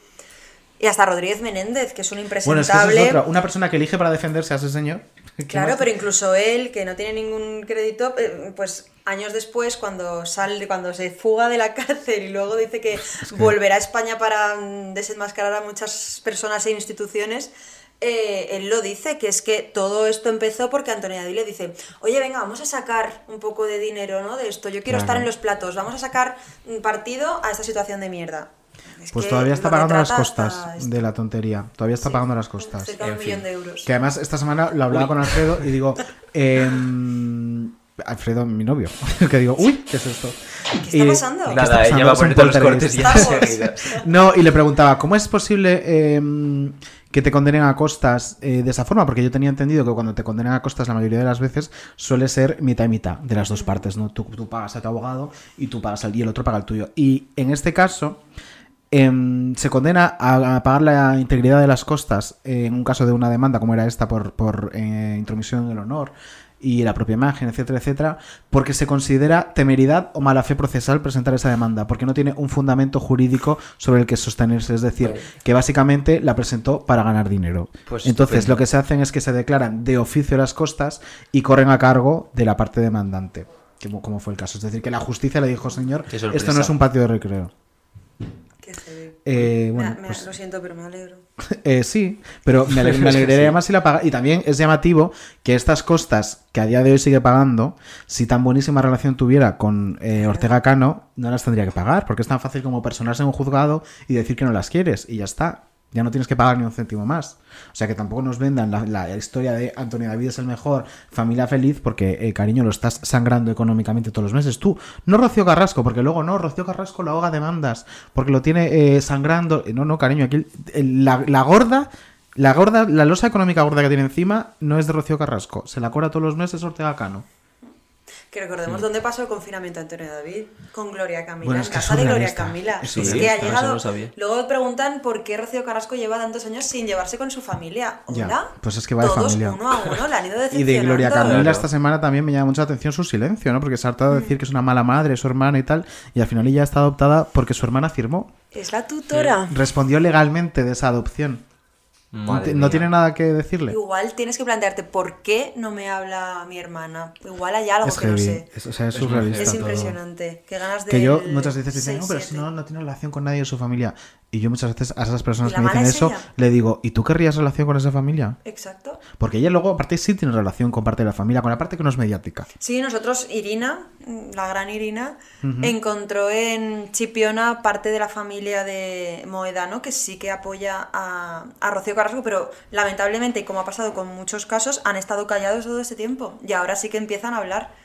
Y hasta Rodríguez Menéndez, que es un Bueno, es que eso impresentable. es otro. Una persona que elige para defenderse a ese señor. ¿qué Claro, más? pero incluso él, que no tiene ningún crédito, eh, pues años después, cuando sale, cuando se fuga de la cárcel y luego dice que, volverá a España para mm, desenmascarar a muchas personas e instituciones, eh, él lo dice, que es que todo esto empezó porque Antonio David le dice, oye, venga, vamos a sacar un poco de dinero ¿no? de esto, yo quiero Claro. estar en los platos, vamos a sacar partido a esta situación de mierda. Es Pues todavía está pagando las costas hasta de la tontería. Todavía está pagando las costas. Cerca de un millón de euros. Que además esta semana lo hablaba Uy. con Alfredo y digo, em, Alfredo, mi novio, que digo, uy, ¿qué es esto? ¿Qué está pasando? ¿qué Nada, está ella pasando? va a poner todos los cortes ya. No, y le preguntaba, ¿cómo es posible em, que te condenen a costas eh, de esa forma? Porque yo tenía entendido que cuando te condenan a costas la mayoría de las veces suele ser mitad y mitad de las dos partes, ¿no? Tú, tú pagas a tu abogado y tú pagas al, y el otro paga el tuyo. Y en este caso em, se condena a, a pagar la integridad de las costas eh, en un caso de una demanda como era esta por, por eh, intromisión en el honor y la propia imagen, etcétera, etcétera, porque se considera temeridad o mala fe procesal presentar esa demanda, porque no tiene un fundamento jurídico sobre el que sostenerse, es decir, que básicamente la presentó para ganar dinero. Pues Entonces, estupendo. lo que se hacen es que se declaran de oficio las costas y corren a cargo de la parte demandante, como, como fue el caso. Es decir, que la justicia le dijo, señor, esto no es un patio de recreo. Eh, bueno, Me- me- pues- Lo siento, pero me alegro. Eh, sí, pero me, alegraría más si la paga. Y también es llamativo que estas costas que a día de hoy sigue pagando, si tan buenísima relación tuviera con eh, Ortega Cano, no las tendría que pagar, porque es tan fácil como personarse en un juzgado y decir que no las quieres, y ya está. Ya no tienes que pagar ni un céntimo más. O sea que tampoco nos vendan la, la historia de Antonio David es el mejor, familia feliz, porque, eh, cariño, lo estás sangrando económicamente todos los meses. Tú, no Rocío Carrasco, porque luego no, Rocío Carrasco lo ahoga demandas, porque lo tiene eh, sangrando. Eh, No, no, cariño, aquí la, la gorda, la gorda, la losa económica gorda que tiene encima no es de Rocío Carrasco, se la cobra todos los meses Ortega Cano. Que recordemos dónde pasó el confinamiento Antonio David con Gloria Camila, Bueno, en es que es casa de Gloria. Camila. Es Es, que ha eso no llegado. lo sabía. Luego preguntan por qué Rocío Carrasco lleva tantos años sin llevarse con su familia. Ya, Hola. pues es que va de familia. uno a uno la han ido Y de Gloria. Camila esta semana también me llama mucha atención su silencio, ¿no? Porque se ha hartado de decir que es una mala madre, su hermana y tal, y al final ella está adoptada porque su hermana firmó. Es la tutora. Respondió legalmente de esa adopción. No, Madre no mía. tiene nada que decirle. Igual tienes que plantearte por qué no me habla mi hermana. Igual hay algo Es que no heavy, sé. es- o sea, es surrealista Es todo. impresionante. Qué ganas de. Que yo muchas veces dicen, no, pero si no, no tiene relación con nadie de su familia. Y yo muchas veces a esas personas ¿Y que me dicen es eso, ella? le digo, ¿y tú querrías relación con esa familia? Exacto. Porque ella luego, aparte, sí tiene relación con parte de la familia, con la parte que no es mediática. Sí, nosotros, Irina, mm, la gran Irina, encontró en Chipiona parte de la familia de Moedano que sí que apoya a, a Rocío Carrasco, pero lamentablemente, y como ha pasado con muchos casos, han estado callados todo este tiempo. Y ahora sí que empiezan a hablar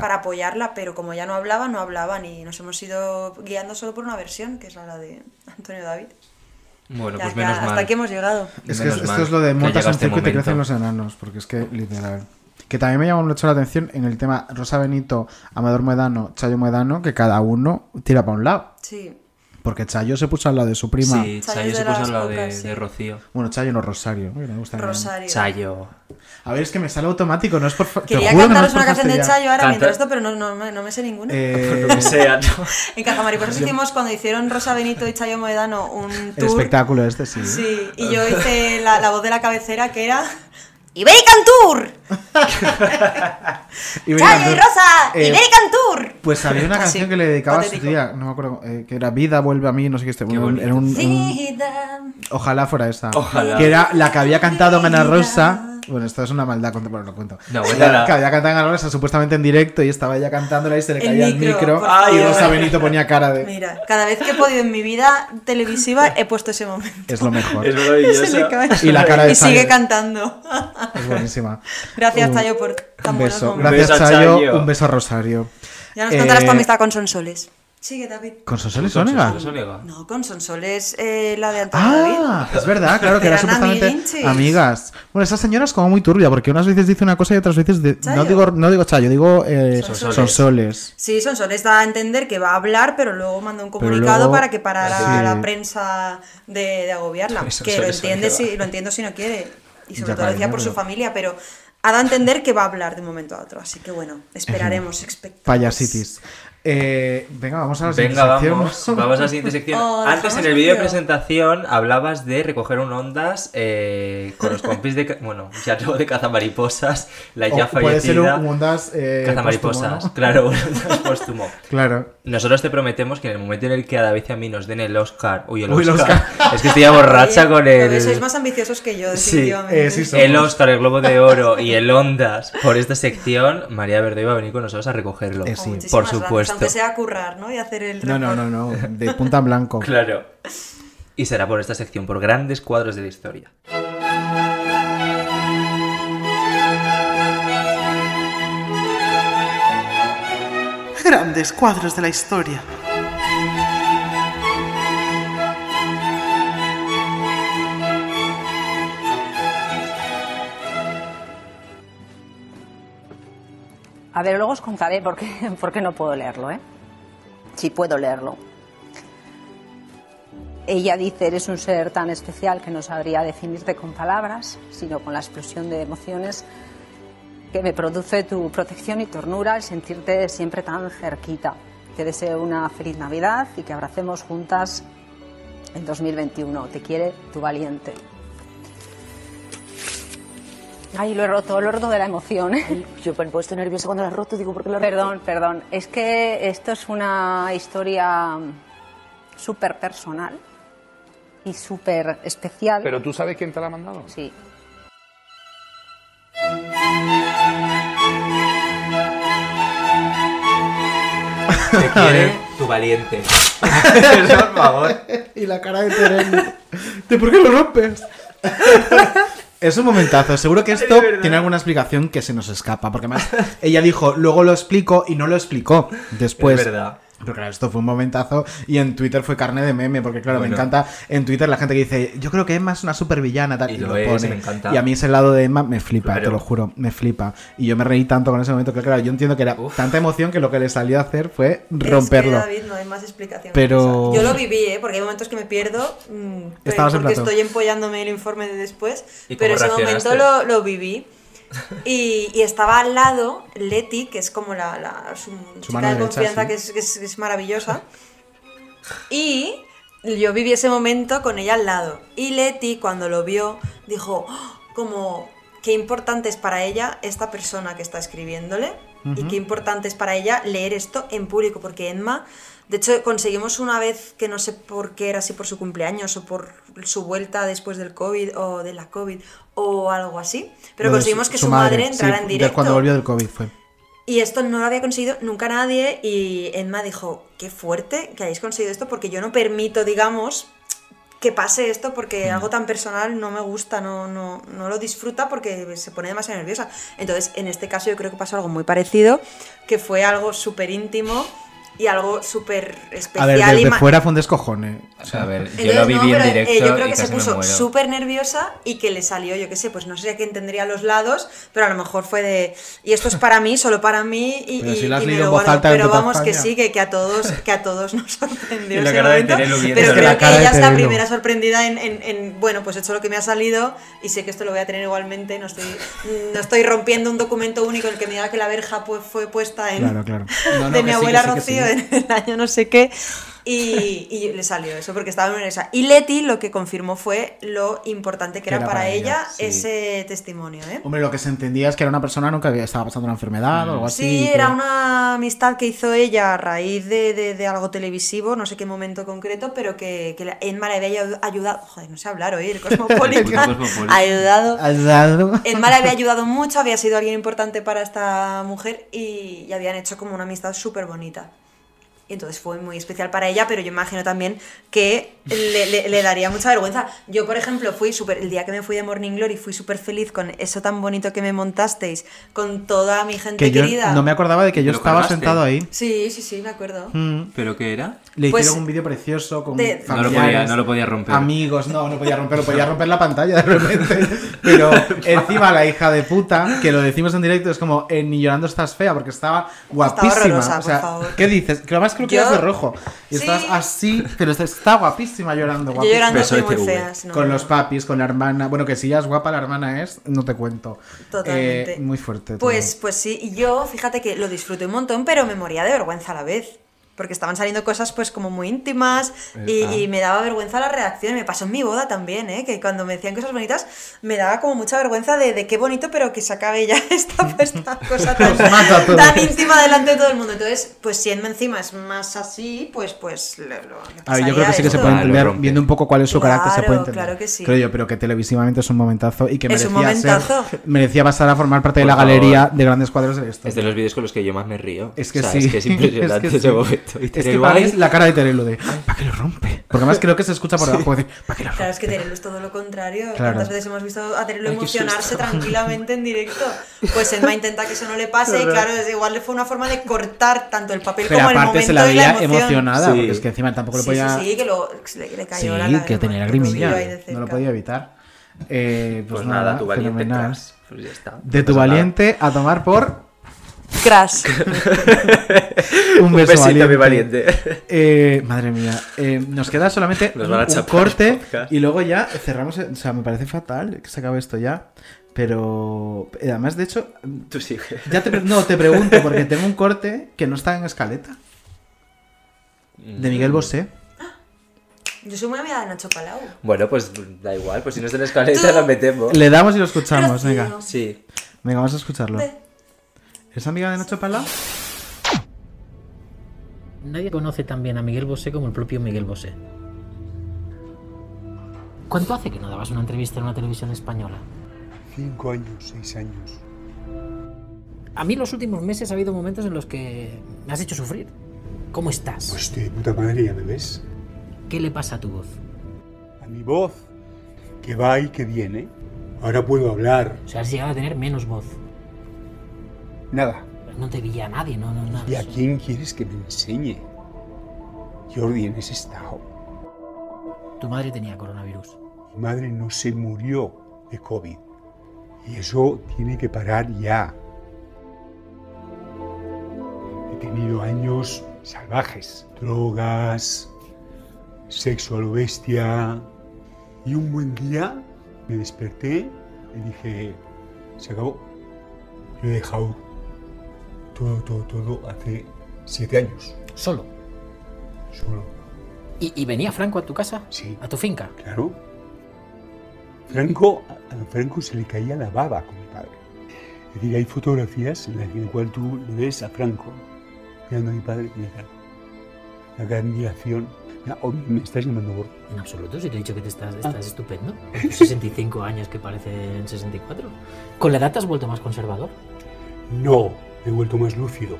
Para apoyarla, pero como ya no hablaban, no hablaban y nos hemos ido guiando solo por una versión, que es la de Antonio David. Bueno, Ya pues que menos hasta mal. aquí hemos llegado. Es que Menos esto mal es lo de montas un este circo y te crecen los enanos, porque es que literal. Que también me llama mucho la atención en el tema Rosa Benito, Amador Moedano, Chayo Moedano, que cada uno tira para un lado. Sí. Porque Chayo se puso al lado de su prima. Sí, Chayo se puso al lado de, sí. de Rocío. Bueno, Chayo no Rosario. Me gusta. Rosario. Chayo. A ver, es que me sale automático, no es por. fa- te Quería juro que no cantaros es por una canción de. Chayo ahora Canta. mientras esto, pero no, no, me- no me sé ninguna. Eh, Lo que sea, ¿no? En Cajamariposas hicimos cuando hicieron Rosa Benito y Chayo Moedano un el tour. espectáculo este, sí. Sí, y yo hice la, la voz de la cabecera que era Iberican Tour. Y Rosa, eh, Iberican Tour. Pues había una Así, canción que le dedicaba a su tía, no me acuerdo, eh, que era Vida vuelve a mí, no sé qué este. era un- un- Vida. Ojalá fuera esa. Ojalá. Que era la que había cantado Ana Rosa. Bueno, esto es una maldad, cuento- bueno, lo cuento. No, cuéntala. que había cantado en Ana Rosa supuestamente en directo y estaba ella cantándola y se le El caía el micro, micro. por y. Rosa Benito ponía cara de. Mira, cada vez que he podido en mi vida televisiva he puesto ese momento. Es lo mejor. Es Se le maravilloso. cae. Y la cara de Y sigue cantando. Es buenísima. Gracias, Un- Chayo, por tan Un beso. momentos. Gracias, a Chayo. Chayo. Un beso a Rosario. Ya nos contarás Eh, tu amistad con Sonsoles. Sigue, David. ¿Con Sonsoles Onega? No, con Sonsoles, eh, la de Antonio David. Ah, es verdad, claro, que era Eran supuestamente amigas. Bueno, esa señora es como muy turbia, porque unas veces dice una cosa y otras veces. de- no digo no digo Chayo, digo eh, Sonsoles. Sonsoles. Sí, Sonsoles da a entender que va a hablar, pero luego manda un comunicado luego- para que parara Sí. la prensa de, de agobiarla. Que lo entiende si, lo entiendo si no quiere. Y sobre Ya, todo lo decía por su familia, pero ha dado a entender que va a hablar de un momento a otro. Así que bueno, esperaremos. Payasitis. Eh, venga, vamos a la siguiente Venga, sección. vamos. Vamos a la siguiente sección. Oh, Antes en el vídeo de presentación hablabas de recoger un ondas eh, con los compis de. Bueno, ya no de cazamariposas, la ya O puede ser fallecida. un Ondas eh, Cazamariposas, claro, un ondas póstumo. Claro. Nosotros te prometemos que en el momento en el que a David y a mí nos den el Oscar. Uy, el Uy, el Oscar. Es que estoy ya borracha con ves, sois el. más ambiciosos que yo, Sí, definitivamente. eh, sí somos. El Oscar, el Globo de Oro y el Ondas por esta sección, María Verde iba a venir con nosotros a recogerlo. Eh, Oh, sí. muchísimas por gracias, Aunque sea a currar, ¿no? Y hacer el. No, no, no, no. De punta en blanco. Claro. Y será por esta sección, por grandes cuadros de la historia. Grandes cuadros de la historia. A ver, luego os contaré por qué, por qué no puedo leerlo, ¿eh? Sí puedo leerlo. Ella dice, eres un ser tan especial que no sabría definirte con palabras, sino con la explosión de emociones que me produce tu protección y ternura el sentirte siempre tan cerquita. Te deseo una feliz Navidad y que abracemos juntas en 2021. Te quiere tu valiente. Ay, lo he roto, lo he roto de la emoción. Yo me he puesto nerviosa cuando lo has roto, digo, ¿por qué lo has Perdón, perdón. Es que esto es una historia súper personal y súper especial. ¿Pero tú sabes quién te la ha mandado? Sí. Te quiere tu valiente. Por favor. y la cara de Terén. ¿De por qué lo rompes? Es un momentazo. Seguro que esto tiene alguna explicación que se nos escapa. Porque además ella dijo, luego lo explico y no lo explicó después. Es verdad. Pero claro, esto fue un momentazo y en Twitter fue carne de meme, porque claro, me encanta en Twitter la gente que dice, yo creo que Emma es una supervillana, tal, Y y, lo lo es, pone. me encanta. Y a mí ese lado de Emma me flipa, Claro. te lo juro, me flipa. Y yo me reí tanto con ese momento que claro, yo entiendo que era tanta emoción que lo que le salió a hacer fue romperlo. Es que, David, no hay más explicación. Pero-. Yo lo viví, ¿eh? porque hay momentos que me pierdo. mm, en porque estoy empollándome el informe de después. ¿Y Pero ese momento lo, lo viví. Y, y estaba al lado Leti, que es como la, la- su, chica mano de derecha, confianza, sí. que, es, que es- que es maravillosa. Y yo viví ese momento con ella al lado. Y Leti, cuando lo vio, dijo, "Oh, como, qué importante es para ella esta persona que está escribiéndole. Y qué importante es para ella leer esto en público, porque Emma, de hecho, conseguimos una vez que no sé por qué era, si por su cumpleaños o por su vuelta después del COVID o de la COVID o algo así, pero conseguimos que su, madre, entrara sí, en directo. cuando volvió del COVID fue. Y esto no lo había conseguido nunca nadie y Emma dijo, qué fuerte que hayáis conseguido esto porque yo no permito, digamos, que pase esto porque Mm. algo tan personal no me gusta, no, no, no lo disfruta porque se pone demasiado nerviosa. Entonces, en este caso yo creo que pasó algo muy parecido, que fue algo súper íntimo y algo súper especial. A ver, y fuera fue un descojone. O sea, A ver, yo entonces, lo viví no, en pero, eh, directo yo creo y que se puso súper nerviosa y que le salió, yo qué sé, pues no sé a quién tendría los lados, pero a lo mejor fue de. Y esto es para mí, solo para mí, y, Pero y- si lo has y me leído lo en voz guardo. Pero vamos, que sí, que, que a todos, que a todos nos sorprendió ese momento. Pero creo que ella es la primera sorprendida en, en- en, bueno, pues he hecho lo que me ha salido y sé que esto lo voy a tener igualmente. No estoy, no estoy rompiendo un documento único en el que me diga que la verja pues, fue puesta en, Claro, claro. No, no, de mi abuela sí, sí. En el año no sé qué. Y, y le salió eso porque estaba en esa. Y Leti lo que confirmó fue lo importante que, era, para, ella, sí. ese testimonio. ¿eh? Hombre, lo que se entendía es que era una persona nunca había estaba pasando una enfermedad o algo así. Sí, que- era una amistad que hizo ella a raíz de, de- de algo televisivo, no sé qué momento concreto, pero que, que le había ayu- ayudado. Joder, no sé hablar hoy, el Cosmopolitan. ayudado. Ayudado. Emma le había ayudado mucho, había sido alguien importante para esta mujer y, y habían hecho como una amistad súper bonita. Y entonces fue muy especial para ella, pero yo imagino también que le, le- le daría mucha vergüenza. Yo, por ejemplo, fui súper, el día que me fui de Morning Glory, fui súper feliz con eso tan bonito que me montasteis, con toda mi gente Que yo querida. no me acordaba de que yo ¿Lo estaba sentado ahí. Sí, sí, sí, me acuerdo. Mm. ¿Pero qué era? Le Pues, hicieron un vídeo precioso con de- No lo podía- no lo podía romper. Amigos, no, no podía romperlo, podía romper la pantalla de repente. Pero encima la hija de puta, que lo decimos en directo, es como, eh, ni llorando estás fea, porque estaba guapísima. horrorosa, o sea, por favor. ¿qué dices? Que además creo que Yo- eras de rojo. Y Sí. estás así, pero está- está guapísima llorando. Yo guapísima. llorando muy fea, no, Con no. los papis, con la hermana. Bueno, que si ya es guapa la hermana es, no te cuento. Totalmente. Eh, muy fuerte. todo. Pues, pues sí, y yo, fíjate que lo disfruté un montón, pero me moría de vergüenza a la vez. Porque estaban saliendo cosas pues como muy íntimas y, Ah. y me daba vergüenza la reacción. Me pasó en mi boda también, ¿eh? Que cuando me decían cosas bonitas, me daba como mucha vergüenza de, de qué bonito, pero que se acabe ya esta, esta cosa tan, íntima delante de todo el mundo. Entonces, pues si Emma encima es más así, pues, pues lo, lo- A ver, yo creo que sí que se puede entender, viendo un poco cuál es su carácter, se puede Claro, entender. claro que sí. Creo yo, pero que televisivamente es un momentazo y que Es un merecía momentazo. ser, merecía pasar a formar parte de la favor. galería de grandes cuadros de esto. Es de los vídeos con los que yo más me río. Es que O sea, sí. Es que es impresionante Es que ese sí. Momento. Y Es que Terelu para mí ahí- es la cara de Terelu de ¿para qué lo rompe? Porque además creo que se escucha por debajo decir ¿para qué lo rompe? Claro, es que Terelu es todo lo contrario. Claro. ¿Cuántas veces hemos visto a Terelu emocionarse tranquilamente en directo? Pues Emma intenta que eso no le pase y Claro. igual fue una forma de cortar tanto el papel Pero como el aparte momento se la y la veía emoción. emocionada, Sí. porque es que encima tampoco lo Sí, podía... sí, sí, que lo, le, le cayó la Sí, lágrima, que tenía de No lo podía evitar. Eh, pues, Pues nada, nada, tu valiente. Pues ya está. De tu pasa nada. valiente a tomar por... Crash. Un beso besito, mi valiente. valiente. Eh, madre mía, eh, nos queda solamente Nos un, un corte y luego ya cerramos. O sea, me parece fatal que se acabe esto ya. Pero eh, además, de hecho, Tú sigue. ya te, no, te pregunto porque tengo un corte que no está en escaleta. De Miguel Bosé. Yo soy muy amiga de Nacho Palau. Bueno, pues da igual, pues si no es en la escaleta la metemos. Le damos y lo escuchamos, venga. Sí. Venga, vamos a escucharlo. ¿Es amiga de Nacho Palau? Nadie conoce tan bien a Miguel Bosé como el propio Miguel Bosé. ¿Cuánto hace que no dabas una entrevista en una televisión española? Cinco años, seis años. A mí en los últimos meses ha habido momentos en los que me has hecho sufrir. ¿Cómo estás? Pues de puta madre, ya me ves. ¿Qué le pasa a tu voz? A mi voz, que va y que viene. Ahora puedo hablar. O sea, has llegado a tener menos voz. Nada. No te veía nadie, no, no, nada. ¿Y a quién quieres que me enseñe? Jordi, en ese estado. Tu madre tenía coronavirus. Mi madre no se murió de COVID. Y eso tiene que parar ya. He tenido años salvajes. Drogas, sexo a lo bestia. Y un buen día me desperté y dije, se acabó. Lo he dejado todo, todo, todo hace siete años. ¿Solo? Solo. ¿Y, y venía Franco a tu casa? Sí. ¿A tu finca? Claro. Franco, a Franco se le caía la baba con mi padre. Es decir, hay fotografías en las que- en tú le ves a Franco mirando a mi padre y la gran admiración. Mira, oh, me estás llamando gordo. En absoluto, si te he dicho que te estás, Ah. estás estupendo. Con tus 65 años que parecen 64. ¿Con la edad te has vuelto más conservador? No, me he vuelto más lúcido.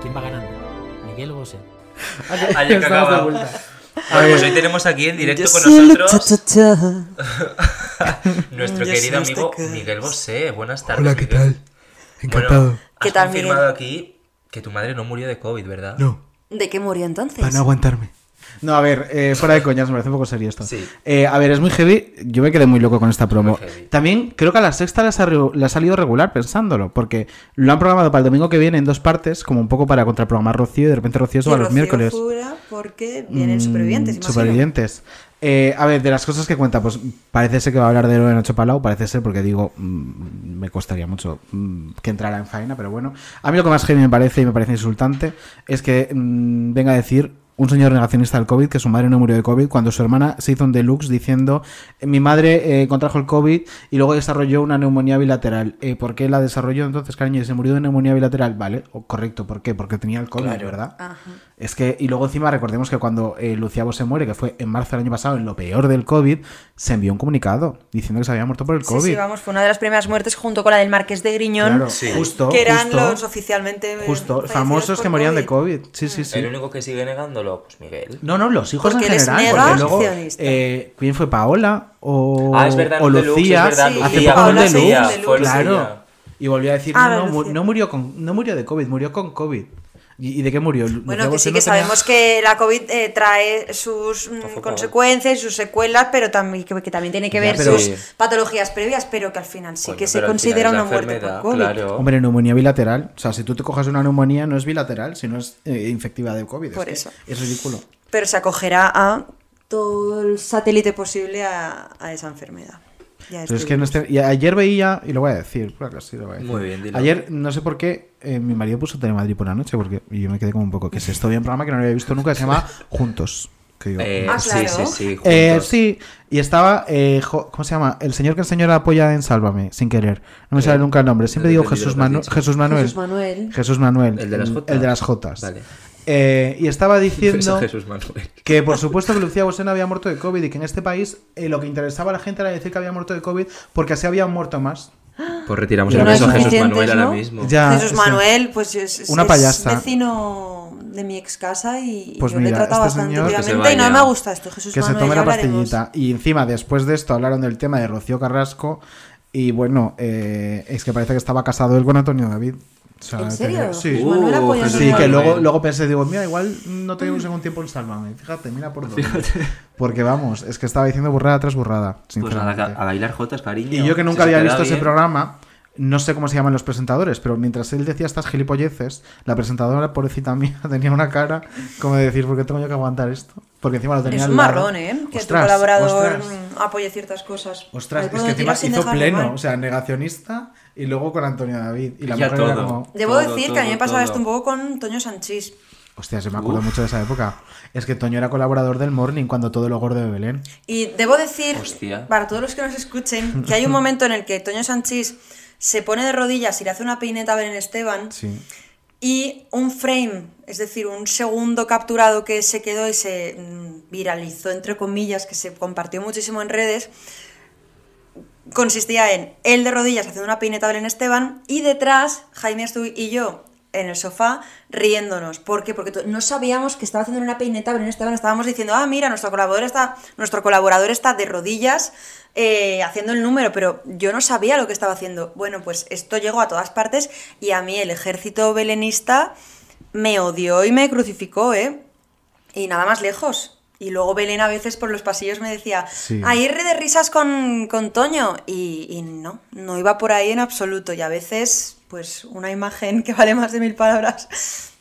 ¿Quién va ganando? ¿Miguel o de acaba. vuelta. Bueno, pues hoy tenemos aquí en directo con nosotros nuestro Yo querido amigo este Miguel Bosé. Buenas tardes. Hola, ¿qué Miguel. tal? Encantado. Bueno, ¿Qué has tal, confirmado Miguel? aquí que tu madre no murió de COVID, ¿verdad? No. ¿De qué murió entonces? Para no aguantarme. No, a ver, eh, fuera de coñas, me parece un poco serio esto. Sí. Eh, a ver, es muy heavy. Yo me quedé muy loco con esta promo. También creo que a la sexta le ha, salido- le ha salido regular pensándolo, porque lo han programado para el domingo que viene en dos partes, como un poco para contraprogramar Rocío y de repente Rocío se va Y los Rocío miércoles. Fura porque vienen Mm, supervivientes. Supervivientes. Eh, a ver, de las cosas que cuenta, pues parece ser que va a hablar de lo de Nacho Palau, parece ser, porque digo, mm, me costaría mucho mm, que entrara en faena, pero bueno. A mí lo que más heavy me parece y me parece insultante es que venga a decir un señor negacionista del COVID que su madre no murió de COVID cuando su hermana se hizo un deluxe diciendo mi madre eh, contrajo el COVID y luego desarrolló una neumonía bilateral. Eh, ¿Por qué la desarrolló entonces, cariño? ¿Y ¿Se murió de neumonía bilateral? Vale, o- correcto, ¿por qué? Porque tenía el COVID, Claro. ¿verdad? Ajá. Es que, y luego encima recordemos que cuando eh, Lucía se muere, que fue en marzo del año pasado, en lo peor del COVID, se envió un comunicado diciendo que se había muerto por el COVID. sí, vamos, fue una de las primeras muertes junto con la del Marqués de Griñón, Claro, Sí. justo, que eran justo. los oficialmente Justo, famosos que morían de COVID. COVID. Sí, sí, sí. El único que sigue negándolo, pues Miguel. No, no, los hijos Porque en general. Porque luego, negacionista. eh, ¿quién fue Paola? O, Ah, es verdad, o deluxe, Lucía. es verdad, hace Lucía, poco en un Paola deluxe. Lucía, fue claro. Y volvió a decir, Ah, no, no murió con, no murió de COVID, murió con COVID. ¿Y, y de qué murió? Bueno, que sí no que tenía- sabemos que la COVID eh, trae sus mm, consecuencias, sus secuelas, pero también que, que también tiene que Ya, ver pero- sus patologías previas, pero que al final sí Coño, que se considera una muerte por COVID. claro. Hombre, neumonía bilateral. O sea, si tú te coges una neumonía, no es bilateral, sino es eh, infectiva de COVID. Es Por que eso. Es ridículo. Pero se acogerá a todo el satélite posible a, a esa enfermedad. Ya Pero es que y ayer veía, y lo voy a decir, por acaso sí lo voy a decir. Muy bien, dilo. Ayer, no sé por qué, eh, mi marido puso Telemadrid por la noche, porque yo me quedé como un poco, que es esto? Un programa que no había visto nunca, que se llama Juntos. Que digo, Eh, Ah, sí, claro. sí, sí, Eh, juntos. sí, y estaba, eh, jo- ¿cómo se llama? El señor que enseñó la polla en Sálvame, sin querer. No me sale nunca el nombre. Siempre no digo Jesús, lo Manu- Manuel. Jesús Manuel. Jesús Manuel. ¿El de las Jotas? El de las Jotas. Vale. Eh, y estaba diciendo Jesús que por supuesto que Lucía Bosé no había muerto de COVID y que en este país eh, lo que interesaba a la gente era decir que había muerto de COVID porque así habían muerto más. Pues retiramos el no beso a Jesús Manuel ahora ¿no? mismo. Ya, Jesús es que- Manuel, pues es, es- Una es vecino de mi ex casa y Pues yo le he mira, tratado este bastante señor- Que se últimamente y no me gusta esto, Jesús que Manuel. se tome la hablaremos. pastillita. Y encima, después de esto, hablaron del tema de Rocío Carrasco. Y bueno, eh, es que parece que estaba casado él con Antonio David. O sea, ¿En serio? Sí. Manuel Uh, a Sí, que luego, luego pensé, digo, mira, igual no te un tiempo en Sálvame. Fíjate, mira por dónde. Porque vamos, es que estaba diciendo burrada tras burrada, Pues sinceramente. nada, a bailar jotas, cariño. y yo que nunca había visto ese programa, No sé cómo se llaman los presentadores, pero mientras él decía estas gilipolleces, la presentadora, pobrecita mía, tenía una cara como de decir, ¿por qué tengo yo que aguantar esto? Porque encima lo tenía Es un marrón, ¿eh? Que Ostras, tu colaborador ostras. apoye ciertas cosas. Ostras, es que encima hizo pleno, mal. o sea, negacionista y luego con Antonio David. Y la Ya mujer era como, Debo decir que a mí me pasaba esto un poco con Toño Sanchís. Hostia, yo me acuerdo mucho de esa época. Es que Toño era colaborador del Morning cuando todo lo gordo de Belén. Y debo decir, Hostia. para todos los que nos escuchen, que hay un momento en el que Toño Sanchís se pone de rodillas y le hace una peineta a Belén Esteban Sí. Y un frame, es decir, un segundo capturado que se quedó y se mm, viralizó, entre comillas, que se compartió muchísimo en redes, consistía en él de rodillas haciendo una peineta a Belén Esteban y detrás Jaime Astu y yo en el sofá riéndonos. ¿Por qué? Porque no sabíamos que estaba haciendo una peineta a Belén Esteban, estábamos diciendo, ah, mira, nuestro colaborador está, nuestro colaborador está de rodillas eh, haciendo el número, pero yo no sabía lo que estaba haciendo. Bueno, pues esto llegó a todas partes y a mí el ejército belenista me odió y me crucificó, ¿eh? Y nada más lejos. Y luego Belén a veces por los pasillos me decía, Sí. ahí re de risas con, con Toño. Y, y no, no iba por ahí en absoluto. Y a veces, pues una imagen que vale más de mil palabras,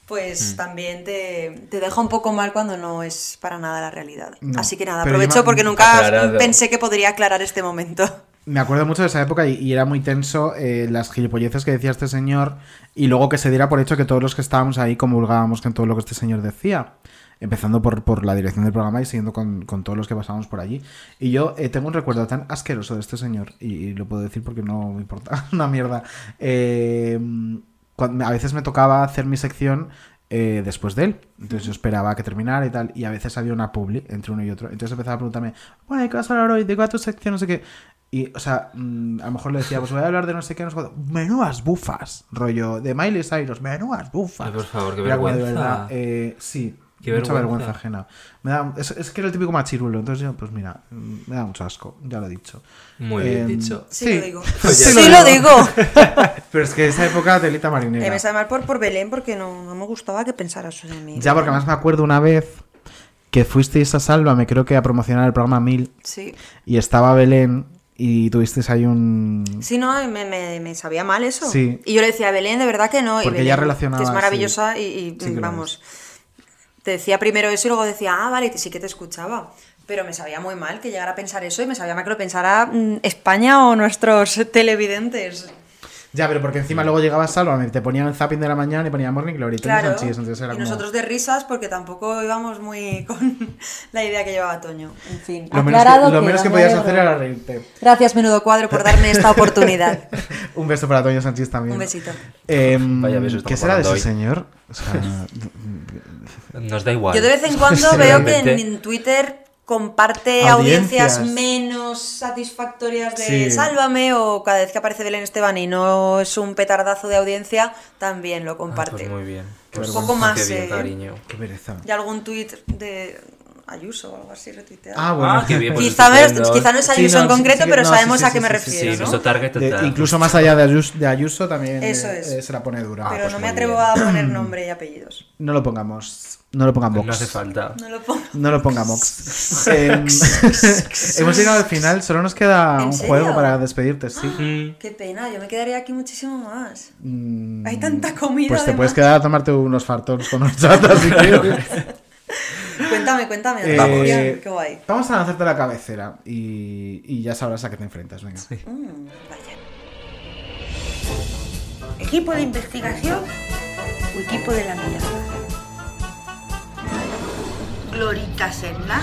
pues Mm. también te, te deja un poco mal cuando no es para nada la realidad. No, Así que nada, aprovecho porque nunca Aclarado. pensé que podría aclarar este momento. Me acuerdo mucho de esa época y, y era muy tenso eh, las gilipolleces que decía este señor y luego que se diera por hecho que todos los que estábamos ahí comulgábamos con todo lo que este señor decía. Empezando por, por la dirección del programa y siguiendo con, con todos los que pasábamos por allí. Y yo eh, tengo un recuerdo tan asqueroso de este señor, y, y lo puedo decir porque no me importa una mierda. Eh, cuando- a veces me tocaba hacer mi sección eh, después de él. Entonces yo esperaba que terminara y tal. Y a veces había una publi entre uno y otro. Entonces empezaba a preguntarme, bueno, ¿de qué vas a hablar hoy? ¿De qué va tu sección? No sé qué. Y, o sea, mm, a lo mejor le decía, pues voy a hablar de no sé qué, no sé cuánto. Menudas bufas, rollo, de Miley Cyrus, menudas bufas. Ay, por favor, qué Era como, de vergüenza. verdad, eh, sí, Qué mucha vergüenza. vergüenza ajena. Me da, es, es que era el típico machirulo, entonces yo, pues mira, me da mucho asco, ya lo he dicho. Muy bien Em, dicho. Sí, lo digo. Sí, Sí lo digo. Pero es que esa época delita marinera. Eh, me sabe mal por, por Belén porque no, no me gustaba que pensara eso de mí. Ya, porque además me acuerdo una vez que fuisteis a Sálvame, creo que a promocionar el programa 1000. Sí. Y estaba Belén y tuvisteis ahí un... Sí, no, me, me- me sabía mal eso. Sí. Y yo le decía a Belén, de verdad que no. y Porque Belén, ella relacionaba, Que es sí. maravillosa y, y, Sí vamos. Te decía primero eso y luego decía, ah, vale, sí que te escuchaba. Pero me sabía muy mal que llegara a pensar eso y me sabía mal que lo pensara mm, España o nuestros televidentes. Ya, pero porque encima luego llegaba Sálvame, te ponían el zapping de la mañana y ponían Morning Glory. Toño Claro. Sanchís, entonces era y como- nosotros de risas porque tampoco íbamos muy con la idea que llevaba Toño. En fin, Lo menos aclarado que, lo menos que podías hacer era reírte. Gracias, menudo cuadro, por darme esta oportunidad. Un beso para Toño Sánchez también. Un besito. Em, Vaya beso ¿Qué será de ese hoy. señor? O sea, Nos da igual. Yo de vez en cuando veo que en Twitter comparte audiencias, Audiencias. menos satisfactorias de Sí. Sálvame o cada vez que aparece Belén Esteban y no es un petardazo de audiencia, también lo comparte. Pues muy bien. Qué un poco más, Qué bien, eh, cariño. qué pereza. Y algún tuit de Ayuso o algo así retuiteado. Ah, bueno. Ah, qué bien, pues Quizá, quizá no es Sí, Ayuso no, en concreto, sí, pero no, sabemos sí, a qué sí, me sí, refiero. Sí, ¿no? nuestro target De- incluso más allá de Ayuso, de Ayuso también Eso es. eh, se la pone dura. pero pues no me atrevo bien. a poner nombre y apellidos. No lo pongamos. No lo pongamos. No hace falta. No lo pongo. No lo pongamos. Em, hemos llegado al final, solo nos queda ¿En un serio? juego para despedirte, sí. Mm. Qué pena, yo me quedaría aquí muchísimo más. Mm, Hay tanta comida. Pues te además. puedes quedar a tomarte unos fartons con horchata si quieres. Cuéntame, cuéntame. Eh, atención, Qué guay. Vamos a lanzarte la cabecera y, y ya sabrás a qué te enfrentas. Venga. Mm, vaya. ¿Equipo de investigación o equipo de la mirada? Glorita Serna.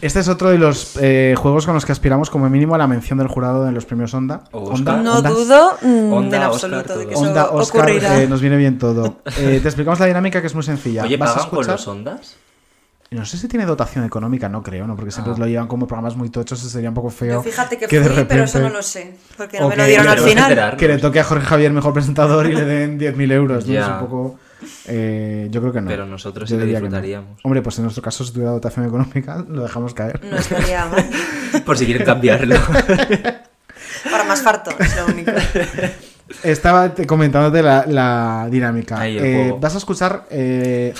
Este es otro de los eh, juegos con los que aspiramos como mínimo a la mención del jurado en los premios Onda. O Onda. No Ondas. dudo mm, Onda, Oscar, absoluto de que todo. Onda, eso Oscar, ocurrirá. eh, nos viene bien todo. Eh, te explicamos la dinámica que es muy sencilla. Oye, Vas a ¿pagan por escuchar- los ondas? No sé si tiene dotación económica, no creo, ¿no? Porque siempre Ah. lo llevan como programas muy tochos y sería un poco feo. Yo fíjate que, de fui, pero eso no lo sé. Porque no me lo que- dieron al que final. Que le toque a Jorge Javier mejor presentador y le den 10.000 euros. ¿no? Es un poco. eh, yo creo que no. Pero nosotros Yo sí que no. disfrutaríamos. Hombre, pues en nuestro caso, si tuviera dotación económica, lo dejamos caer. No estaría mal. Por si quieren cambiarlo. Para más farto, es lo único. Estaba te- comentándote la, la dinámica. Ahí, Eh, vas a escuchar eh,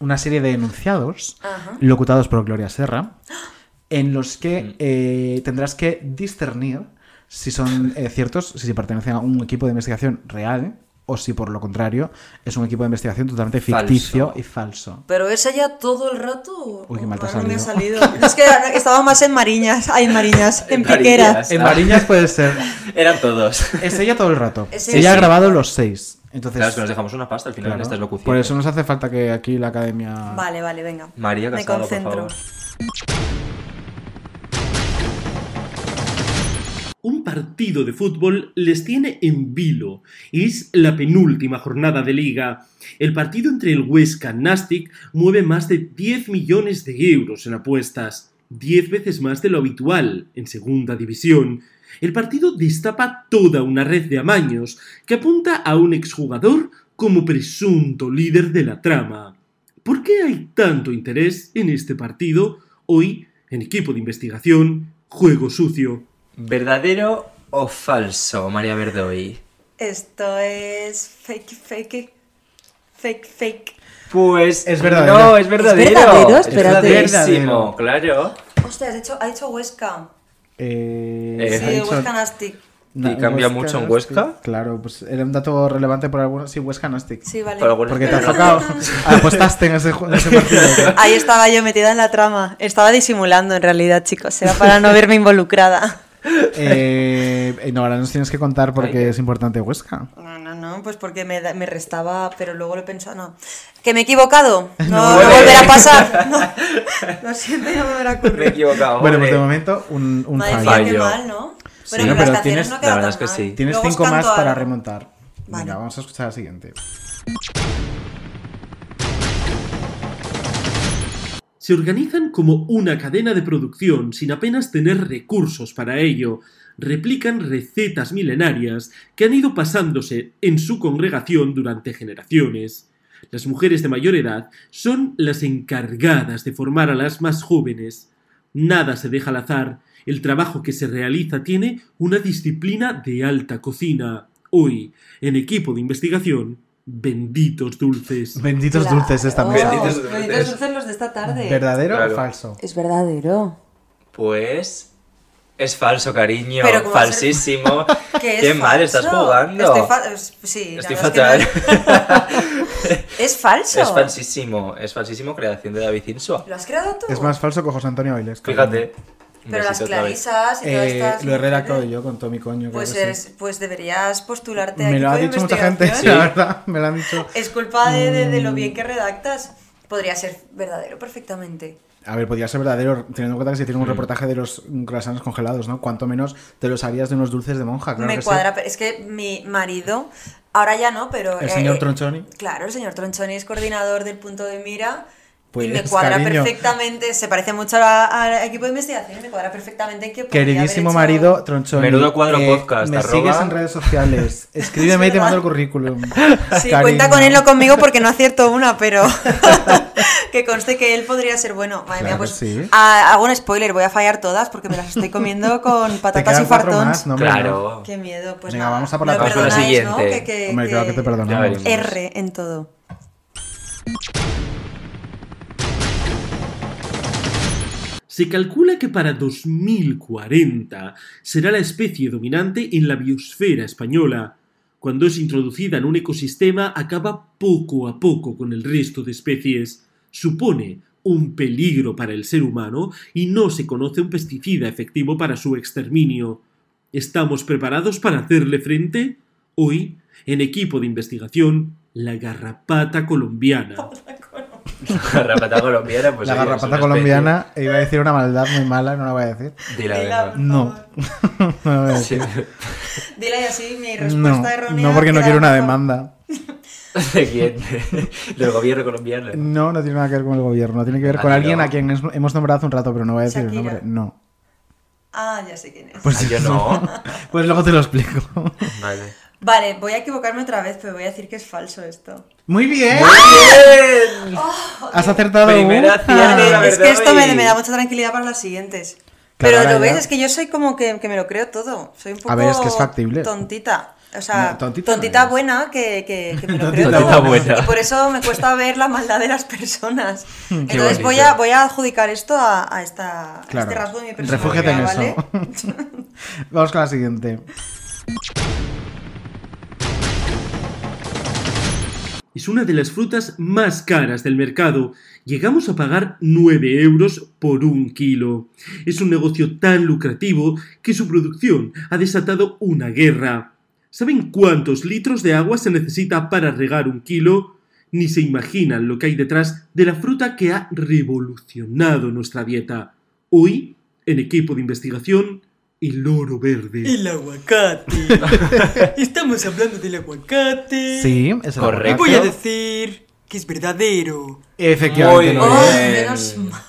una serie de enunciados Ajá. locutados por Gloria Serra, en los Mm. que eh, tendrás que discernir si son eh, ciertos, si pertenecen a un equipo de investigación real o si por lo contrario es un equipo de investigación totalmente ficticio Falso. y falso. ¿Pero es ella todo el rato? Uy, qué mal te me salido. salido. Es que estaba más en Mariñas. Ay, en Mariñas. En Piqueras. En Mariñas puede ser. Eran todos. Es ella todo el rato. Es ella ella. ha grabado los seis. Entonces, Claro, es que nos dejamos una pasta al final claro, en estas locuciones. Por eso nos hace falta que aquí la academia. Vale, vale, venga. María Me Casado, por concentro. favor. Un partido de fútbol les tiene en vilo. Es la penúltima jornada de liga. El partido entre el Huesca Nastic mueve más de 10 millones de euros en apuestas, 10 veces más de lo habitual en segunda división. El partido destapa toda una red de amaños que apunta a un exjugador como presunto líder de la trama. ¿Por qué hay tanto interés en este partido? Hoy, en equipo de investigación, Juego Sucio. ¿Verdadero o falso, María Verdoy? Esto es fake, fake. Fake, fake. Pues Es verdadero. No, es verdadero. ¿Es verdadero? Es Espérate. verdaderísimo, claro. Hostia, has dicho, ha dicho Huesca. Eh, Eh, Sí, ha dicho- Huesca Nastic. Na- ¿Y cambia Huesca mucho en. Huesca? Claro, pues era un dato relevante por algunos. Sí, Huesca Nastic. Sí, vale. Porque te has tocado. Apostaste en ese, en ese partido. Ahí estaba yo metida en la trama. Estaba disimulando en realidad, chicos. Era para no verme involucrada. Eh, eh, no, ahora nos tienes que contar porque es importante Huesca. No, no, no, pues porque me, da- me restaba, pero luego lo he pensado, no. ¿Que me he equivocado? No, no, No, volverá a pasar. No. Lo siento, no volverá a ocurrir. Me he equivocado. Bueno, pues de momento un, un Madre fallo. mía, qué mal, ¿no? Sí. Pero las tienes- no la verdad es que sí. Tienes Luego cinco más para remontar. Vale. Venga, vamos a escuchar la siguiente. Se organizan como una cadena de producción sin apenas tener recursos para ello. Replican recetas milenarias que han ido pasándose en su congregación durante generaciones. Las mujeres de mayor edad son las encargadas de formar a las más jóvenes. Nada se deja al azar. El trabajo que se realiza tiene una disciplina de alta cocina. Hoy, en equipo de investigación, benditos dulces. Benditos dulces esta mesa. benditos dulces los de esta tarde. ¿Verdadero Claro. o falso? Es verdadero. Pues es falso, cariño. Pero ¿cómo va a ser- Falsísimo. ¿Qué es Qué mal estás jugando. Estoy fa- es- sí, Estoy verdad es que fatal. no- es falso. Es falsísimo. Es falsísimo creación de David Insua. ¿Lo has creado tú? Es más falso que José Antonio Bailes. Fíjate. Pero las clarisas y todas Eh, estas. lo he redactado yo con Tommy Coño. creo Pues, sí. pues deberías postularte a Me lo ha dicho mucha gente, investigación. la verdad. Me lo han dicho. Es culpa de, de- de lo Mm. bien que redactas. Podría ser verdadero perfectamente. A ver, podría ser verdadero, teniendo en cuenta que si tiene un Mm. reportaje de los croissants congelados, ¿no? Cuanto menos te los harías de unos dulces de monja, claro Me que sí. cuadra, pero es que mi marido, ahora ya no, pero... El eh, señor Tronchoni. Claro, el señor Tronchoni es coordinador del punto de mira Pues, y me cuadra cariño. perfectamente, se parece mucho al equipo de investigación y me cuadra perfectamente en que Queridísimo haber hecho- marido Tronchoni. Menudo cuadro eh, podcast, Me arroba. sigues en redes sociales. Escríbeme y te mando el currículum. Sí, Cariño. cuenta con él o conmigo porque no acierto una, pero que conste que él podría ser bueno. Madre mía, Claro pues que sí. hago un spoiler, voy a fallar todas porque me las estoy comiendo con patatas y fartons. no, Claro. no. Qué miedo, pues Venga, nada. vamos a por la Lo próxima. perdonáis, ¿no? siguiente. Que, que- Hombre, claro que te Ya perdonamos. veremos. R en todo. Se calcula que para 2040 será la especie dominante en la biosfera española. Cuando es introducida en un ecosistema acaba poco a poco con el resto de especies. Supone un peligro para el ser humano y no se conoce un pesticida efectivo para su exterminio. ¿Estamos preparados para hacerle frente? Hoy, en equipo de investigación, la garrapata colombiana. Garrapata colombiana, pues la oye, garrapata colombiana, iba a decir una maldad muy mala, no la voy a decir. Dila, venga. No. no la voy a decir. Dile así mi No, respuesta errónea. no porque no quiero una demanda. ¿De quién? Del gobierno colombiano. No, no tiene nada que ver con el gobierno. Tiene que ver con Ah, alguien no. a quien hemos nombrado hace un rato, pero no voy a decir el nombre. No. Ah, ya sé quién es. Pues Ah, yo no. Pues luego te lo explico. Vale. Vale, voy a equivocarme otra vez, pero voy a decir que es falso esto. Muy bien. ¡Bien! Has acertado. Primera una. Es que esto me, da mucha tranquilidad para las siguientes. Claro, Pero lo ves, es que yo soy como que, que me lo creo todo. Soy un poco A ver, es que es factible. tontita. O sea, No, tontita tontita, no buena que, que, que me lo creo Tontita todo. buena. Y por eso me cuesta ver la maldad de las personas. Entonces voy a, voy a adjudicar esto a, a esta, a Claro. este rasgo de mi personalidad, Refúgiate en ¿vale? eso. Vamos con la siguiente. Es una de las frutas más caras del mercado. Llegamos a pagar 9 euros por un kilo. Es un negocio tan lucrativo que su producción ha desatado una guerra. ¿Saben cuántos litros de agua se necesita para regar un kilo? Ni se imaginan lo que hay detrás de la fruta que ha revolucionado nuestra dieta. Hoy, en equipo de investigación, el oro verde. El aguacate. Estamos hablando del aguacate. Sí, es el Y voy a decir que es verdadero. Efectivamente. Muy no bien. es. Ay, menos mal.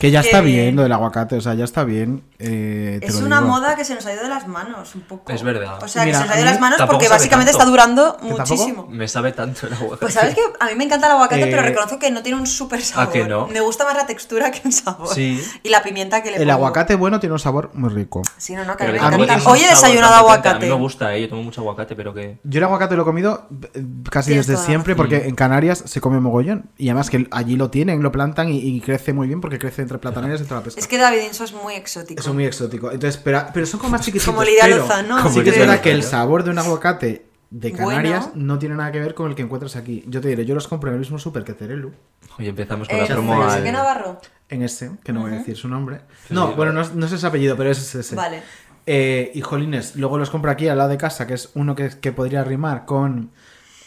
Que ya está bien. bien lo del aguacate, o sea, ya está bien. eh, te Es lo una digo. moda que se nos ha ido de las manos un poco. Es verdad. O sea, Mira, que se nos ha a ido de las manos porque básicamente tanto. está durando muchísimo. Me sabe tanto el aguacate. Pues sabes que a mí me encanta el aguacate, Eh, pero reconozco que no tiene un súper sabor. que no? Me gusta más la textura que el sabor. Sí. Y la pimienta que le El pongo. aguacate bueno tiene un sabor muy rico. Sí, no, no, que a Pero me encanta. Hoy he desayunado. A aguacate. mí me gusta, ¿eh? Yo tomo mucho aguacate, pero que... Yo el aguacate lo he comido eh, casi desde siempre porque en Canarias se come mogollón. Y además que allí lo tienen, lo plantan y, y crece muy bien porque crece entre plataneras y entre la pesca. Es que David Inso es muy exótico. Eso es muy exótico. Entonces, pero, pero son como más chiquititos. Como Lidia pero Lozano, Sí Como que es verdad que el sabor de un aguacate de Bueno. Canarias no tiene nada que ver con el que encuentras aquí. Yo te diré, yo los compro en el mismo súper que Terelu. Oye, empezamos con Eh, la promo pero al... sí que Navarro. En ese, que no voy a decir su nombre. Sí, No, bueno, no, es- no sé su apellido, pero ese es ese. Vale. Eh, y jolines, luego los compro aquí al lado de casa, que es uno que, que podría rimar con.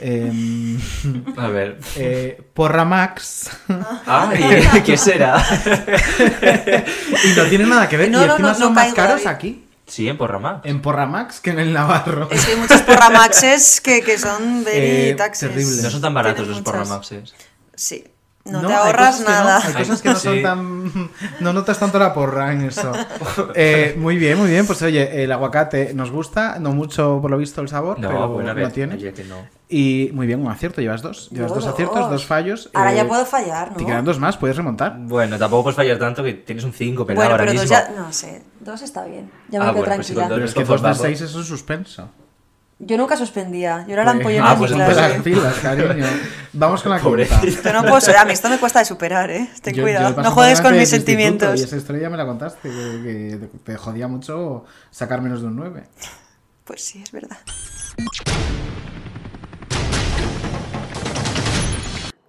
Em, A ver... eh, Porra Max. Ay, ¿qué será? y no tiene nada que ver. No, y encima no, son no más caigo, caros David. aquí. Sí, en Porramax. En Porra Max que en el Navarro. Es que hay muchos porramaxes que, que son very Eh, taxes. terrible. No son tan baratos Tienen los muchas. Porramaxes. Sí. No, No, te hay ahorras cosas que no, nada. hay cosas que no son Sí. tan. No notas tanto la porra en eso. Eh, muy bien, muy bien. Pues oye, el aguacate nos gusta, no mucho por lo visto el sabor, No, pero bueno, ver, tiene. oye, que no. Y muy bien, un acierto, llevas dos. Llevas dos aciertos, dos. dos fallos. Ahora eh, ya puedo fallar, ¿no? Te quedan dos más, puedes remontar. Bueno, tampoco puedes fallar tanto que tienes un 5 pelado Bueno, ahora pero dos mismo. ya. No sé. Dos está bien. Ya me Ah, quedo bueno, pues sí, tranquila. Pero es que dos de seis es un suspenso. Yo nunca suspendía. Yo era la Pues- ampollona Ah, pues clase. las pilas, cariño. Vamos con la. Pobrecito. Yo no puedo ser- A mí esto me cuesta de superar, ¿eh? Ten Yo- yo cuidado. pasé no juegues por con mis sentimientos. Y esa historia ya me la contaste, que, que te jodía mucho sacar menos de un 9. Pues sí, es verdad.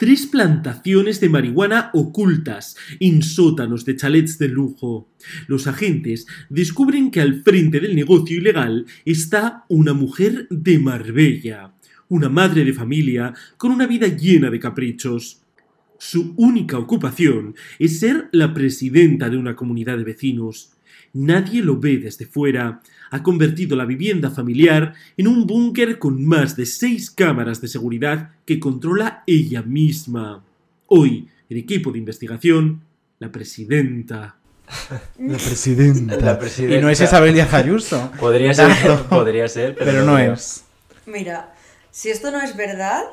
Tres plantaciones de marihuana ocultas en sótanos de chalets de lujo. Los agentes descubren que al frente del negocio ilegal está una mujer de Marbella, una madre de familia con una vida llena de caprichos. Su única ocupación es ser la presidenta de una comunidad de vecinos. Nadie lo ve desde fuera. Ha convertido la vivienda familiar en un búnker con más de seis cámaras de seguridad que controla ella misma. Hoy, el equipo de investigación, la presidenta. La presidenta. La presidenta. Y no es Isabel Díaz Ayuso. Podría ser, podría ser, pero, Pero no es. Mira, si esto no es verdad,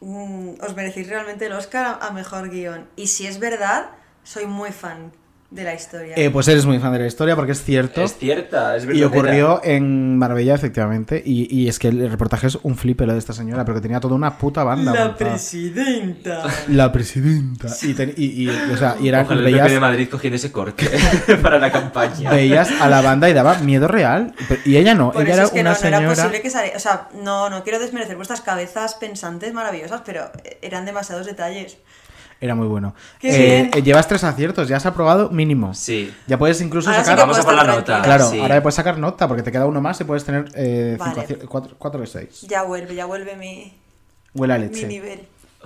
mm, os merecéis realmente el Oscar a, a mejor guion. Y si es verdad, soy muy fan de la historia. Eh, pues eres muy fan de la historia porque es cierto. Es cierta, es Y verdadera. ocurrió en Marbella, efectivamente. Y, y es que el reportaje es un flipe lo de esta señora, pero que tenía toda una puta banda. La montada. presidenta. La presidenta. Y, ten- y, y, o sea, y era, Ojalá el veías, de Madrid cogiendo ese corte para la campaña. veías a la banda y daba miedo real. Pero- Y ella no, Por ella eso era es que una no, no era señora. posible que saliera. O sea, no, no quiero desmerecer vuestras cabezas pensantes maravillosas, pero eran demasiados detalles. Era muy bueno. Qué Eh, bien. eh, llevas tres aciertos, ya has aprobado mínimo. Sí. Ya puedes incluso Ahora sí sacar. que Vamos a por la nota, Claro, sí. ahora ya puedes sacar nota porque te queda uno más y puedes tener eh, Vale. cinco acier- cuatro, cuatro de seis. Ya vuelve, ya vuelve mi, Huele a mi leche. nivel.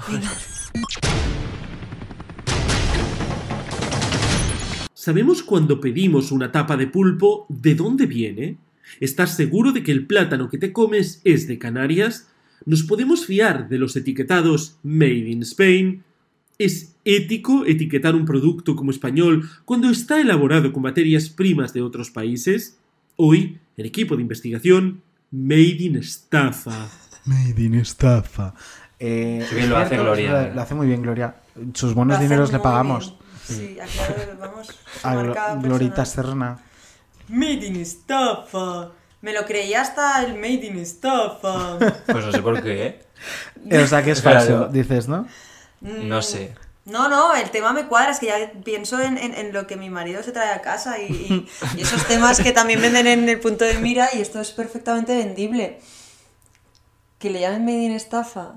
Venga. ¿Sabemos cuando pedimos una tapa de pulpo de dónde viene? ¿Estás seguro de que el plátano que te comes es de Canarias? ¿Nos podemos fiar de los etiquetados Made in Spain? ¿Es ético etiquetar un producto como español cuando está elaborado con materias primas de otros países? Hoy, el equipo de investigación Made in Estafa. Made in estafa. Eh, Qué bien lo hace. Gloria, eh. Lo hace muy bien, Gloria. Sus buenos dineros le pagamos. Sí, aclaro, vamos. A Glorita. Serna. Made in estafa. Me lo creía hasta el Made in estafa. Pues no sé por qué. Eh, O sea que es falso, dices, ¿no? No sé. No, no, el tema me cuadra, es que ya pienso en, en- en lo que mi marido se trae a casa y, y- y esos temas que también venden en el punto de mira y esto es perfectamente vendible. Que le llamen Made in estafa.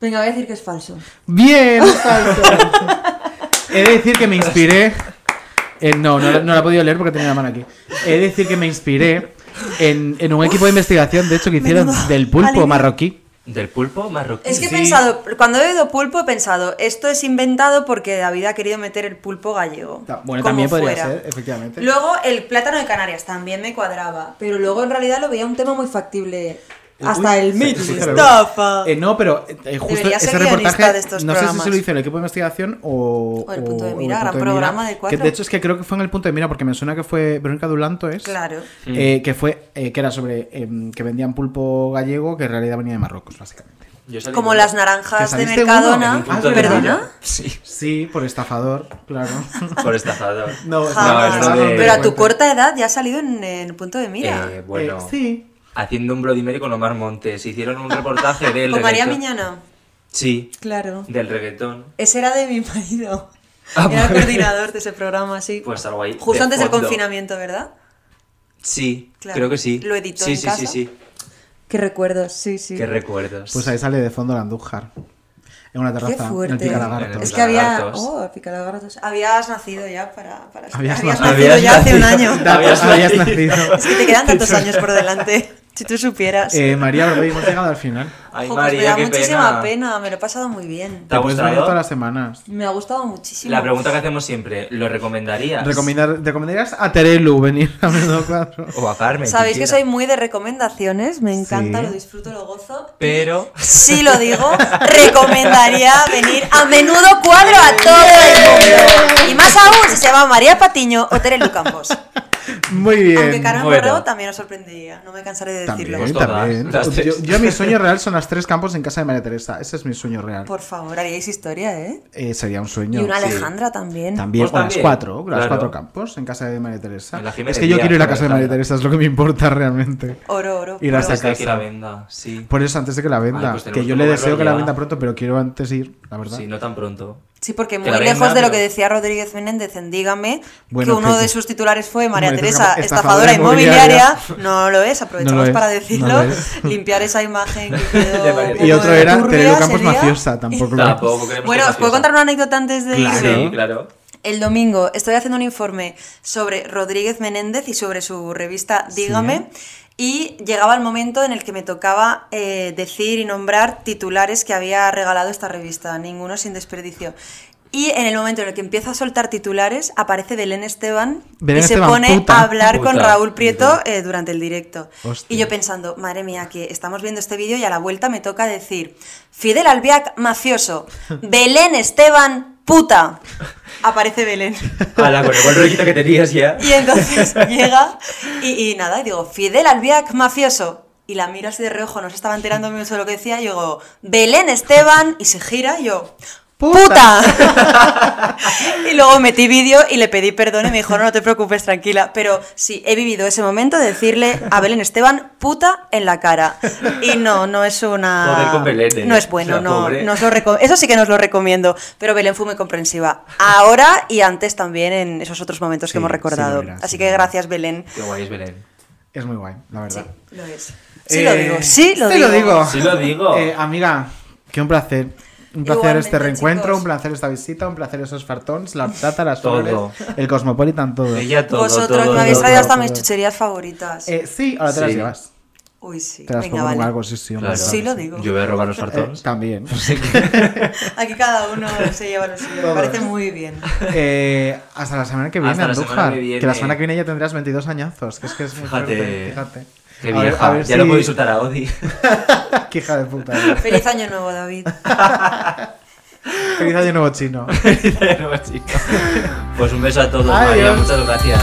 Venga, voy a decir que es falso. Bien, falso. He de decir que me inspiré. no, no, la- no la he podido leer porque tenía la mano aquí. He de decir que me inspiré en, en un equipo de investigación, de hecho, que hicieron del pulpo alivio. marroquí. ¿Del pulpo marroquí? Es que he pensado, cuando he oído pulpo he pensado, esto es inventado porque David ha querido meter el pulpo gallego. Bueno, también podría fuera. ser, efectivamente. Luego el plátano de Canarias también me cuadraba, pero luego en realidad lo veía un tema muy factible. Hasta Uy, el mito de estafa. Eh, no, pero eh, justo Debería ser ese reportaje, de estos no sé si se lo hizo el equipo de investigación o, O el Punto de Mira, gran programa de Que cuatro. de hecho es que creo que fue en el punto de mira porque me suena que fue Verónica Dulanto es. Claro. eh, que fue eh, que era sobre em, que vendían pulpo gallego que en realidad venía de Marruecos, básicamente. Como las ¿Que naranjas de Mercadona. de ¿Perdona? mira. Sí. Sí, por estafador, claro. Por estafador. No, de- Pero a tu corta edad ya ha salido en el punto de mira. Eh, bueno, sí. Haciendo un Bloody Mary con Omar Montes. Hicieron un reportaje del Con María. Miñana. Sí, Claro. del reggaetón. Ese era de mi marido. Ah, Era el vale. coordinador de ese programa, sí. Pues algo ahí. Justo de antes del confinamiento, ¿verdad? Sí, Claro. creo que sí. ¿Lo editó sí, en sí, casa? sí, sí. Qué recuerdos, sí, sí. Qué recuerdos. Pues ahí sale de fondo la Andújar. En una Qué terraza, en el fuerte. Picalagarto. Es que había. Oh, Picalagartos. Habías nacido ya para. para Habías habías nacido. nacido ya hace un año. Habías nacido. Es que te quedan tantos años por delante. Si tú supieras. Eh, María, hemos llegado al final. Ay, pues María, me da qué muchísima pena. pena. me lo he pasado muy bien. ¿Te ha puedes venir gustado? todas las semanas. Me ha gustado muchísimo. La pregunta que hacemos siempre, ¿lo recomendarías? Recomendar, ¿Recomendarías a Terelu venir a menudo cuatro? O a Carmen. Sabéis que soy muy de recomendaciones, me encanta, Sí. lo disfruto, lo gozo. Pero... Sí lo digo, recomendaría venir a menudo cuadro a todo el mundo. Y más aún si se llama María Patiño o Terelu Campos. Muy bien. Aunque Carmen Bueno. También os sorprendería, no me cansaré de decirlo. También, también. Las tres. Yo, yo mi sueño real son las tres campos en casa de María Teresa. Ese es mi sueño real. Por favor, haríais historia, ¿eh? Eh, sería un Y sueño. una sí. Alejandra también. También, Pues o las cuatro, las claro. cuatro campos en casa de María Teresa. Es que yo quiero ir a casa de María. Teresa, es lo que me importa realmente. Oro, oro. Ir a puro. esa Antes de que la casa. venda, sí. Por eso, antes de que la venda. Ay, pues que yo le deseo que la venda pronto, pero quiero antes ir, la verdad. Sí, no tan pronto. Sí, porque Que muy lejos de lo pero- que decía Rodríguez Menéndez en Dígame, Bueno, que uno que- de sus titulares fue María Teresa, Teresa, estafadora estafadora inmobiliaria. inmobiliaria. No lo es, aprovechamos No lo es, para decirlo. limpiar esa imagen que quedó Y otro era ese Campos mafiosa, tampoco lo Tampoco queremos Bueno, os puedo contar una anécdota antes de Claro. irme? Sí, claro. El domingo estoy haciendo un informe sobre Rodríguez Menéndez y sobre su revista Dígame. Y llegaba el momento en el que me tocaba eh, decir y nombrar titulares que había regalado esta revista, ninguno sin desperdicio. Y en el momento en el que empiezo a soltar titulares, aparece Belén Esteban Belén y se pone puta. a hablar con. Raúl Prieto eh, durante el directo. Hostia. Y yo pensando, madre mía, que estamos viendo este vídeo y a la vuelta me toca decir, Fidel Albiac, mafioso, Belén Esteban, puta. Aparece Belén. Ala, con el buen rollito que tenías ya. Y entonces llega y, y nada, y digo, Fidel Albiac, mafioso. Y la miro así de reojo, no se estaba enterando mucho de lo que decía. Y digo, Belén Esteban, y se gira y yo, ¡puta! y luego metí vídeo y le pedí perdón y me dijo, no, no te preocupes, tranquila. Pero sí, he vivido ese momento de decirle a Belén Esteban, puta en la cara. Y no, no es una... Joder con Belén, ¿eh? No es bueno, no, pobre. no os lo reco- Eso sí que no os lo recomiendo. Pero Belén fue muy comprensiva. Ahora y antes también en esos otros momentos Sí, que hemos sí, recordado. Así sí, que gracias, Belén. Qué guay es Belén. Es muy guay, la verdad. Lo es. Sí lo digo, sí lo sí digo. lo digo. Sí lo digo. Eh, amiga, que un placer. Un placer Igualmente, este reencuentro, chicos. un placer esta visita, un placer esos fartons, la plata, las Todo. flores, el Cosmopolitan, todo. Ella todo, Vosotros todo, me habéis traído hasta todo. mis chucherías favoritas. Eh, sí, ahora te las Sí. llevas. Uy, sí. Te las Venga, pongo vale. algo, sí, sí. hombre, Claro. Sí lo digo. Yo voy a robar los Eh, fartons. también. Aquí cada uno se lleva lo suyo. Me parece muy bien. Eh, hasta la semana que viene, Hasta la Andújar. semana que viene. la semana que viene ya tendrás 22 añazos. Que es que es muy Fíjate. fuerte, fíjate. Qué A ver- vieja. a ver ya si- lo puedo insultar a Odi. Qué hija de puta. Feliz año nuevo, David. Feliz año nuevo chino. pues un beso a todos, María. Muchas gracias.